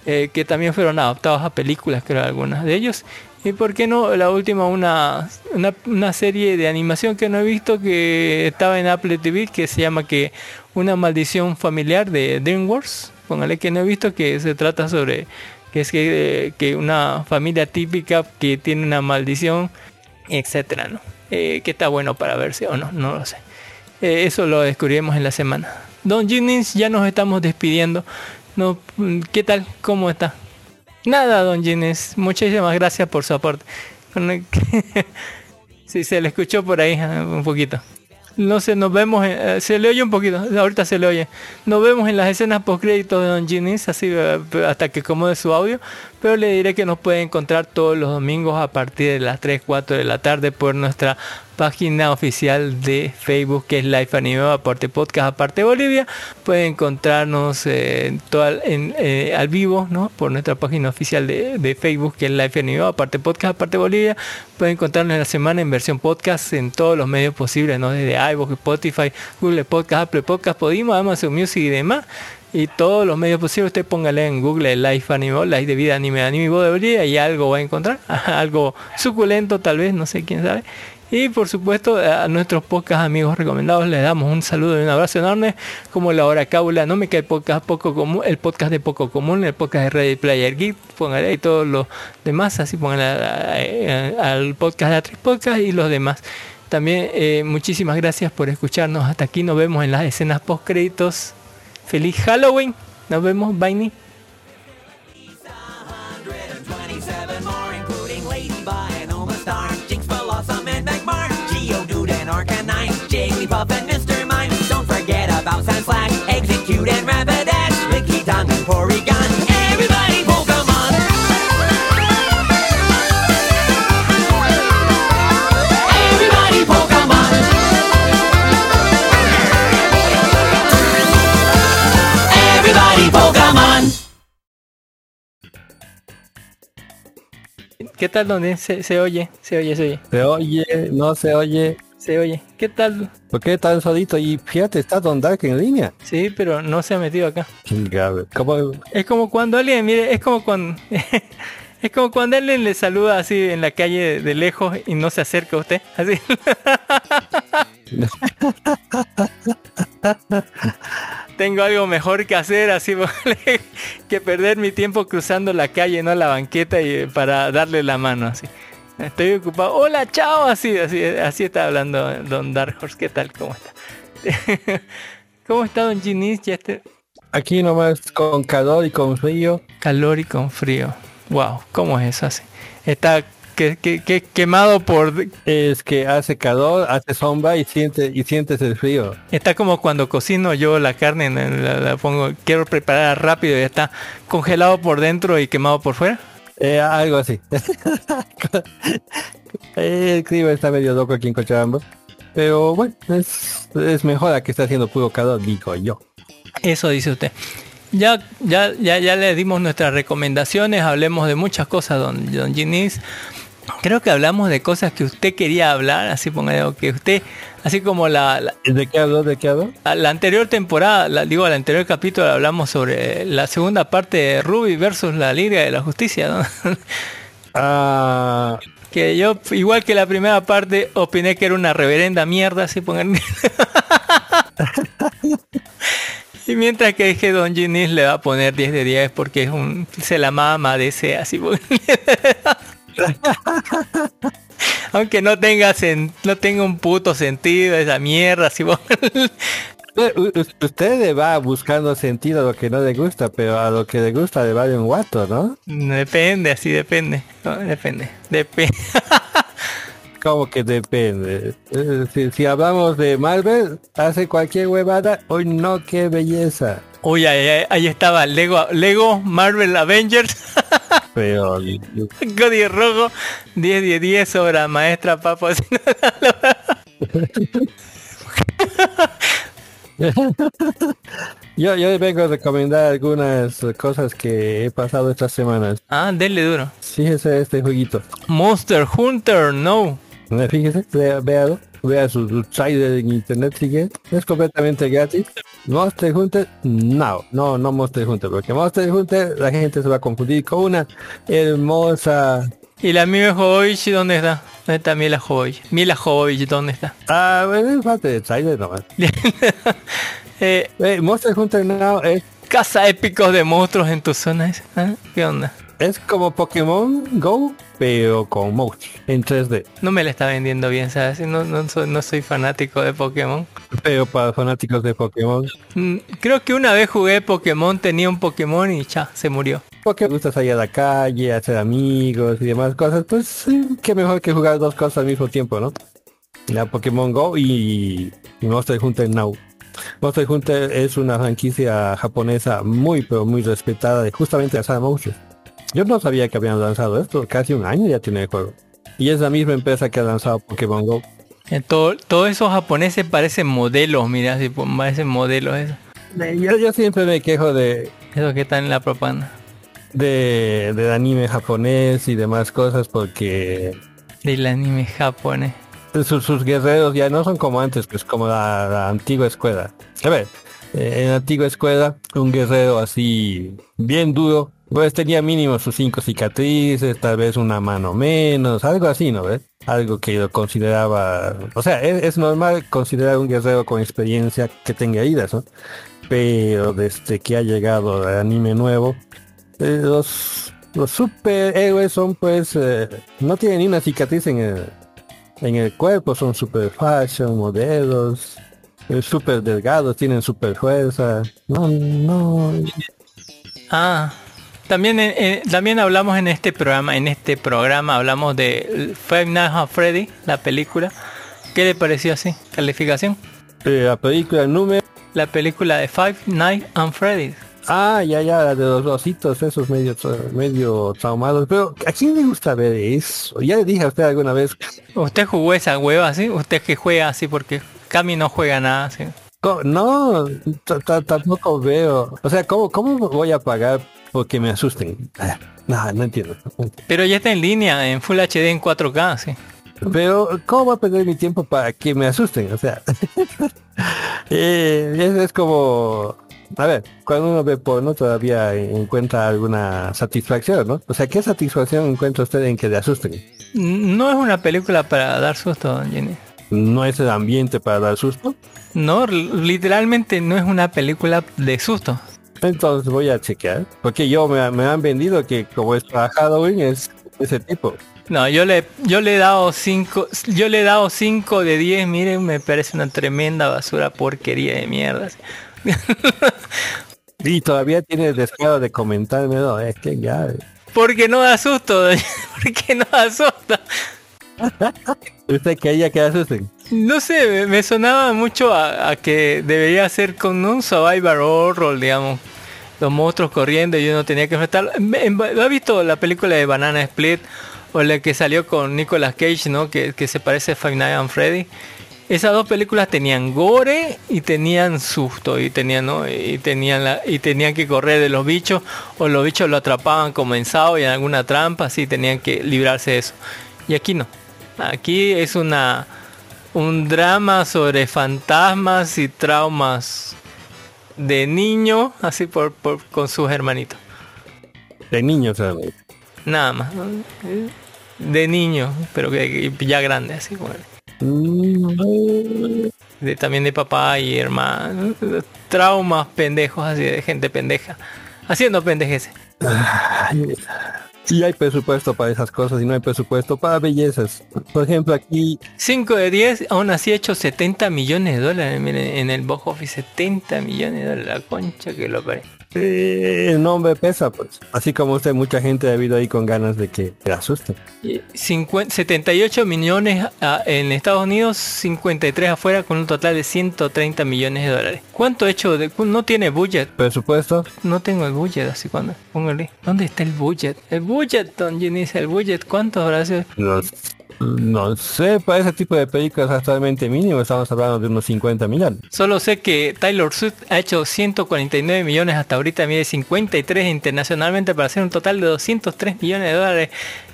eh, que también fueron adaptados a películas, creo, algunas de ellos. Y por qué no, la última, una, una, una serie de animación que no he visto que estaba en Apple TV, que se llama que Una maldición familiar de DreamWorks, póngale que no he visto, que se trata sobre que es que, que una familia típica que tiene una maldición etcétera, ¿no? Eh, que está bueno para verse o no, no lo sé. Eh, eso lo descubriremos en la semana. Don Jennings, ya nos estamos despidiendo. No, ¿Qué tal? ¿Cómo está? Nada, Don Jennings. Muchísimas gracias por su aporte. Sí, se le escuchó por ahí ah, un poquito. No sé, nos vemos, eh, se le oye un poquito, ahorita se le oye. Nos vemos en las escenas post créditos de Don Ginis, así eh, hasta que acomode su audio. Pero le diré que nos puede encontrar todos los domingos a partir de las 3, 4 de la tarde por nuestra página oficial de Facebook que es Life Anime aparte podcast aparte Bolivia. Pueden encontrarnos eh, toda- en, eh, al vivo ¿no? por nuestra página oficial de, de Facebook que es Life Anime aparte podcast aparte Bolivia. Pueden encontrarnos en la semana en versión podcast en todos los medios posibles, ¿no? desde iVoox, Spotify, Google Podcast, Apple Podcast, Podimo, Amazon Music y demás. Y todos los medios posibles, usted póngale en Google Life Anime, Life de vida anime, anime de Bolivia y algo va a encontrar, algo suculento tal vez, no sé quién sabe. Y por supuesto a nuestros podcast amigos recomendados les damos un saludo y un abrazo enorme, como la hora cábula, no me cae podcast poco común, el podcast de poco común, el podcast de Ready Player Geek, póngale ahí todos los demás, así a- al podcast de Atrix Podcast y los demás. También eh, muchísimas gracias por escucharnos. Hasta aquí nos vemos en las escenas post créditos. Feliz Halloween. Nos vemos, Baini. And Arcanine, Jigglypuff and Mr. Mime. Don't forget about Sandslash, Execute and Rapidash, Licky Tongue and Porygon. Everybody Pokemon! Everybody Pokemon! Everybody Pokemon! ¿Qué tal, donde ¿Eh? se, se oye? Se oye, se oye. Se oye, no se oye. Se oye. ¿Qué tal? ¿Por qué tan solito? Y fíjate, está Don Dark en línea. Sí, pero no se ha metido acá. ¿Cómo? Es como cuando alguien, mire, es como cuando... Es como cuando alguien le saluda así en la calle de, de lejos y no se acerca a usted. Así. Tengo algo mejor que hacer, así que perder mi tiempo cruzando la calle, no la banqueta y para darle la mano, así. Estoy ocupado. Hola, chao, así, así, así está hablando Don Dark Horse. ¿Qué tal? ¿Cómo está? ¿Cómo está Don Ginis? Ya está Aquí nomás con calor y con frío. calor y con frío. Wow, ¿cómo es eso así? Está que, que- que- quemado por Es que hace calor, hace sombra y siente y sientes el frío. Está como cuando cocino yo la carne, la, la pongo, quiero preparar rápido y está congelado por dentro y quemado por fuera. Eh, algo así. el clima está medio loco aquí en Cochabamba. Pero bueno, es, mejor a que está haciendo puro calor, digo yo. Eso dice usted. Ya, ya, ya, ya le dimos nuestras recomendaciones, hablemos de muchas cosas, don, don Ginis. Creo que hablamos de cosas que usted quería hablar, así ponga que usted, así como la, la, ¿De qué hablo? ¿De qué hablo? a la anterior temporada, la- digo, al anterior capítulo hablamos sobre la segunda parte de Ruby versus la Liga de la Justicia, ¿no? Ah, que yo, igual que la primera parte, opiné que era una reverenda mierda, así pongan. y mientras que dije Don Ginis le va a poner 10 de 10 porque es un se la mama de ese así. pongan. Aunque no tenga sen- no tenga un puto sentido esa mierda, u- u- usted le va buscando sentido a lo que no le gusta, pero a lo que le gusta le vale un guato, ¿no? Depende, así depende. No, depende. Depende. Como que depende. Eh, Si, si hablamos de Marvel, hace cualquier huevada. Uy, no, qué belleza. Uy, ahí, estaba Lego, Lego Marvel Avengers. Pero Código rojo 10 10 10 sobre la maestra Papo. yo, yo vengo a recomendar algunas cosas que he pasado estas semanas. ah, denle duro. Fíjese este jueguito. Monster Hunter, no. Fíjese, vea, véalo. Vea su, trailer en internet si quiere. Es completamente gratis. Monster Hunter, no, no, no Monster Hunter, porque Monster Hunter la gente se va a confundir con una hermosa ¿Y la Mila Jovovich dónde está? ¿Dónde está Mila Jovovich? Mila Jovovich, ¿dónde está? Ah, bueno, es parte de trailer nomás. Eh, Eh, Monster Hunter Now es, casa épicos de monstruos en tu zona. ¿es? ¿Ah? ¿Qué onda? Es como Pokémon Go, pero con monstruos en 3D. No me la está vendiendo bien, ¿sabes? No, no, soy, no soy fanático de Pokémon. Pero para fanáticos de Pokémon. Mm, Creo que una vez jugué Pokémon, tenía un Pokémon y ya, se murió. porque me gusta salir a la calle, hacer amigos y demás cosas, pues qué mejor que jugar dos cosas al mismo tiempo, ¿no? La Pokémon Go y, y Monster Hunter Now. Monster Hunter es una franquicia japonesa muy pero muy respetada de justamente lanzar monstruos. Yo no sabía que habían lanzado esto, casi un año ya tiene el juego. Y es la misma empresa que ha lanzado Pokémon Go. Eh, todo- Todos esos japoneses parecen modelos, mira, si parecen modelos eso. Yo, yo siempre me quejo de, Eso que están en la propaganda. de, del anime japonés y demás cosas porque Del anime japonés. sus, sus guerreros ya no son como antes, pues como la, la antigua escuela. A ver, eh, en la antigua escuela, un guerrero así bien duro, pues tenía mínimo sus cinco cicatrices, tal vez una mano menos, algo así, ¿no ves? Algo que lo consideraba, o sea, es, es normal considerar un guerrero con experiencia que tenga heridas, ¿no? Pero desde que ha llegado el anime nuevo, eh, los, los superhéroes son pues, eh, no tienen ni una cicatriz en el, en el cuerpo son super fashion, modelos, eh, super delgados, tienen super fuerza. No, no. Ah, también, en- en- también hablamos en este programa, en este programa hablamos de Five Nights at Freddy, la película. ¿Qué le pareció así? ¿Calificación? Eh, la película número. La película de Five Nights at Freddy. Ah, ya, ya, la de los ositos, esos medio, medio traumados. Pero ¿a quién le gusta ver eso? Ya le dije a usted alguna vez. ¿Usted jugó esa hueva así? ¿Usted que juega así? Porque Cami no juega nada así. No, tampoco veo. O sea, ¿cómo, ¿cómo voy a pagar porque me asusten? Ah, No, no entiendo. Pero ya está en línea, en Full HD en 4K, sí. Pero, ¿cómo va a perder mi tiempo para que me asusten? O sea, eh, es, es como, a ver, cuando uno ve porno todavía encuentra alguna satisfacción, ¿no? O sea, ¿qué satisfacción encuentra usted en que le asusten? No es una película para dar susto, Jenny. ¿No es el ambiente para dar susto? No, literalmente no es una película de susto. Entonces voy a chequear, porque yo me, me han vendido que como es para Halloween es ese tipo. No, yo le, yo le he dado 5, yo le he dado 5 de 10, miren, me parece una tremenda basura porquería de mierda. Y todavía tiene el descaro de comentarme, no, es que ya... Porque no da susto, porque no da susto. ¿Usted quería que asusten? No sé, me, sonaba mucho a, que debería ser con un survivor horror, digamos. Los monstruos corriendo y uno tenía que enfrentar. ¿Ha visto la película de Banana Split? O la que salió con Nicolas Cage, ¿no? Que, que se parece a Five Nights Freddy. Esas dos películas tenían gore y tenían susto y tenían, ¿no? y tenían la- y tenían que correr de los bichos o los bichos lo atrapaban comenzado y en alguna trampa, así tenían que librarse de eso. Y aquí no. Aquí es una un drama sobre fantasmas y traumas de niño, así por, por- con sus hermanitos. De niños realmente. Nada más. De niño, pero que que ya grande, así. bueno. De, también de papá y hermano. Traumas pendejos, así de gente pendeja. Haciendo pendejeces. Sí hay presupuesto para esas cosas y no hay presupuesto para bellezas. Por ejemplo, aquí 5 de 10, aún así ha hecho 70 millones de dólares. Miren, en el box office, 70 millones de dólares. La concha que lo pare. Eh, el nombre pesa, pues. Así como usted, mucha gente ha habido ahí con ganas de que te asusten. Y 50 78 millones en Estados Unidos, 53 afuera, con un total de 130 millones de dólares. ¿Cuánto he hecho? De, no tiene budget. Presupuesto, No tengo el budget, así cuando. Póngale. ¿Dónde está el budget? El budget, don Janice, el budget. ¿Cuánto habrá sido? no, no sé, para ese tipo de películas actualmente mínimo estamos hablando de unos 50 millones. Solo sé que Taylor Swift ha hecho 149 millones hasta ahorita, mide 53 internacionalmente para hacer un total de 203 millones de dólares.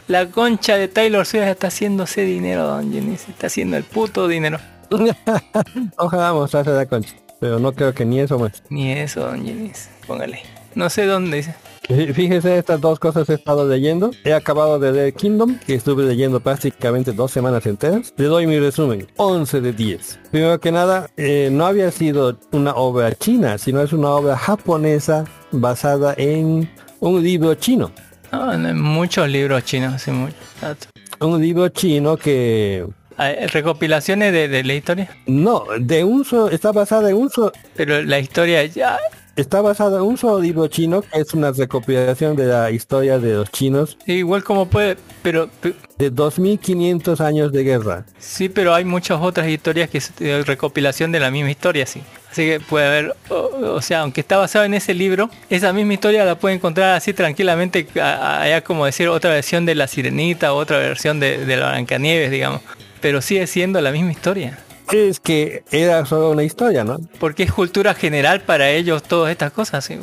La concha de Taylor Swift está haciéndose dinero, don Janice. Está haciendo el puto dinero. Ojalá mostrarse la concha. Pero no creo que ni eso muestre. Ni eso, don. Póngale. No sé dónde dice. Fí- Fíjese, estas dos cosas he estado leyendo. He acabado de leer Kingdom, que estuve leyendo prácticamente dos semanas enteras. Le doy mi resumen, 11 de 10. Primero que nada, eh, no había sido una obra china, sino es una obra japonesa basada en un libro chino. No, no, muchos libros chinos, sí, muchos. Un libro chino que... Ah, Recopilaciones de, de la historia. No, de un solo... Está basada en un solo... Pero la historia ya... está basada en un solo libro chino que es una recopilación de la historia de los chinos Igual como puede, pero pe- de 2500 años de guerra. sí, pero hay muchas otras historias que es eh, recopilación de la misma historia, sí. Así que puede haber, o, o sea, aunque está basado en ese libro, esa misma historia la puede encontrar así tranquilamente, allá como decir otra versión de la Sirenita, otra versión de, de la Blancanieves, digamos. Pero sigue siendo la misma historia. Es que era solo una historia, ¿no? Porque es cultura general para ellos todas estas cosas, sí.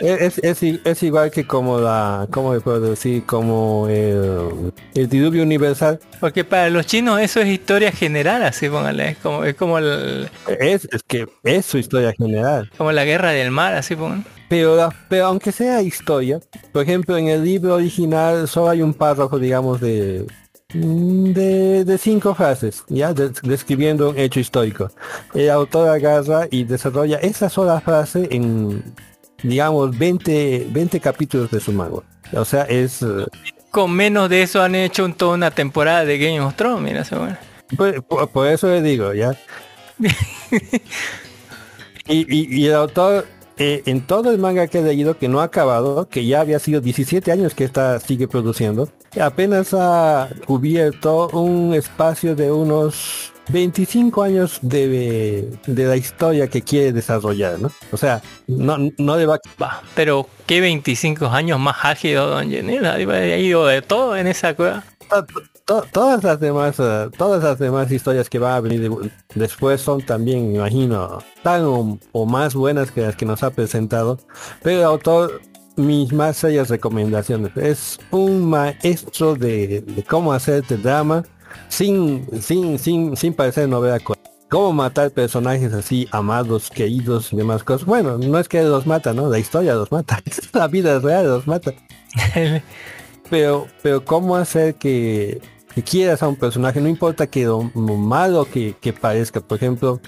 Es, es, igual que como la, ¿cómo me puedo decir? Como el, el diluvio universal. Porque para los chinos eso es historia general, así póngale. Es como, es como, el- Es, es que es su historia general. como la guerra del mar, así póngale. Pero, la- pero aunque sea historia, por ejemplo, en el libro original solo hay un párrafo, digamos, de de, de cinco frases, ya de- describiendo un hecho histórico. El autor agarra y desarrolla esa sola frase en, digamos, 20, 20 capítulos de su manga. O sea, es... eh, Con menos de eso han hecho un- toda una temporada de Game of Thrones, mira, bueno. Por, por- por eso le digo, ¿ya? y, y- y el autor, eh, en todo el manga que he leído, que no ha acabado, que ya había sido 17 años que está, sigue produciendo, apenas ha cubierto un espacio de unos 25 años de, de la historia que quiere desarrollar, ¿no? O sea, no, no le va Va, pero qué 25 años más ágido, don Jenny. Ha ido de todo en esa cueva. To- to- todas las demás eh, todas las demás historias que van a venir de- después son también me imagino tan o, más buenas que las que nos ha presentado. Pero el autor mis más serias recomendaciones es un maestro de, cómo hacerte drama sin sin sin sin parecer novela cómo matar personajes así amados queridos y demás cosas. Bueno no es que los mata no la historia los mata. La vida real los mata pero pero cómo hacer que, quieras a un personaje no importa que lo, lo malo que, que parezca por ejemplo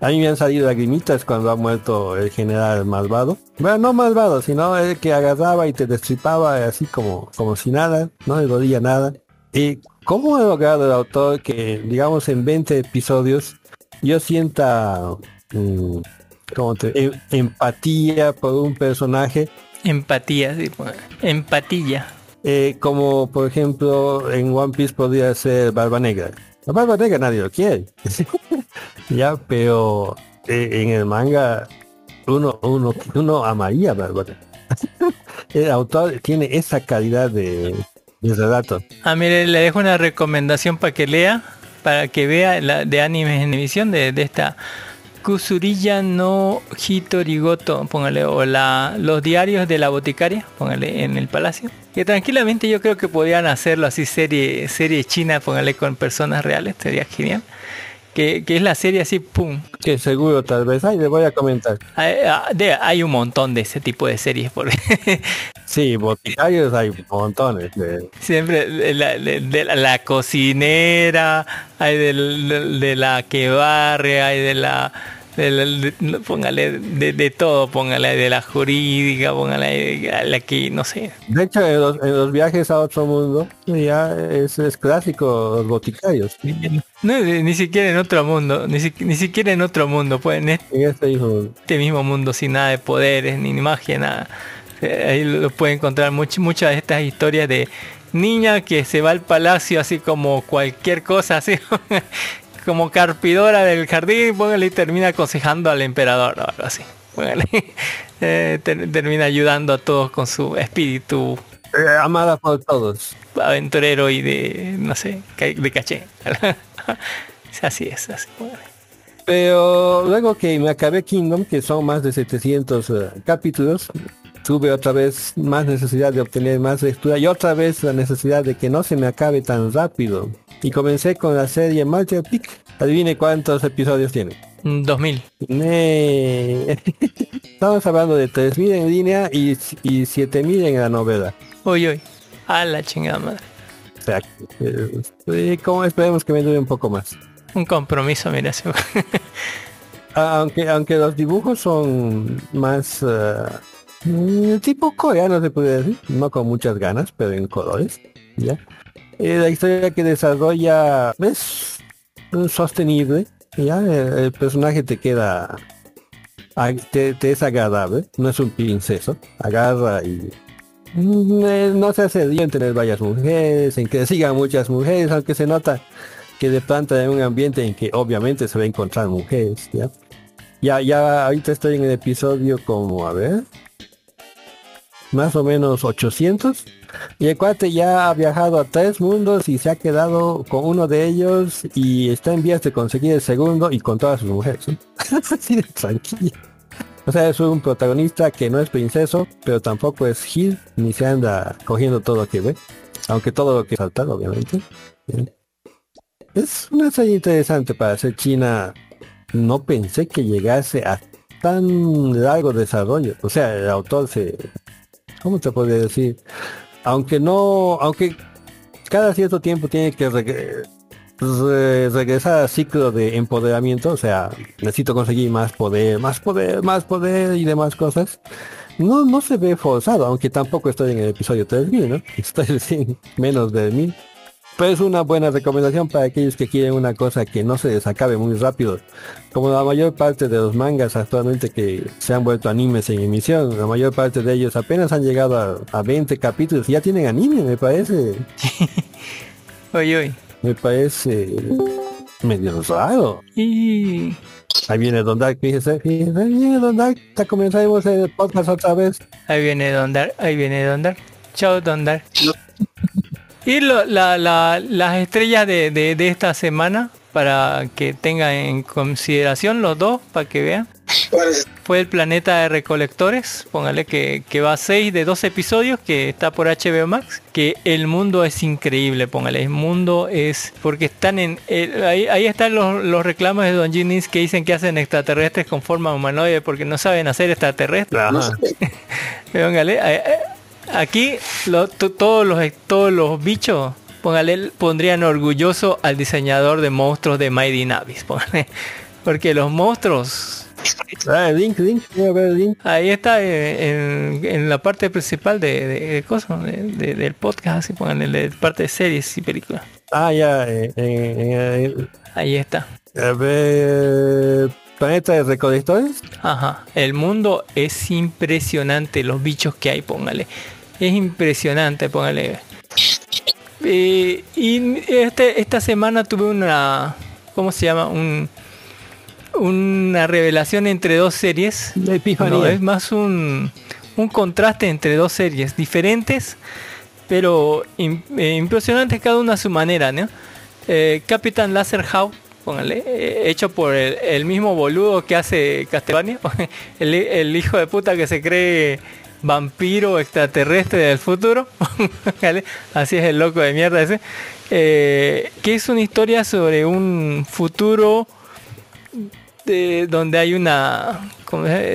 a mí me han salido lagrimitas cuando ha muerto el general malvado bueno no malvado sino el que agarraba y te destripaba así como como si nada no le dolía nada y cómo ha logrado el autor que digamos en 20 episodios yo sienta mm, como te- em- empatía por un personaje Empatía, sí, pues. Empatía. Eh, como por ejemplo en One Piece podría ser Barba Negra. La Barba Negra nadie lo quiere. ya, pero eh, en el manga uno, uno, uno amaría Barba Negra. el autor tiene esa calidad de, de relato. Ah, mire, le dejo una recomendación para que lea, para que vea de animes en emisión de, de esta Kusuriya no Hitorigoto, póngale, o la, los diarios de la boticaria, póngale, en el palacio. Que tranquilamente yo creo que podrían hacerlo así, serie, serie china, póngale con personas reales, sería genial. Que, que es la serie así, pum. Que seguro tal vez, ay, le voy a comentar. Hay, ah, de- hay un montón de ese tipo de series, Sí, boticarios hay montones. de- Siempre de la, de- de la- la cocinera, hay de la que barre, hay de la, de de- póngale de, de todo, póngale de la jurídica, póngale a la que no sé. De hecho, en los, en los viajes a otro mundo, ya es, es clásico los boticarios. No, ni siquiera en otro mundo, ni, si- ni siquiera en otro mundo, pues en este En este hijo, mismo mundo sin nada de poderes, ni magia, nada. Eh, Ahí lo puede encontrar much- muchas de estas historias de niña que se va al palacio así como cualquier cosa, así como carpidora del jardín, póngale y termina aconsejando al emperador o algo así. Póngale. Eh, ter- termina ayudando a todos con su espíritu eh, amada por todos. aventurero y de, no sé, de caché. así es, así. póngale. Pero luego que me acabé Kingdom, que son más de 700 eh, capítulos, tuve otra vez más necesidad de obtener más lectura y otra vez la necesidad de que no se me acabe tan rápido. Y comencé con la serie Martial Peak. Adivine cuántos episodios tiene. Mm, 2000. Nee. Estamos hablando de 3.000 en línea y, y 7.000 en la novela. Uy, uy. A la chingada madre. O sea, eh, como esperemos que me dure un poco más. Un compromiso, mira. Aunque, aunque los dibujos son más mm, tipo coreano se puede decir, no con muchas ganas, pero en colores. ¿ya? Eh, la historia que desarrolla es sostenible, ya el, el personaje te queda ah, te, te es agradable, no es un princeso, agarra y mm, eh, no se hace lío en tener varias mujeres, en que sigan muchas mujeres, aunque se nota que de pronto en un ambiente en que obviamente se va a encontrar mujeres, ¿ya? Ya, ya ahorita estoy en el episodio como, a ver, más o menos 800. Y el cuate ya ha viajado a tres mundos y se ha quedado con uno de ellos y está en vías de conseguir el segundo y con todas sus mujeres. Así de tranquilo. O sea, es un protagonista que no es princeso, pero tampoco es Gil, ni se anda cogiendo todo lo que ve. Aunque todo lo que saltar, obviamente. Es una serie interesante para ser China. No pensé que llegase a tan largo desarrollo. O sea, el autor se... ¿Cómo te podría decir? Aunque no... Aunque cada cierto tiempo tiene que reg- re- regresar al ciclo de empoderamiento. O sea, necesito conseguir más poder, más poder, más poder y demás cosas. No, no se ve forzado, aunque tampoco estoy en el episodio 3000, ¿no? Estoy recién menos de 1000. Pero es una buena recomendación para aquellos que quieren una cosa que no se les acabe muy rápido. Como la mayor parte de los mangas actualmente que se han vuelto animes en emisión, la mayor parte de ellos apenas han llegado a, a 20 capítulos y ya tienen anime, me parece. Oye, oye. Me parece medio raro. Y Ahí viene Don Dark, fíjese, fíjese, ahí viene Don Dark, ya comenzamos el podcast otra vez. ahí viene Don Dar, ahí viene Don Dar. Chao Don Dar. Y lo- la- la- las estrellas de, de- de esta semana, para que tengan en consideración los dos, para que vean. Fue el planeta de recolectores, póngale que, que va a 6 de 12 episodios, que está por HBO Max, que el mundo es increíble, póngale, el mundo es, porque están en, el- ahí, ahí están los, los reclamos de Don Ginis que dicen que hacen extraterrestres con forma humanoide porque no saben hacer extraterrestres. Ajá. Póngale, eh, aquí lo- todos los todos los bichos, póngale, pondrían orgulloso al diseñador de monstruos de Mighty Navis, póngale, porque los monstruos Ah, link, link, link. ahí está eh, en, en la parte principal de, de, de cosas, de- de- del podcast, así pónganle de parte de series y películas. Ah, ya, eh, eh, eh, Ahí está. a ver, planeta de recolectores. Ajá, el mundo es impresionante, los bichos que hay, póngale. Es impresionante, póngale. Eh, y este, esta semana tuve una, ¿cómo se llama? Un, una revelación entre dos series. La epifanía. No, es más un, un contraste entre dos series diferentes, pero im- eh, impresionantes cada una a su manera, ¿no? Eh, Capitán Laserhouse, póngale, eh, hecho por el, el mismo boludo que hace Castlevania, el, el hijo de puta que se cree vampiro extraterrestre del futuro, así es el loco de mierda ese, eh, que es una historia sobre un futuro de- donde hay una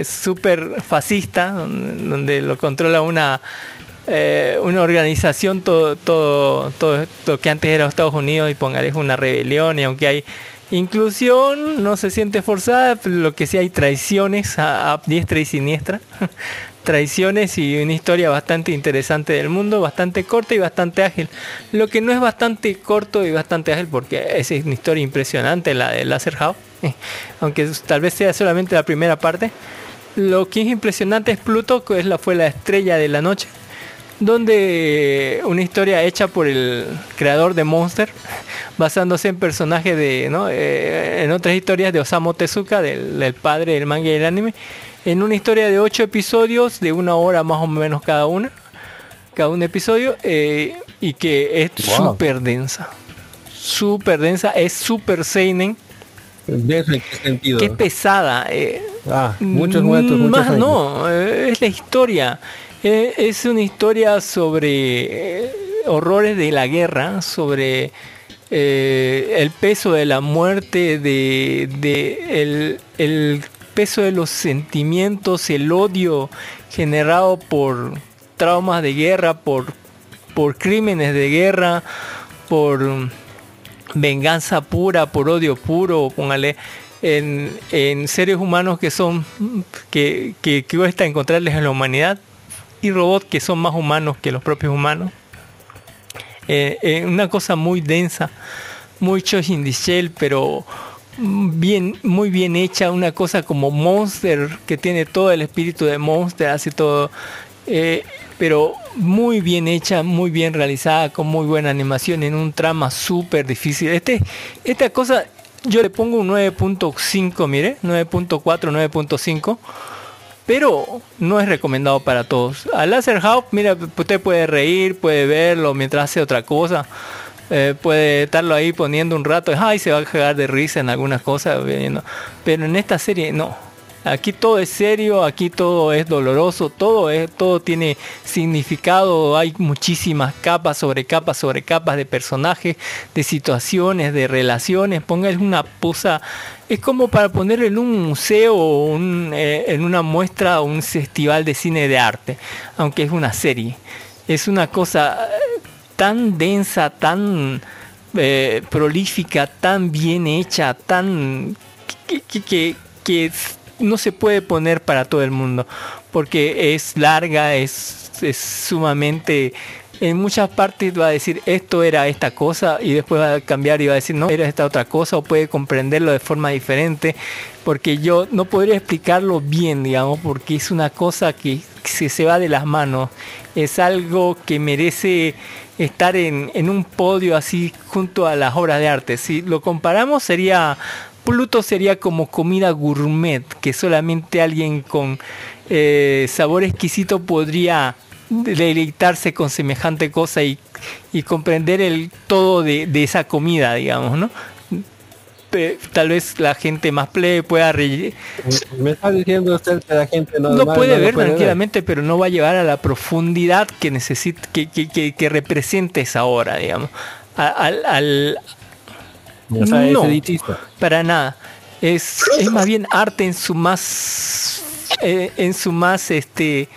super fascista donde, donde lo controla una eh, una organización todo, todo todo lo que antes era Estados Unidos y póngale es una rebelión y aunque hay inclusión no se siente forzada lo que sí hay traiciones a diestra y siniestra traiciones y una historia bastante interesante del mundo, bastante corta y bastante ágil. Lo que no es bastante corto y bastante ágil porque es una historia impresionante la de Laser House, aunque tal vez sea solamente la primera parte. Lo que es impresionante es Pluto, que es la, fue la estrella de la noche, donde una historia hecha por el creador de Monster, basándose en personajes de, ¿no? Eh, en otras historias de Osamu Tezuka, del, del padre del manga y el anime, en una historia de ocho episodios, de una hora más o menos cada una, cada un episodio, eh, y que es Wow. súper densa, súper densa, es súper seinen, ¿Denso en qué sentido? que es pesada. eh, Ah, muchos muertos, muchos más años. no, eh, es la historia. Eh, es una historia sobre horrores de la guerra, sobre el peso de la muerte, de, de el, el peso de los sentimientos, el odio generado por traumas de guerra, por, por crímenes de guerra, por venganza pura, por odio puro, póngale, en, en seres humanos que son, que, que, cuesta encontrarles en la humanidad, y robots que son más humanos que los propios humanos. Eh, eh, una cosa muy densa, muy Chosh pero bien, muy bien hecha, una cosa como Monster, que tiene todo el espíritu de Monster, hace todo, eh, pero muy bien hecha, muy bien realizada, con muy buena animación, en un trama súper difícil. Este, esta cosa, yo le pongo un 9.5, mire, 9.4, 9.5. Pero no es recomendado para todos. A Laser House, mira, usted puede reír, puede verlo mientras hace otra cosa. Eh, puede estarlo ahí poniendo un rato, ay, se va a cagar de risa en algunas cosas, pero en esta serie no. Aquí todo es serio, aquí todo es doloroso, todo es, todo tiene significado, hay muchísimas capas sobre capas sobre capas de personajes, de situaciones, de relaciones. Póngale una posa, es como para poner en un museo un, eh, en una muestra o un festival de cine de arte, aunque es una serie. Es una cosa tan densa, tan eh, prolífica, tan bien hecha, tan que, que, que, no se puede poner para todo el mundo, porque es larga, es, es sumamente en muchas partes va a decir esto era esta cosa y después va a cambiar y va a decir no era esta otra cosa o puede comprenderlo de forma diferente porque yo no podría explicarlo bien digamos porque es una cosa que se, se va de las manos es algo que merece estar en, en un podio así junto a las obras de arte si lo comparamos sería Pluto sería como comida gourmet que solamente alguien con eh, sabor exquisito podría deleitarse con semejante cosa y, y comprender el todo de, de, esa comida, digamos, ¿no? Tal vez la gente más plebe pueda reír. Me está diciendo usted que la gente no, no puede ver puede tranquilamente, ver. pero no va a llevar a la profundidad que necesita, que, que, que, que representa esa obra, digamos. Al, al, o sea, no, para nada. Es, es más bien arte en su más, eh, en su más, este,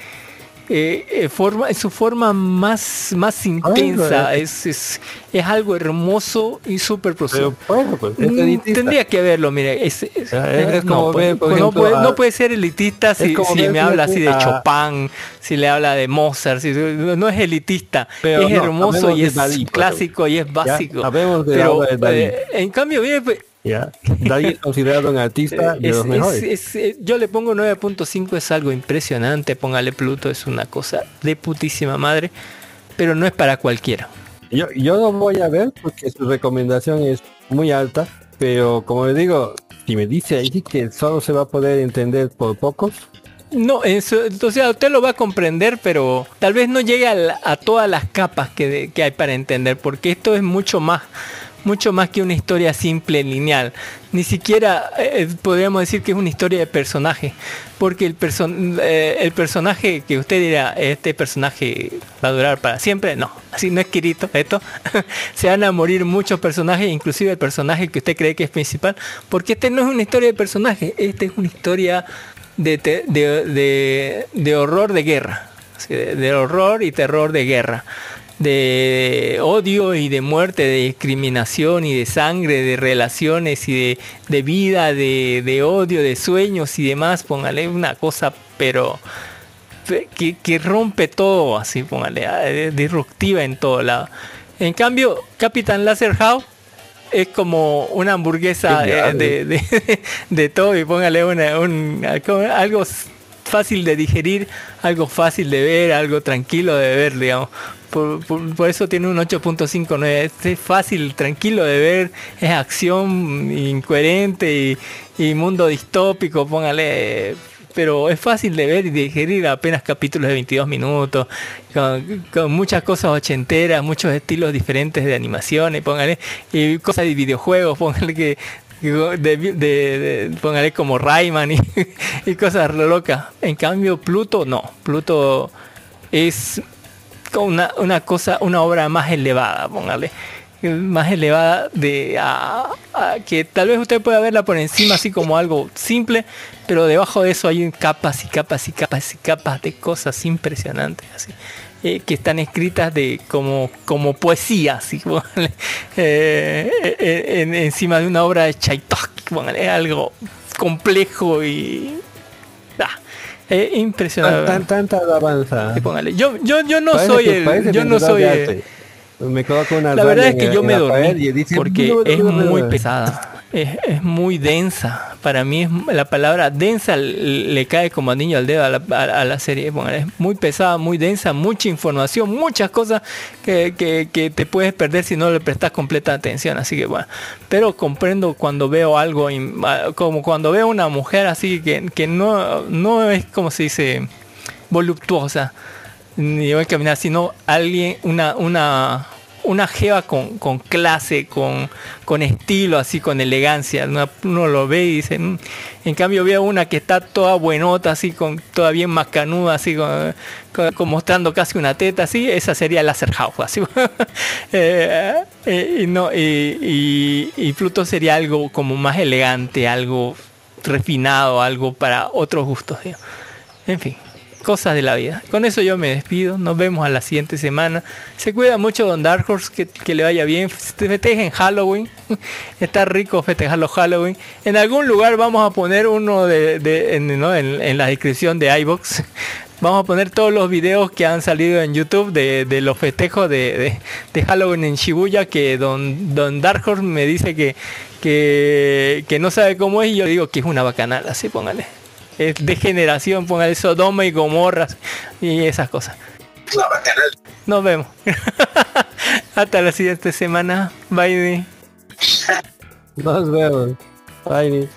eh, eh, forma, su forma más, más intensa. Ay, es, es, es, algo hermoso y súper profundo. Bueno, pues, Tendría que verlo, mire. Es, es, es no, como ver, por no, ejemplo, puede, a- no puede ser elitista si, si ver, me habla así de a- Chopin, si le habla de Mozart. si- no es elitista, Pero es no, hermoso y es Dalí, clásico y es básico. Pero eh, en cambio, mire, pues, ¿ya? Es considerado un artista de es- los es- mejores. es- es- yo le pongo 9.5, es algo impresionante. Póngale Pluto, es una cosa de putísima madre, pero no es para cualquiera. Yo, yo no voy a ver porque su recomendación es muy alta, pero como le digo, si me dice ahí que solo se va a poder entender por pocos, No, eso, o sea, usted lo va a comprender, pero tal vez no llegue a, la- a todas las capas que, de- que hay para entender, porque esto es mucho más, mucho más que una historia simple, lineal. Ni siquiera eh, podríamos decir que es una historia de personaje, porque el, person eh, el personaje que usted dirá, este personaje va a durar para siempre, no, así no es Kirito, esto. Se van a morir muchos personajes, inclusive el personaje que usted cree que es principal, porque este no es una historia de personaje, este es una historia de, de, de- horror de guerra, de horror y terror de guerra, de odio y de muerte, de discriminación y de sangre, de relaciones y de, de vida, de, de odio, de sueños y demás, póngale una cosa, pero pe- que, que rompe todo, así, póngale, ah, disruptiva en todo lado. En cambio, Capitán Laser House es como una hamburguesa eh, de, de, de todo y póngale una, un, algo- fácil de digerir, algo fácil de ver, algo tranquilo de ver, digamos. Por, eso tiene un 8.59. Es- Es fácil, tranquilo de ver, es acción incoherente y, mundo distópico, póngale. Pero es fácil de ver y digerir apenas capítulos de 22 minutos, con, muchas cosas ochenteras, muchos estilos diferentes de animaciones, póngale, y cosas de videojuegos, póngale que póngale como Rayman y, y cosas locas. En cambio, Pluto no. Pluto es una, una cosa, una obra más elevada, póngale. Más elevada de a- que tal vez usted pueda verla por encima así como algo simple, pero debajo de eso hay capas y capas y capas y capas de cosas impresionantes así. eh, que están escritas de como, como poesía, así, eh, eh, en- encima de una obra de Tchaikovsky, póngale, es algo complejo y es impresionante. tan, tan- tanta alabanza. Sí, póngale. Yo, yo, yo no Parece soy que- el, yo no soy el-. Me coloco una la verdad es que en- yo me pared dormí dice, porque "Blu, blu, es muy blu". pesada. Es, es muy densa. Para mí es, la palabra densa le, cae como niño al dedo a la, a- a serie. Bueno, es muy pesada, muy densa, mucha información, muchas cosas que, que- que te puedes perder si no le prestas completa atención. Así que bueno, pero comprendo cuando veo algo, ah, como cuando veo una mujer así que, que no, no es como se dice voluptuosa ni voy a caminar, sino alguien, una, una, una jeva con, con clase, con, con estilo, así, con elegancia. Uno, uno lo ve y dice, "Mm". en cambio veo una que está toda buenota, así, con toda bien macanuda, así, con, mostrando casi una teta, así, esa sería Laser House, así. Eh, eh, y, no, y, y- Pluto sería algo como más elegante, algo refinado, algo para otros gustos. digamos. En fin, cosas de la vida. Con eso yo me despido. Nos vemos a la siguiente semana. Se cuida mucho Don Dark Horse, que, que le vaya bien. Festejen Halloween. Está rico festejar los Halloween. En algún lugar vamos a poner uno de, de- en, ¿no? en- la descripción de iBox. Vamos a poner todos los videos que han salido en YouTube de, de los festejos de, de- de Halloween en Shibuya que Don, Don Dark Horse me dice que, que, que no sabe cómo es y yo digo que es una bacanal, así póngale. Es de generación, póngale Sodoma y Gomorras y esas cosas. Nos vemos. Hasta la siguiente semana. Bye. Nos vemos. Bye.